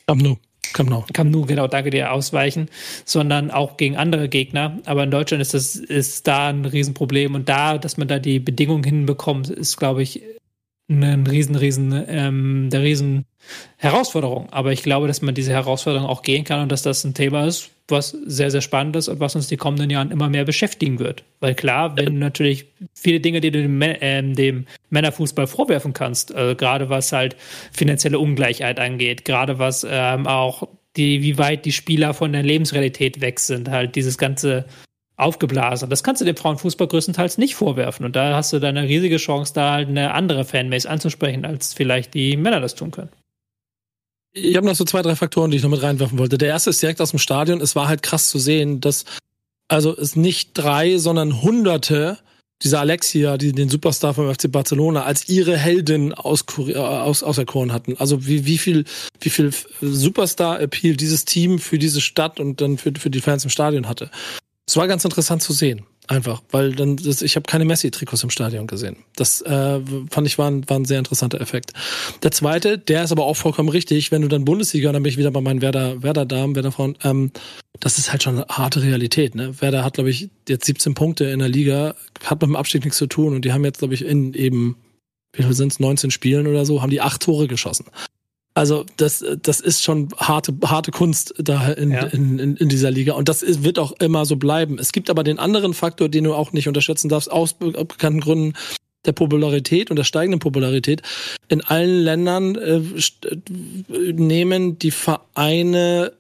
Camp Nou. Camp Nou. Camp Nou, genau, danke dir, ausweichen, sondern auch gegen andere Gegner. Aber in Deutschland ist das ist da ein Riesenproblem und da, dass man da die Bedingungen hinbekommt, ist, glaube ich, eine riesen, riesen, ähm, der riesen Herausforderung. Aber ich glaube, dass man diese Herausforderung auch gehen kann und dass das ein Thema ist, was sehr, sehr spannend ist und was uns die kommenden Jahren immer mehr beschäftigen wird. Weil klar, wenn natürlich viele Dinge, die du dem, äh, dem Männerfußball vorwerfen kannst, also gerade was halt finanzielle Ungleichheit angeht, gerade was ähm, auch die, wie weit die Spieler von der Lebensrealität weg sind, halt dieses ganze aufgeblasen. Das kannst du dem Frauenfußball größtenteils nicht vorwerfen. Und da hast du dann eine riesige Chance, da halt eine andere Fanbase anzusprechen, als vielleicht die Männer das tun können. Ich habe noch so zwei, drei Faktoren, die ich noch mit reinwerfen wollte. Der erste ist direkt aus dem Stadion. Es war halt krass zu sehen, dass also es nicht drei, sondern Hunderte dieser Alexia, die den Superstar vom FC Barcelona als ihre Heldin aus, aus, auserkoren hatten. Also wie, wie viel, wie viel Superstar-Appeal dieses Team für diese Stadt und dann für, für die Fans im Stadion hatte. Es war ganz interessant zu sehen, einfach, weil dann das, ich habe keine Messi-Trikots im Stadion gesehen. Das äh, fand ich war ein, war ein sehr interessanter Effekt. Der zweite, der ist aber auch vollkommen richtig, wenn du dann Bundesliga, und dann bin ich wieder bei meinen Werder Werder Damen, Werder Frauen, ähm, das ist halt schon eine harte Realität. Ne? Werder hat glaube ich jetzt 17 Punkte in der Liga, hat mit dem Abstieg nichts zu tun und die haben jetzt glaube ich in eben wie viel sind es 19 Spielen oder so, haben die acht Tore geschossen. Also das, das ist schon harte, harte Kunst da in, ja. in, in, in, dieser Liga. Und das ist, wird auch immer so bleiben. Es gibt aber den anderen Faktor, den du auch nicht unterschätzen darfst, aus bekannten Gründen der Popularität und der steigenden Popularität. In allen Ländern äh, nehmen die Vereine,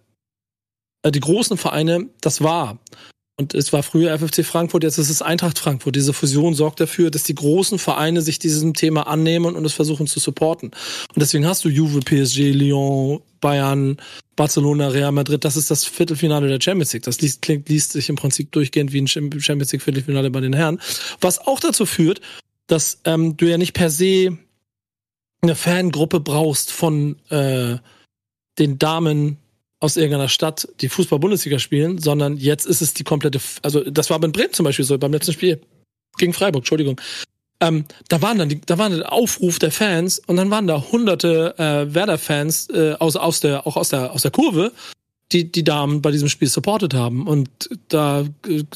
äh, die großen Vereine, das wahr. Und es war früher FFC Frankfurt, jetzt ist es Eintracht Frankfurt. Diese Fusion sorgt dafür, dass die großen Vereine sich diesem Thema annehmen und es versuchen zu supporten. Und deswegen hast du Juve, PSG, Lyon, Bayern, Barcelona, Real Madrid. Das ist das Viertelfinale der Champions League. Das liest, klingt, liest sich im Prinzip durchgehend wie ein Champions League Viertelfinale bei den Herren. Was auch dazu führt, dass ähm, du ja nicht per se eine Fangruppe brauchst von äh, den Damen aus irgendeiner Stadt, die Fußball-Bundesliga spielen, sondern jetzt ist es die komplette, also das war bei Bremen zum Beispiel so, beim letzten Spiel gegen Freiburg, Entschuldigung. Ähm, da waren dann die, da war ein Aufruf der Fans und dann waren da hunderte äh, Werder-Fans äh, aus, aus der, auch aus der, aus der Kurve, die die Damen bei diesem Spiel supportet haben und da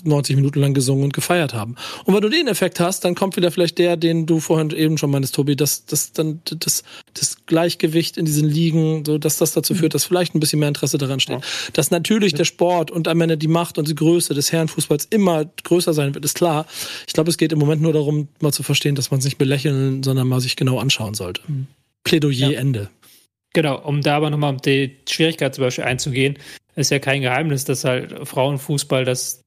90 äh, Minuten lang gesungen und gefeiert haben. Und wenn du den Effekt hast, dann kommt wieder vielleicht der, den du vorhin eben schon meinst, Tobi, dass das dann das, das Gleichgewicht in diesen Ligen, so dass das dazu führt, dass vielleicht ein bisschen mehr Interesse daran steht. Ja. Dass natürlich der Sport und am Ende die Macht und die Größe des Herrenfußballs immer größer sein wird, ist klar. Ich glaube, es geht im Moment nur darum, mal zu verstehen, dass man es nicht belächeln, sondern mal sich genau anschauen sollte. Mhm. Plädoyer ja. Ende. Genau, um da aber nochmal um die Schwierigkeit zum Beispiel einzugehen, ist ja kein Geheimnis, dass halt Frauenfußball, das,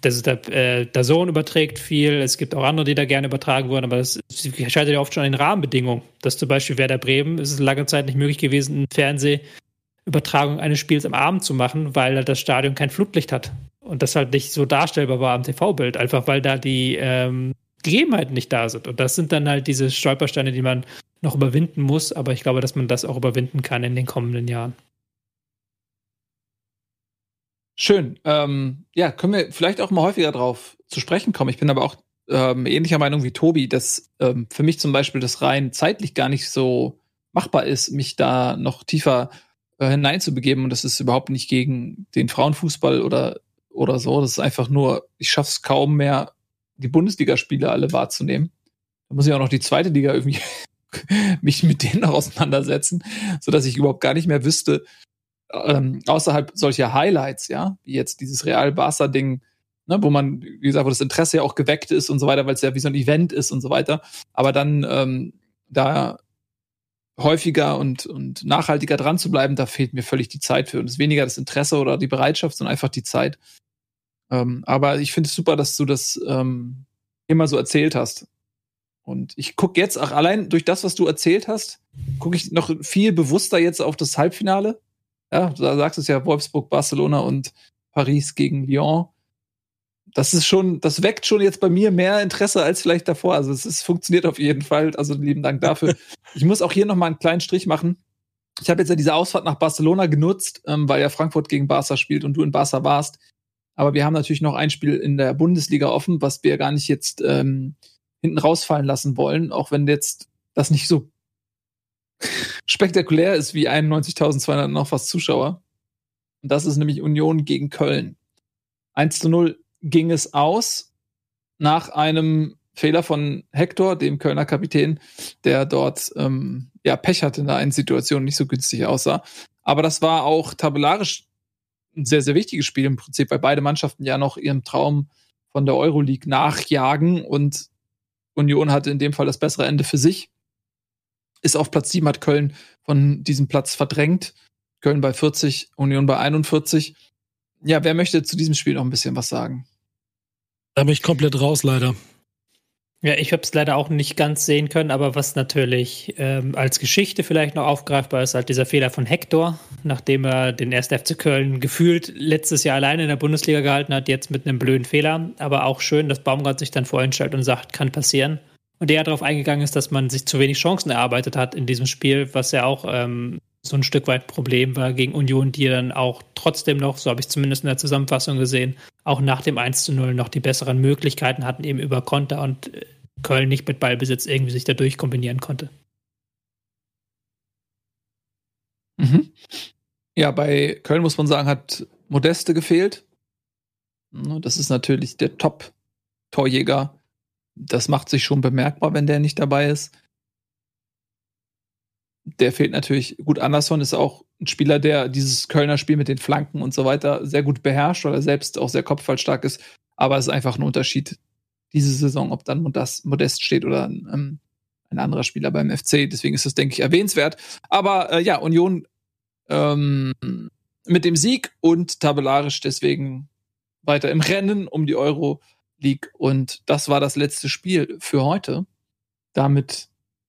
das ist der, äh, der Sohn überträgt viel, es gibt auch andere, die da gerne übertragen wurden, aber das scheitert ja oft schon an den Rahmenbedingungen. Dass zum Beispiel Werder Bremen ist es lange Zeit nicht möglich gewesen, eine Fernsehübertragung eines Spiels am Abend zu machen, weil halt das Stadion kein Flutlicht hat. Und das halt nicht so darstellbar war am TV-Bild, einfach weil da die ähm, Gegebenheiten nicht da sind. Und das sind dann halt diese Stolpersteine, die man noch überwinden muss, aber ich glaube, dass man das auch überwinden kann in den kommenden Jahren. Schön. Ähm, ja, können wir vielleicht auch mal häufiger drauf zu sprechen kommen. Ich bin aber auch ähm, ähnlicher Meinung wie Tobi, dass ähm, für mich zum Beispiel das rein zeitlich gar nicht so machbar ist, mich da noch tiefer äh, hineinzubegeben. Und das ist überhaupt nicht gegen den Frauenfußball oder, oder so. Das ist einfach nur, ich schaffe es kaum mehr, die Bundesligaspiele alle wahrzunehmen. Da muss ich auch noch die zweite Liga irgendwie *laughs* mich mit denen noch auseinandersetzen, so dass ich überhaupt gar nicht mehr wüsste, ähm, außerhalb solcher Highlights, ja, wie jetzt dieses Real-Barca-Ding, ne, wo man, wie gesagt, wo das Interesse ja auch geweckt ist und so weiter, weil es ja wie so ein Event ist und so weiter. Aber dann ähm, da häufiger und, und nachhaltiger dran zu bleiben, da fehlt mir völlig die Zeit für. Und es ist weniger das Interesse oder die Bereitschaft, sondern einfach die Zeit. Ähm, aber ich finde es super, dass du das ähm, immer so erzählt hast. Und ich gucke jetzt auch allein durch das, was du erzählt hast, gucke ich noch viel bewusster jetzt auf das Halbfinale. Ja, da sagst du es ja Wolfsburg, Barcelona und Paris gegen Lyon. Das ist schon, das weckt schon jetzt bei mir mehr Interesse als vielleicht davor. Also es ist, funktioniert auf jeden Fall. Also lieben Dank dafür. *laughs* ich muss auch hier noch mal einen kleinen Strich machen. Ich habe jetzt ja diese Ausfahrt nach Barcelona genutzt, ähm, weil ja Frankfurt gegen Barca spielt und du in Barca warst. Aber wir haben natürlich noch ein Spiel in der Bundesliga offen, was wir gar nicht jetzt ähm, hinten rausfallen lassen wollen, auch wenn jetzt das nicht so spektakulär ist wie 91.200 noch was Zuschauer. Und das ist nämlich Union gegen Köln. 1 zu 0 ging es aus nach einem Fehler von Hector, dem Kölner Kapitän, der dort ähm, ja Pech hatte in der einen Situation, nicht so günstig aussah. Aber das war auch tabellarisch ein sehr, sehr wichtiges Spiel im Prinzip, weil beide Mannschaften ja noch ihrem Traum von der Euroleague nachjagen und Union hatte in dem Fall das bessere Ende für sich. Ist auf Platz 7, hat Köln von diesem Platz verdrängt. Köln bei 40, Union bei 41. Ja, wer möchte zu diesem Spiel noch ein bisschen was sagen? Da bin ich komplett raus, leider. Ja, ich habe es leider auch nicht ganz sehen können, aber was natürlich ähm, als Geschichte vielleicht noch aufgreifbar ist, halt dieser Fehler von Hector, nachdem er den 1. FC Köln gefühlt letztes Jahr alleine in der Bundesliga gehalten hat, jetzt mit einem blöden Fehler. Aber auch schön, dass Baumgart sich dann vorhin stellt und sagt, kann passieren. Und der darauf eingegangen ist, dass man sich zu wenig Chancen erarbeitet hat in diesem Spiel, was ja auch ähm, so ein Stück weit Problem war gegen Union, die dann auch trotzdem noch, so habe ich zumindest in der Zusammenfassung gesehen, auch nach dem 1 zu 0 noch die besseren Möglichkeiten hatten, eben über Konter und äh, Köln nicht mit Ballbesitz irgendwie sich dadurch kombinieren konnte. Mhm. Ja, bei Köln muss man sagen, hat Modeste gefehlt. Ne, das ist natürlich der Top-Torjäger. Das macht sich schon bemerkbar, wenn der nicht dabei ist. Der fehlt natürlich. Gut, Anderson ist auch ein Spieler, der dieses Kölner Spiel mit den Flanken und so weiter sehr gut beherrscht, weil er selbst auch sehr kopfballstark ist. Aber es ist einfach ein Unterschied diese Saison, ob dann Modest, Modest steht oder ähm, ein anderer Spieler beim FC. Deswegen ist das, denke ich, erwähnenswert. Aber äh, ja, Union ähm, mit dem Sieg und tabellarisch deswegen weiter im Rennen um die Euro League. Und das war das letzte Spiel für heute. Damit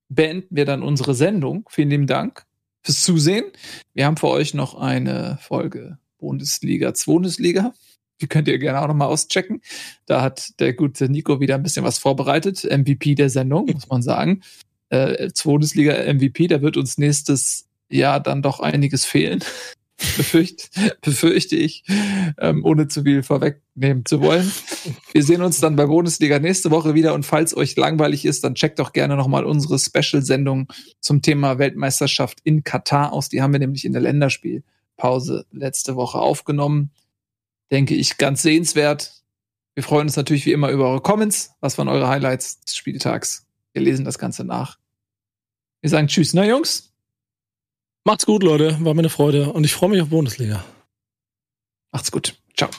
beenden wir dann unsere Sendung. Vielen lieben Dank fürs Zusehen. Wir haben für euch noch eine Folge Bundesliga, Bundesliga. Die könnt ihr gerne auch nochmal auschecken. Da hat der gute Nico wieder ein bisschen was vorbereitet. MVP der Sendung, muss man sagen. Äh, Bundesliga MVP, da wird uns nächstes Jahr dann doch einiges fehlen. Befürchte, *laughs* befürchte ich, ähm, ohne zu viel vorwegnehmen zu wollen. Wir sehen uns dann bei Bundesliga nächste Woche wieder und falls euch langweilig ist, dann checkt doch gerne nochmal unsere Special-Sendung zum Thema Weltmeisterschaft in Katar aus. Die haben wir nämlich in der Länderspielpause letzte Woche aufgenommen. Denke ich ganz sehenswert. Wir freuen uns natürlich wie immer über eure Comments. Was waren eure Highlights des Spieltags? Wir lesen das Ganze nach. Wir sagen Tschüss, ne Jungs? Macht's gut, Leute. War mir eine Freude und ich freue mich auf Bundesliga. Macht's gut. Ciao.